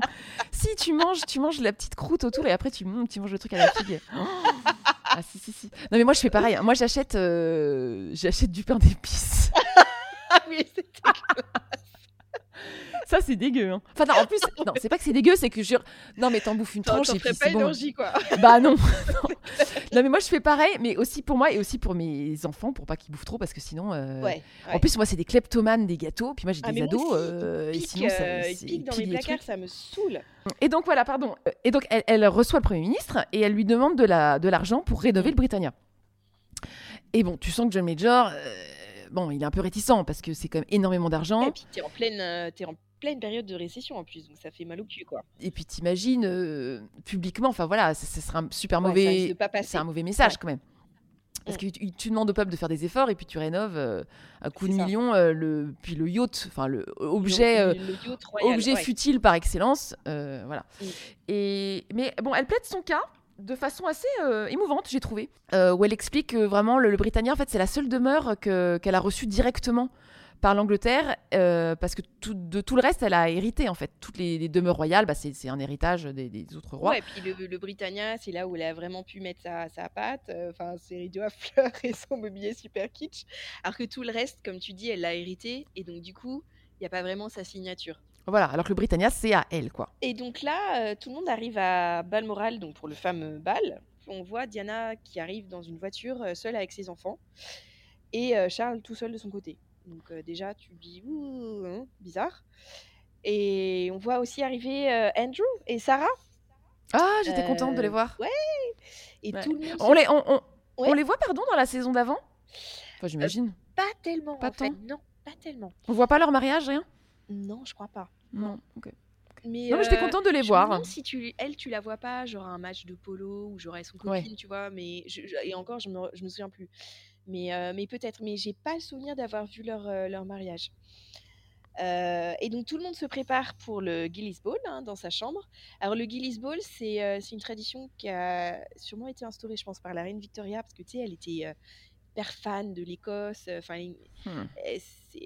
Si tu manges, tu manges la petite croûte autour et après tu, mm, tu manges le truc à la figue. Oh. Ah si, si, si. Non mais moi, je fais pareil. Moi, j'achète euh, j'achète du pain d'épices.
Ah oui, c'est
Ça, c'est dégueu. hein. Enfin, non, en plus, non, c'est pas que c'est dégueu, c'est que je. Non, mais t'en bouffes une tranche et puis c'est
une
bon.
orgie, quoi.
Bah non. non. Non, mais moi, je fais pareil, mais aussi pour moi et aussi pour mes enfants, pour pas qu'ils bouffent trop, parce que sinon. euh,
Ouais,
En plus, moi, c'est des kleptomanes des gâteaux, puis moi, j'ai
Ah,
des
mais moi
ados.
aussi,
euh, et sinon, ça,
euh, ils
c'est-
piquent dans mes
les
placards, ça me saoule.
Et donc, voilà, pardon. Et donc, elle, elle reçoit le Premier ministre et elle lui demande de la- de l'argent pour rénover le Britannia. Et bon, tu sens que John Major, euh, bon, il est un peu réticent parce que c'est quand même énormément d'argent.
Et puis t'es en pleine, euh, en pleine période de récession en plus, donc ça fait mal au cul, quoi.
Et puis t'imagines euh, publiquement, enfin voilà, ça, ça sera un super
Ouais,
mauvais, c'est un mauvais message
Ouais.
quand même. Parce
Mm.
que tu, tu demandes au peuple de faire des efforts et puis tu rénoves euh, à coup de millions euh, le, puis le yacht, enfin le objet,
le, le yacht royal,
objet
ouais.
futile par excellence, voilà.
Mm.
Et mais bon, elle plaide son cas de façon assez euh, émouvante, j'ai trouvé, euh, où elle explique que vraiment le, le Britannia, en fait, c'est la seule demeure que- qu'elle a reçue directement par l'Angleterre, euh, parce que tout- de tout le reste, elle a hérité, en fait. Toutes les, les demeures royales, bah, c'est un héritage des, des autres rois.
Ouais, puis le, le Britannia, c'est là où elle a vraiment pu mettre sa, sa patte, euh, enfin ses rideaux à fleurs et son mobilier super kitsch. Alors que tout le reste, comme tu dis, elle l'a hérité, et donc du coup, il n'y a pas vraiment sa signature.
Voilà, alors que le Britannia, c'est à elle, quoi.
Et donc là, euh, tout le monde arrive à Balmoral, donc pour le fameux bal. On voit Diana qui arrive dans une voiture seule avec ses enfants, et Charles tout seul de son côté. Donc euh, déjà, tu dis, ouh, hein, bizarre. Et on voit aussi arriver euh, Andrew et Sarah.
Ah, j'étais contente de les
Euh,
voir.
Ouais. Et
Ouais.
tout le monde.
On les, on, on- on
Ouais.
les voit, pardon, dans la saison d'avant? Enfin, j'imagine.
Pas tellement.
Pas
en fait.
tant?
Non, pas tellement.
On voit pas leur mariage, rien?
Non, je crois pas.
Non, ok.
Mais
Non, mais j'étais contente de les
je me
voir.
demande si tu, elle, tu la vois pas, genre un match de polo ou genre son
Ouais.
copine, tu vois. Mais je- je- et encore, je me, je me souviens plus. Mais, euh, mais peut-être. Mais j'ai pas le souvenir d'avoir vu leur, euh, leur mariage. Euh, et donc tout le monde se prépare pour le Gillis Ball hein, dans sa chambre. Alors le Gillis Ball, c'est une tradition qui a sûrement été instaurée, je pense, par la reine Victoria, parce que tu sais, elle était hyper fan de l'Écosse. Enfin,
Hmm.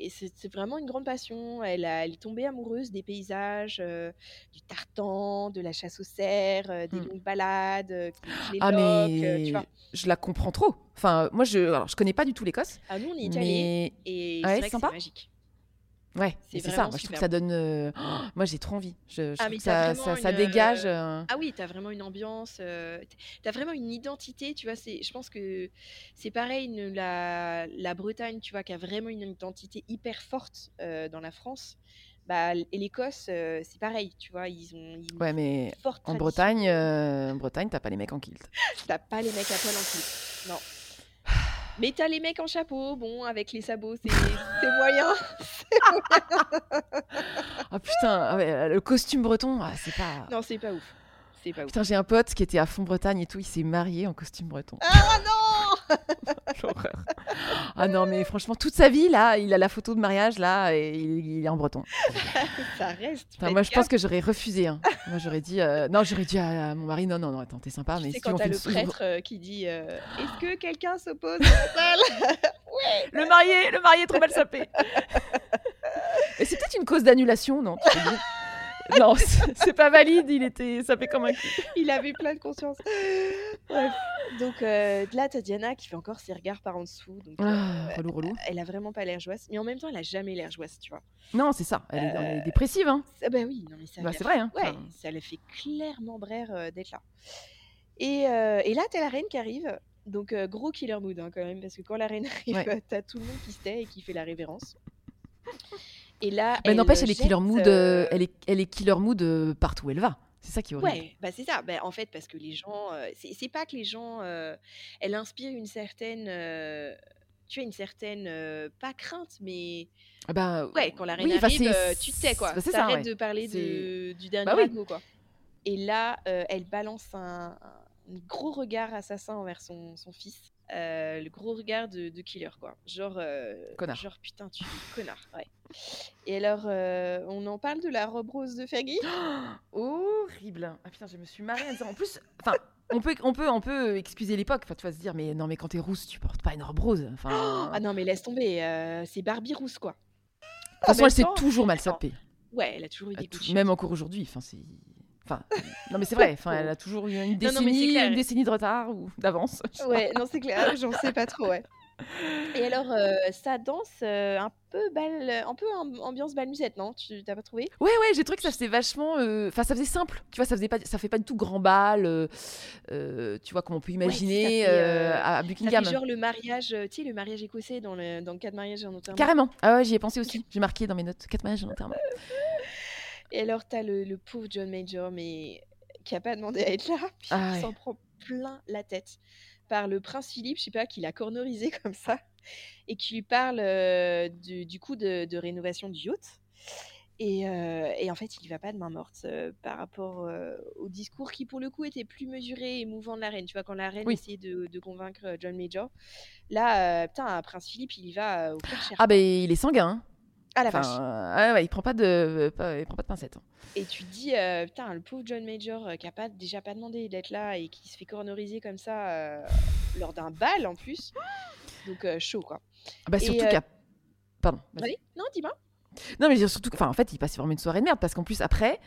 C'est- vraiment une grande passion. Elle, a- elle est tombée amoureuse des paysages, euh, du tartan, de la chasse aux cerfs, euh, des
Hmm.
longues balades, euh, les
Ah, mais
tu vois.
je la comprends trop. Enfin, moi, je, alors, je connais pas du tout l'Écosse.
Ah, nous, on est allés
mais...
et
Ah ouais,
c'est magique.
Ouais,
C'est
ça. Moi, je trouve que ça donne. euh, oh, moi, j'ai trop envie. Je, je
Ah, mais
ça, dégage.
euh,
euh,
Ah oui, t'as vraiment une ambiance, euh, t'as vraiment une identité, tu vois. C'est, je pense que c'est pareil, une- la, la Bretagne, tu vois, qui a vraiment une identité hyper forte dans la France. Bah, et l'Écosse, euh, c'est pareil, tu vois, ils ont
Ouais, mais
forte
en. Bretagne, euh, en Bretagne, t'as pas les mecs en kilt.
T'as pas les mecs à poil en kilt, non. Mais t'as les mecs en chapeau, bon, avec les sabots, c'est, c'est moyen.
Ah putain, ah ouais, le costume breton, ah, c'est pas.
Non, c'est pas ouf. C'est pas ouf.
Putain, j'ai un pote qui était à fond Bretagne et tout, il s'est marié en costume breton.
Ah non
L'horreur. Ah non, mais franchement, toute sa vie, là, il a la photo de mariage, là, et il, il est en breton.
Ça reste.
Moi, je pense que j'aurais refusé. hein. Moi, j'aurais dit. euh, Non, j'aurais dit à, mon mari, non, non, non, attends, t'es sympa, mais
C'est
si
quand t'as le
sou-
prêtre euh, qui dit euh, Est-ce que quelqu'un s'oppose à la salle Ouais
Le marié, le marié est trop mal sapé. Et c'est peut-être une cause d'annulation, non Non, c'est pas valide, il était sapé comme un cul.
Il avait plein de conscience. Bref. Donc euh, là, t'as Diana qui fait encore ses regards par en dessous. Donc,
Ah,
euh,
relou, relou.
elle a vraiment pas l'air joyeuse. Mais en même temps, elle a jamais l'air joyeuse, tu vois.
Non, c'est ça, elle est, elle est
Euh,
dépressive, hein.
Ah bah oui, non mais ça.
Bah, c'est vrai, hein.
Ouais,
Enfin-
ça le fait clairement euh, d'être là. Et, et là, t'as la reine qui arrive. Donc gros killer mood hein, quand même, parce que quand la reine arrive,
Ouais.
t'as tout le monde qui se tait et qui fait la révérence. Et là,
Mais n'empêche, elle est killer mood, euh,
euh,
elle est, elle est killer mood euh, partout où elle va. C'est ça qui est horrible.
Ouais, bah c'est ça. Bah, en fait, parce que les gens, euh, c'est pas que les gens, euh, elle inspire une certaine, euh, tu as une certaine, euh, pas crainte, mais
Ah bah,
ouais, quand la reine
oui,
arrive, euh, tu te tais quoi.
bah,
T'arrêtes
ouais.
de parler de, du dernier
Bah oui.
mot quoi. Et là, euh, elle balance un, un gros regard assassin envers son, son fils. Euh, le gros regard de, de killer quoi. Genre, euh,
Connard.
genre putain, tu es connard. Ouais. Et alors, euh, on en parle de la robe rose de Fergie?
Horrible. Ah putain, je me suis marrée en disant. En plus, enfin, on peut, on peut, on peut excuser l'époque. Enfin, tu vas se dire, mais non, mais quand t'es rousse, tu portes pas une robe rose. Enfin,
Ah non, mais laisse tomber, euh, c'est Barbie rousse, quoi.
de toute façon,
en
elle s'est toujours mal sapée.
Ouais, elle a toujours eu des
tou-
coups de
Même encore aujourd'hui. Enfin, c'est. Enfin, non, mais c'est vrai. Enfin, elle a toujours eu une
Non, non,
décennie, une décennie de retard ou d'avance.
Ouais, non, c'est clair, j'en sais pas trop, ouais. Et alors, euh, ça danse euh, un peu bal, un peu am- ambiance bal musette, non? Tu t'as pas trouvé?
Ouais, ouais, j'ai trouvé que ça faisait vachement. euh, Enfin, ça faisait simple. Tu vois, ça faisait pas, ça fait pas du tout grand bal. tu vois, comme on peut
Ouais,
imaginer
fait,
euh,
euh,
à
Ça
Buckingham.
fait genre le mariage, tu sais, le mariage écossais dans le, dans le cas de mariage en enterrement.
Carrément. Ah ouais, j'y ai pensé aussi. J'ai marqué dans mes notes. Quatre mariages en enterrement.
Et alors, t'as le, le pauvre John Major, mais qui a pas demandé à être là, puis
Ah
il
ouais.
s'en prend plein la tête par le prince Philippe, je sais pas, qui l'a cornerisé comme ça, et qui lui parle euh, du, du coup de, de rénovation du yacht. Et, euh, et en fait, il y va pas de main morte euh, par rapport au discours qui, pour le coup, était plus mesuré et émouvant de la reine. Tu vois, quand la reine
Oui.
essayait de, de convaincre John Major, là, putain, Prince Philippe, il y va au cœur cher.
Ah ben, il est sanguin. hein.
Ah la
Enfin,
vache.
euh, ouais, il prend pas de, pas- il prend pas de pincettes. hein.
Et tu te dis, euh, putain, le pauvre John Major euh, qui a pas, déjà pas demandé d'être là et qui se fait corneriser comme ça euh, lors d'un bal en plus. Donc euh, chaud quoi.
Bah
Et,
surtout
euh,
qu'il y a, pardon. vas-y.
Allez, non, dis-moi.
Non, mais surtout, enfin, en fait, il passe vraiment une soirée de merde parce qu'en plus après,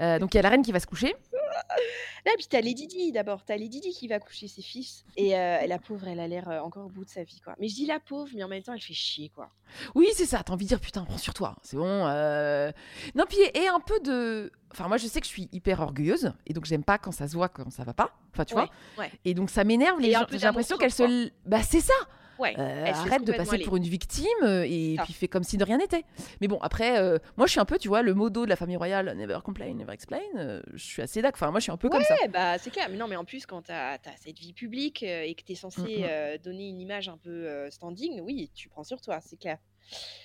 euh, donc il y a la reine qui va se coucher.
Là, puis t'as Lady Di d'abord. T'as Lady Di qui va coucher ses fils. Et euh, la pauvre, elle a l'air euh, encore au bout de sa vie quoi. Mais je dis la pauvre, mais en même temps, elle fait chier quoi.
Oui, c'est ça. T'as envie de dire putain, prends sur toi. C'est bon. euh. Non, puis et un peu de. Enfin, moi, je sais que je suis hyper orgueilleuse et donc j'aime pas quand ça se voit quand ça va pas. Enfin, tu
Ouais,
vois.
ouais.
Et donc ça m'énerve. Les gens. J'ai l'impression qu'elle se. Bah c'est ça.
Ouais.
Euh, arrête de passer
aller.
pour une victime euh, et
Ça.
puis fait comme si de rien n'était. Mais bon, après, euh, moi je suis un peu, tu vois, le modo de la famille royale, never complain, never explain. euh, je suis assez d'accord. Enfin, moi je suis un peu comme ça.
Ouais, bah c'est clair. Mais non, mais en plus, quand t'as as cette vie publique et que t'es censé
Mm, mm.
euh, donner une image un peu standing, oui, tu prends sur toi, c'est clair.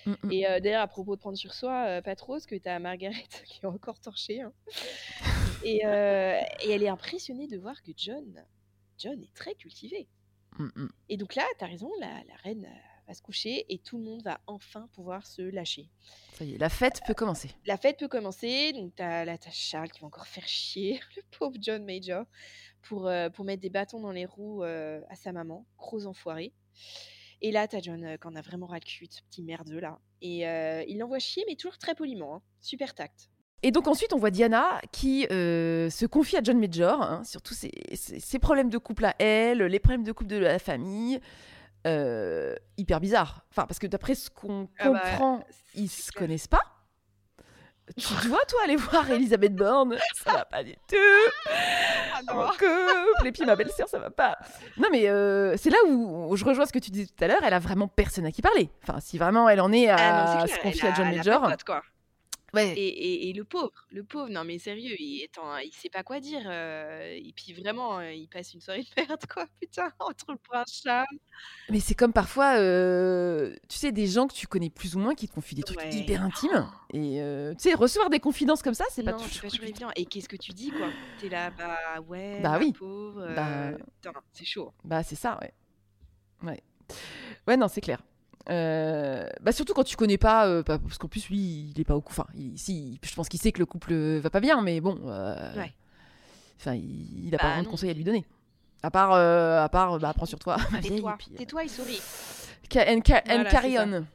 Mm, mm.
Et d'ailleurs, à propos de prendre sur soi, pas trop, parce que t'as Margaret qui est encore torchée. hein. et, et elle est impressionnée de voir que John, John est très cultivé.
Mm, mm.
Et donc là, t'as raison, la, la reine euh, va se coucher et tout le monde va enfin pouvoir se lâcher.
Ça y est, la fête peut commencer.
La fête peut commencer, donc t'as là t'as Charles qui va encore faire chier le pauvre John Major pour, euh, pour mettre des bâtons dans les roues euh, à sa maman, gros enfoiré. Et là t'as John euh, qui en a vraiment ras le cul, ce petit merdeux là. Et il l'envoie chier, mais toujours très poliment, hein. super tact.
Et donc ensuite, on voit Diana qui euh, se confie à John Major, hein, sur tous ses, ses- ses problèmes de couple à elle, les problèmes de couple de la famille. Euh, hyper bizarre. Enfin, parce que d'après ce qu'on
Ah bah,
comprend, ils se connaissent pas. Tu vois, toi, aller voir Elisabeth Borne Ça va pas du tout.
Ah
En couple. Et puis ma belle-sœur, ça va pas. Non, mais euh, c'est là où, où je rejoins ce que tu disais tout à l'heure. Elle a vraiment personne à qui parler. Enfin, si vraiment elle en est à
Ah non, c'est
se confier à John Major.
pas de pote, quoi.
Ouais.
Et, et- et le pauvre, le pauvre, non mais sérieux, il, attends, il sait pas quoi dire. euh, et puis vraiment, euh, il passe une soirée de merde, quoi, putain, entre le prince Charles.
Mais c'est comme parfois, euh, tu sais, des gens que tu connais plus ou moins qui te confient des trucs
Ouais.
hyper intimes. Et euh, tu sais, recevoir des confidences comme ça, c'est pas
Non,
toujours.
pas toujours évident. Et qu'est-ce que tu dis, quoi? T'es là, bah ouais,
Bah
ma
oui.
pauvre,
Bah-
euh, putain, c'est chaud.
Bah, c'est ça, ouais. Ouais. Ouais, non, c'est clair. Euh, bah surtout quand tu connais pas, euh, pas- parce qu'en plus lui il est pas au couple. Enfin, il- si, je pense qu'il sait que le couple va pas bien, mais bon, euh,
Ouais.
enfin il, il a
Bah
pas vraiment de conseils à lui donner. À part, euh, à part, bah prends sur toi,
Tais-toi,
euh,
tais-toi et souris.
ca- and, ca- and
Voilà,
carry
c'est ça.
on.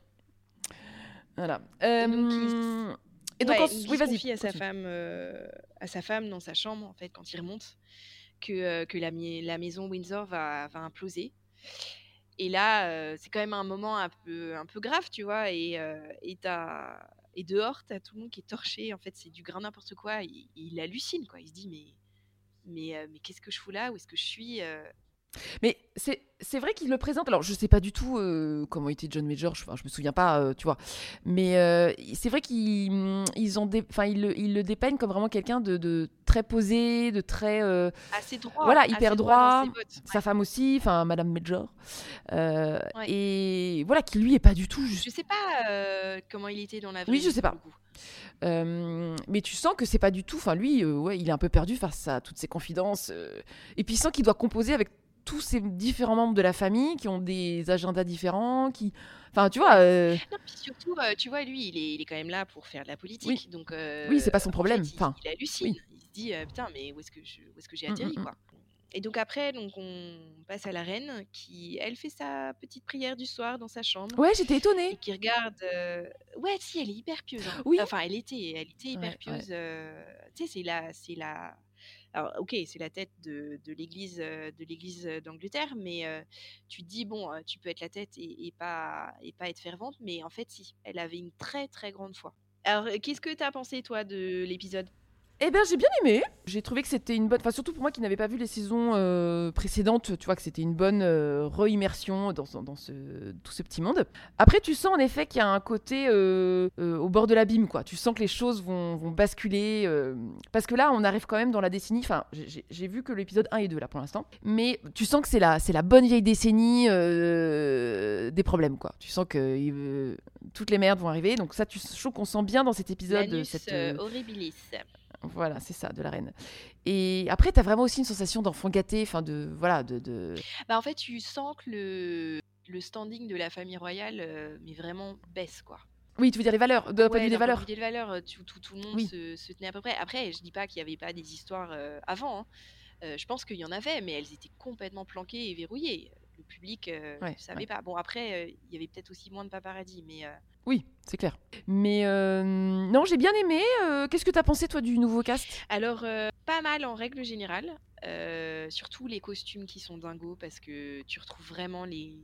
Voilà.
Et donc,
Euh,
il-
et donc,
ouais, il
oui,
confie à sa femme, euh, à sa femme dans sa chambre en fait quand il remonte que euh, que la, la maison Windsor va va imploser. Et là, c'est quand même un moment un peu grave, tu vois. Et et t'as- et dehors, t'as tout le monde qui est torché. En fait, c'est du grain n'importe quoi. Il, il hallucine quoi. Il se dit mais mais mais qu'est-ce que je fous là? Où est-ce que je suis?
Mais c'est c'est vrai qu'il le présente. Alors, je sais pas du tout euh, comment était John Major. Je, enfin, je me souviens pas, euh, tu vois. Mais euh, c'est vrai qu'ils mm, ils ont, dé- enfin, ils le, ils le dépeignent comme vraiment quelqu'un de, de très posé, de très,
Assez droit,
voilà, hyper
droit ses
Sa femme aussi, enfin, Madame Major.
Ouais.
Et voilà, qui lui est pas du tout juste.
Je sais pas comment il était dans la vraie
Oui, je
vie,
sais pas. Euh, mais tu sens que c'est pas du tout. Enfin, lui, euh, ouais, il est un peu perdu face à toutes ces confidences. euh, et puis il sent qu'il doit composer avec tous ces différents membres de la famille qui ont des agendas différents, qui, enfin, tu vois. euh,
Non, puis surtout, euh, tu vois, lui, il est, il est quand même là pour faire de la politique.
Oui.
Donc, euh,
Oui, c'est pas son
en
problème,
fait, il,
enfin,
il hallucine.
oui.
Il se dit, euh, putain, mais où est-ce que j'ai
Mm,
atterri,
mm, mm.
quoi. Et donc après, donc on passe à la reine qui, elle, fait sa petite prière du soir dans sa chambre.
Ouais, j'étais
Et
étonnée.
qui regarde. euh, Ouais, si, elle est hyper pieuse. hein.
Oui.
Enfin, elle était, elle était hyper
Ouais, ouais.
pieuse. euh, Tu sais, c'est la, c'est la. Alors, ok, c'est la tête de, l'église, de l'église d'Angleterre, mais tu te dis bon, tu peux être la tête et, pas et pas être fervente, mais en fait, si, elle avait une très très grande foi. Alors, qu'est-ce que tu as pensé toi de l'épisode?
Eh bien, j'ai bien aimé. J'ai trouvé que c'était une bonne. Enfin, surtout pour moi qui n'avais pas vu les saisons euh, précédentes, tu vois, que c'était une bonne euh, re-immersion dans, dans ce, tout ce petit monde. Après, tu sens en effet qu'il y a un côté euh, euh, au bord de l'abîme, quoi. Tu sens que les choses vont, vont basculer. parce que là, on arrive quand même dans la décennie. Enfin, j'ai- vu que l'épisode 1 et 2 là pour l'instant. Mais tu sens que c'est la, c'est la bonne vieille décennie des problèmes, quoi. Tu sens que toutes les merdes vont arriver. Donc, ça, tu, trouve qu'on sent bien dans cet épisode. Cette,
horribilis.
Voilà, c'est ça, de la reine. Et après, t'as vraiment aussi une sensation d'enfant gâté, enfin de voilà, de, de...
Bah, en fait, tu sens que le, le standing de la famille royale, euh, mais vraiment baisse, quoi.
Oui, tu veux dire les valeurs, de
Ouais,
point de vue des valeurs.
des valeurs, tout, tout, tout le monde
Oui.
se, se tenait à peu près. Après, je dis pas qu'il n'y avait pas des histoires euh, avant. hein. Euh, je pense qu'il y en avait, mais elles étaient complètement planquées et verrouillées. Le public euh,
Ouais,
ne savait
ouais.
pas. Bon, après, euh, il y avait peut-être aussi moins de paparazzi, mais euh,
Oui, c'est clair. Mais euh, non, j'ai bien aimé. euh, Qu'est-ce que t'as pensé, toi, du nouveau cast?
Alors, euh, pas mal en règle générale. euh, surtout les costumes qui sont dingos parce que tu retrouves vraiment les,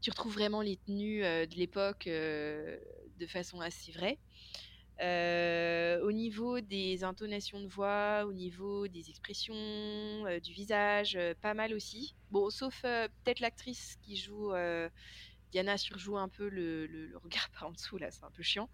tu retrouves vraiment les tenues euh, de l'époque euh, de façon assez vraie. Au niveau des intonations de voix, au niveau des expressions, du visage, pas mal aussi. Bon, sauf peut-être l'actrice qui joue Diana surjoue un peu le, regard par en dessous là, c'est un peu chiant.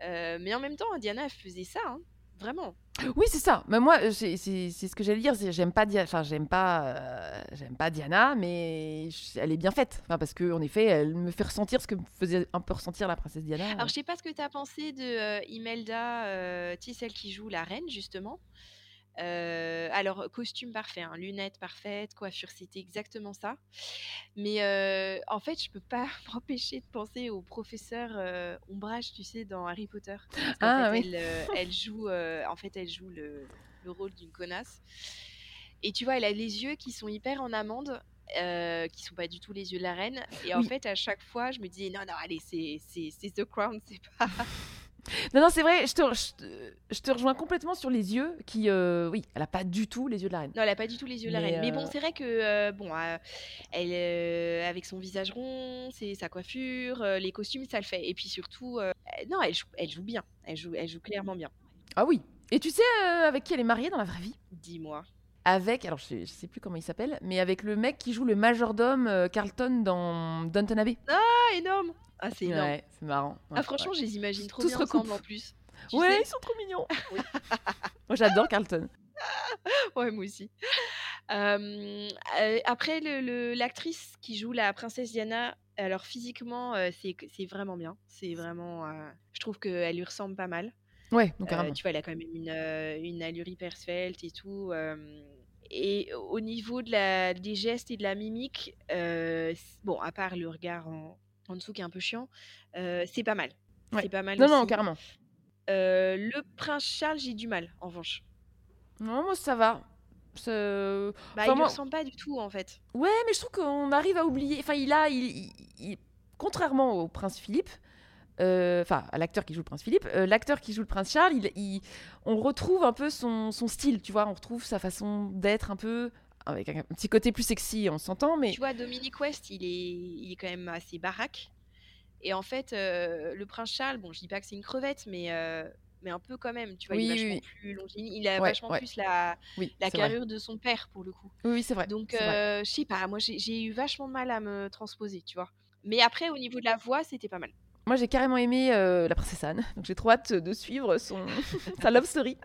Mais en même temps, Diana faisait ça, hein, vraiment.
Oui, c'est ça. Mais moi, euh, c'est ce que j'allais dire. J'aime pas, enfin, j'aime pas, euh, j'aime pas Diana, mais elle est bien faite. Enfin, parce que en effet, elle me fait ressentir ce que me faisait un peu ressentir la princesse Diana.
Alors, je sais pas ce que tu as pensé de euh, Imelda, euh, tu sais, celle qui joue la reine, justement. Euh, alors, costume parfait, hein, lunettes parfaites, coiffure, c'était exactement ça. Mais euh, en fait, je peux pas m'empêcher de penser au professeur euh, Ombrage, tu sais, dans Harry Potter.
Ah,
fait,
oui.
elle, elle joue, en fait, elle joue le, le rôle d'une connasse. Et tu vois, elle a les yeux qui sont hyper en amande. euh, qui sont pas du tout les yeux de la reine et en
Oui.
fait à chaque fois je me disais non non allez c'est The Crown c'est pas
Non, non, c'est vrai. Je te, je, te- je te rejoins complètement sur les yeux. Qui, euh, oui, elle a pas du tout les yeux de la reine.
Non, elle a pas du tout les yeux de la
Mais,
reine. Mais bon,
euh,
c'est vrai que euh, bon, elle, avec son visage rond, c'est sa coiffure, les costumes, ça le fait. Et puis surtout, non, elle joue, elle joue bien. Elle joue, elle joue clairement bien.
Ah oui. Et tu sais avec qui elle est mariée dans la vraie vie?
Dis-moi.
Avec, alors je sais, je sais plus comment il s'appelle, mais avec le mec qui joue le majordome euh, Carlton dans Downton Abbey.
Ah, énorme. Ah, c'est énorme.
Ouais, c'est marrant.
ah, franchement, je les imagine trop
Tout
bien ensemble en plus. Tu
ouais,
sais
ils sont trop mignons. Moi, j'adore Carlton.
ouais, moi aussi. Euh, euh, après, le- le- l'actrice qui joue la princesse Diana, alors physiquement, euh, c'est vraiment bien. C'est vraiment. euh, je trouve qu'elle lui ressemble pas mal.
Ouais, donc carrément.
tu vois, elle a quand même une, une allure hyper svelte et tout. et au niveau de la, des gestes et de la mimique, bon, à part le regard en, en dessous qui est un peu chiant, euh, c'est pas mal.
Ouais.
C'est pas mal.
Non, non, carrément.
Euh, le prince Charles, j'ai du mal, en revanche.
Non, moi, ça va.
Bah,
Enfin,
il ne
moi-
ressemble pas du tout, en fait.
Ouais, mais je trouve qu'on arrive à oublier. Enfin, il a. il- il- il- Contrairement au prince Philippe, euh, enfin, à l'acteur qui joue le prince Philippe, euh, l'acteur qui joue le prince Charles, il- on retrouve un peu son, son style, tu vois. On retrouve sa façon d'être un peu. Avec un petit côté plus sexy, on s'entend, mais.
Tu vois, Dominique West, il est, il est quand même assez baraque. Et en fait, euh, le prince Charles, bon, je dis pas que c'est une crevette, mais, euh, mais un peu quand même. Tu vois, il
Oui,
est
oui,
vachement
oui.
plus longiligne. Il a
Ouais,
vachement
ouais.
plus la,
Oui,
la
vrai.
carrure de son père, pour le coup.
Oui, c'est vrai.
Donc, euh, je sais pas, moi j'ai j'ai eu vachement de mal à me transposer, tu vois. Mais après, au niveau de la voix, c'était pas mal.
Moi, j'ai carrément aimé euh, la princesse Anne, donc j'ai trop hâte de suivre son sa love story.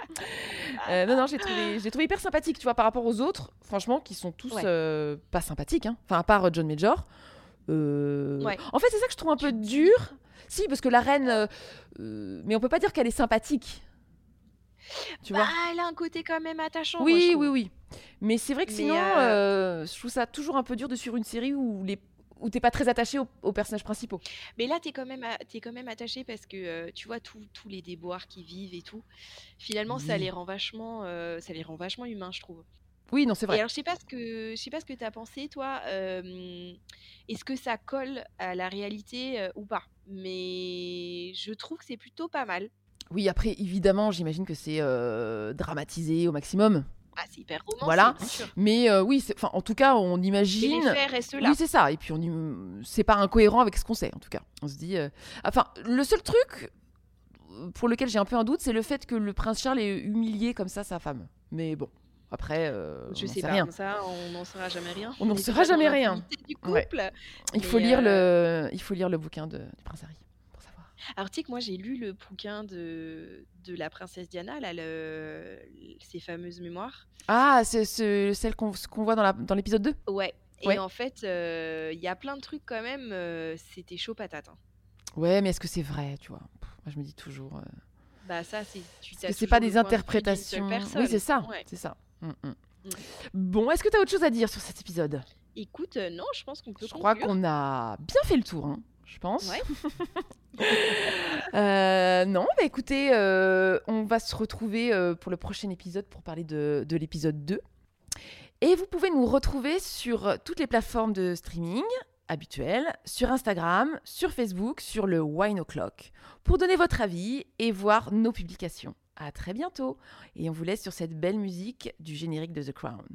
Euh, non, non, j'ai trouvé, j'ai trouvé hyper sympathique, tu vois, par rapport aux autres, franchement, qui sont tous
Ouais.
euh, pas sympathiques, hein. enfin à part John Major.
Ouais.
En fait, c'est ça que je trouve un peu dur. Si, parce que la reine, mais on peut pas dire qu'elle est sympathique. Tu
Bah,
vois?
elle a un côté quand même attachant.
Oui, oui, oui. Mais c'est vrai que sinon, je trouve ça toujours un peu dur de suivre une série où les où t'es pas très attaché aux, aux personnages principaux.
Mais là, t'es quand même, a- t'es quand même attaché parce que euh, tu vois tous les déboires qu'ils vivent et tout. Finalement, ça les rend vachement, euh, ça les rend vachement humains, je trouve.
Oui, non, c'est
Et
vrai.
alors, je sais pas ce que, je sais pas ce que t'as pensé, toi. euh, Est-ce que ça colle à la réalité ou pas? Mais je trouve que c'est plutôt pas mal.
Oui, après, évidemment, j'imagine que c'est dramatisé au maximum.
Ah, c'est hyper romancé,
Voilà.
bien sûr.
Mais euh, oui, enfin, en tout cas, on
Et
imagine.
les faits restent là.
Oui, c'est ça. Et puis, on im- c'est pas incohérent avec ce qu'on sait, en tout cas. On se dit. euh, Enfin, le seul truc euh, pour lequel j'ai un peu un doute, c'est le fait que le prince Charles ait humilié comme ça sa femme. Mais bon, après, euh,
je
on
sais pas,
rien.
ça, on n'en saura jamais rien.
On n'en saura jamais rien. Ouais. Il faut lire le, il faut lire le bouquin de, du prince Harry.
Alors, tu sais que moi, j'ai lu le bouquin de, de la princesse Diana, là, le, ses fameuses mémoires.
Ah, c'est ce- celle qu'on voit dans la- dans l'épisode 2
Ouais. Et
Ouais.
en fait, euh, il y a plein de trucs quand même, euh, c'était chaud patate. hein.
Ouais, mais est-ce que c'est vrai, tu vois? Pff, Moi, je me dis toujours. euh,
Bah, ça, c'est. t'as
que c'est pas des
de
interprétations. Oui, c'est ça.
Ouais.
C'est ça. Mm, mm.
Mm.
Bon, est-ce que tu as autre chose à dire sur cet épisode?
Écoute, non, je pense qu'on peut
Je crois qu'on a bien fait le tour, hein, je pense.
Ouais.
Euh, non, bah écoutez, euh, on va se retrouver euh, pour le prochain épisode pour parler de, de l'épisode 2. Et vous pouvez nous retrouver sur toutes les plateformes de streaming habituelles, sur Instagram, sur Facebook, sur le Wine O'Clock, pour donner votre avis et voir nos publications. À très bientôt et on vous laisse sur cette belle musique du générique de The Crown.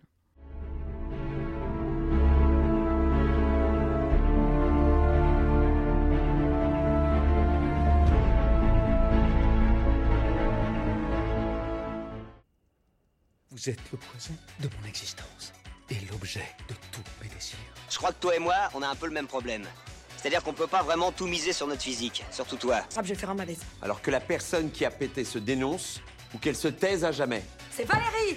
Vous êtes le poison de mon existence et l'objet de tous mes désirs.
Je crois que toi et moi, on a un peu le même problème. C'est-à-dire qu'on peut pas vraiment tout miser sur notre physique, surtout toi.
Ah, je vais faire un malaise.
Alors que la personne qui a pété se dénonce ou qu'elle se taise à jamais.
C'est Valérie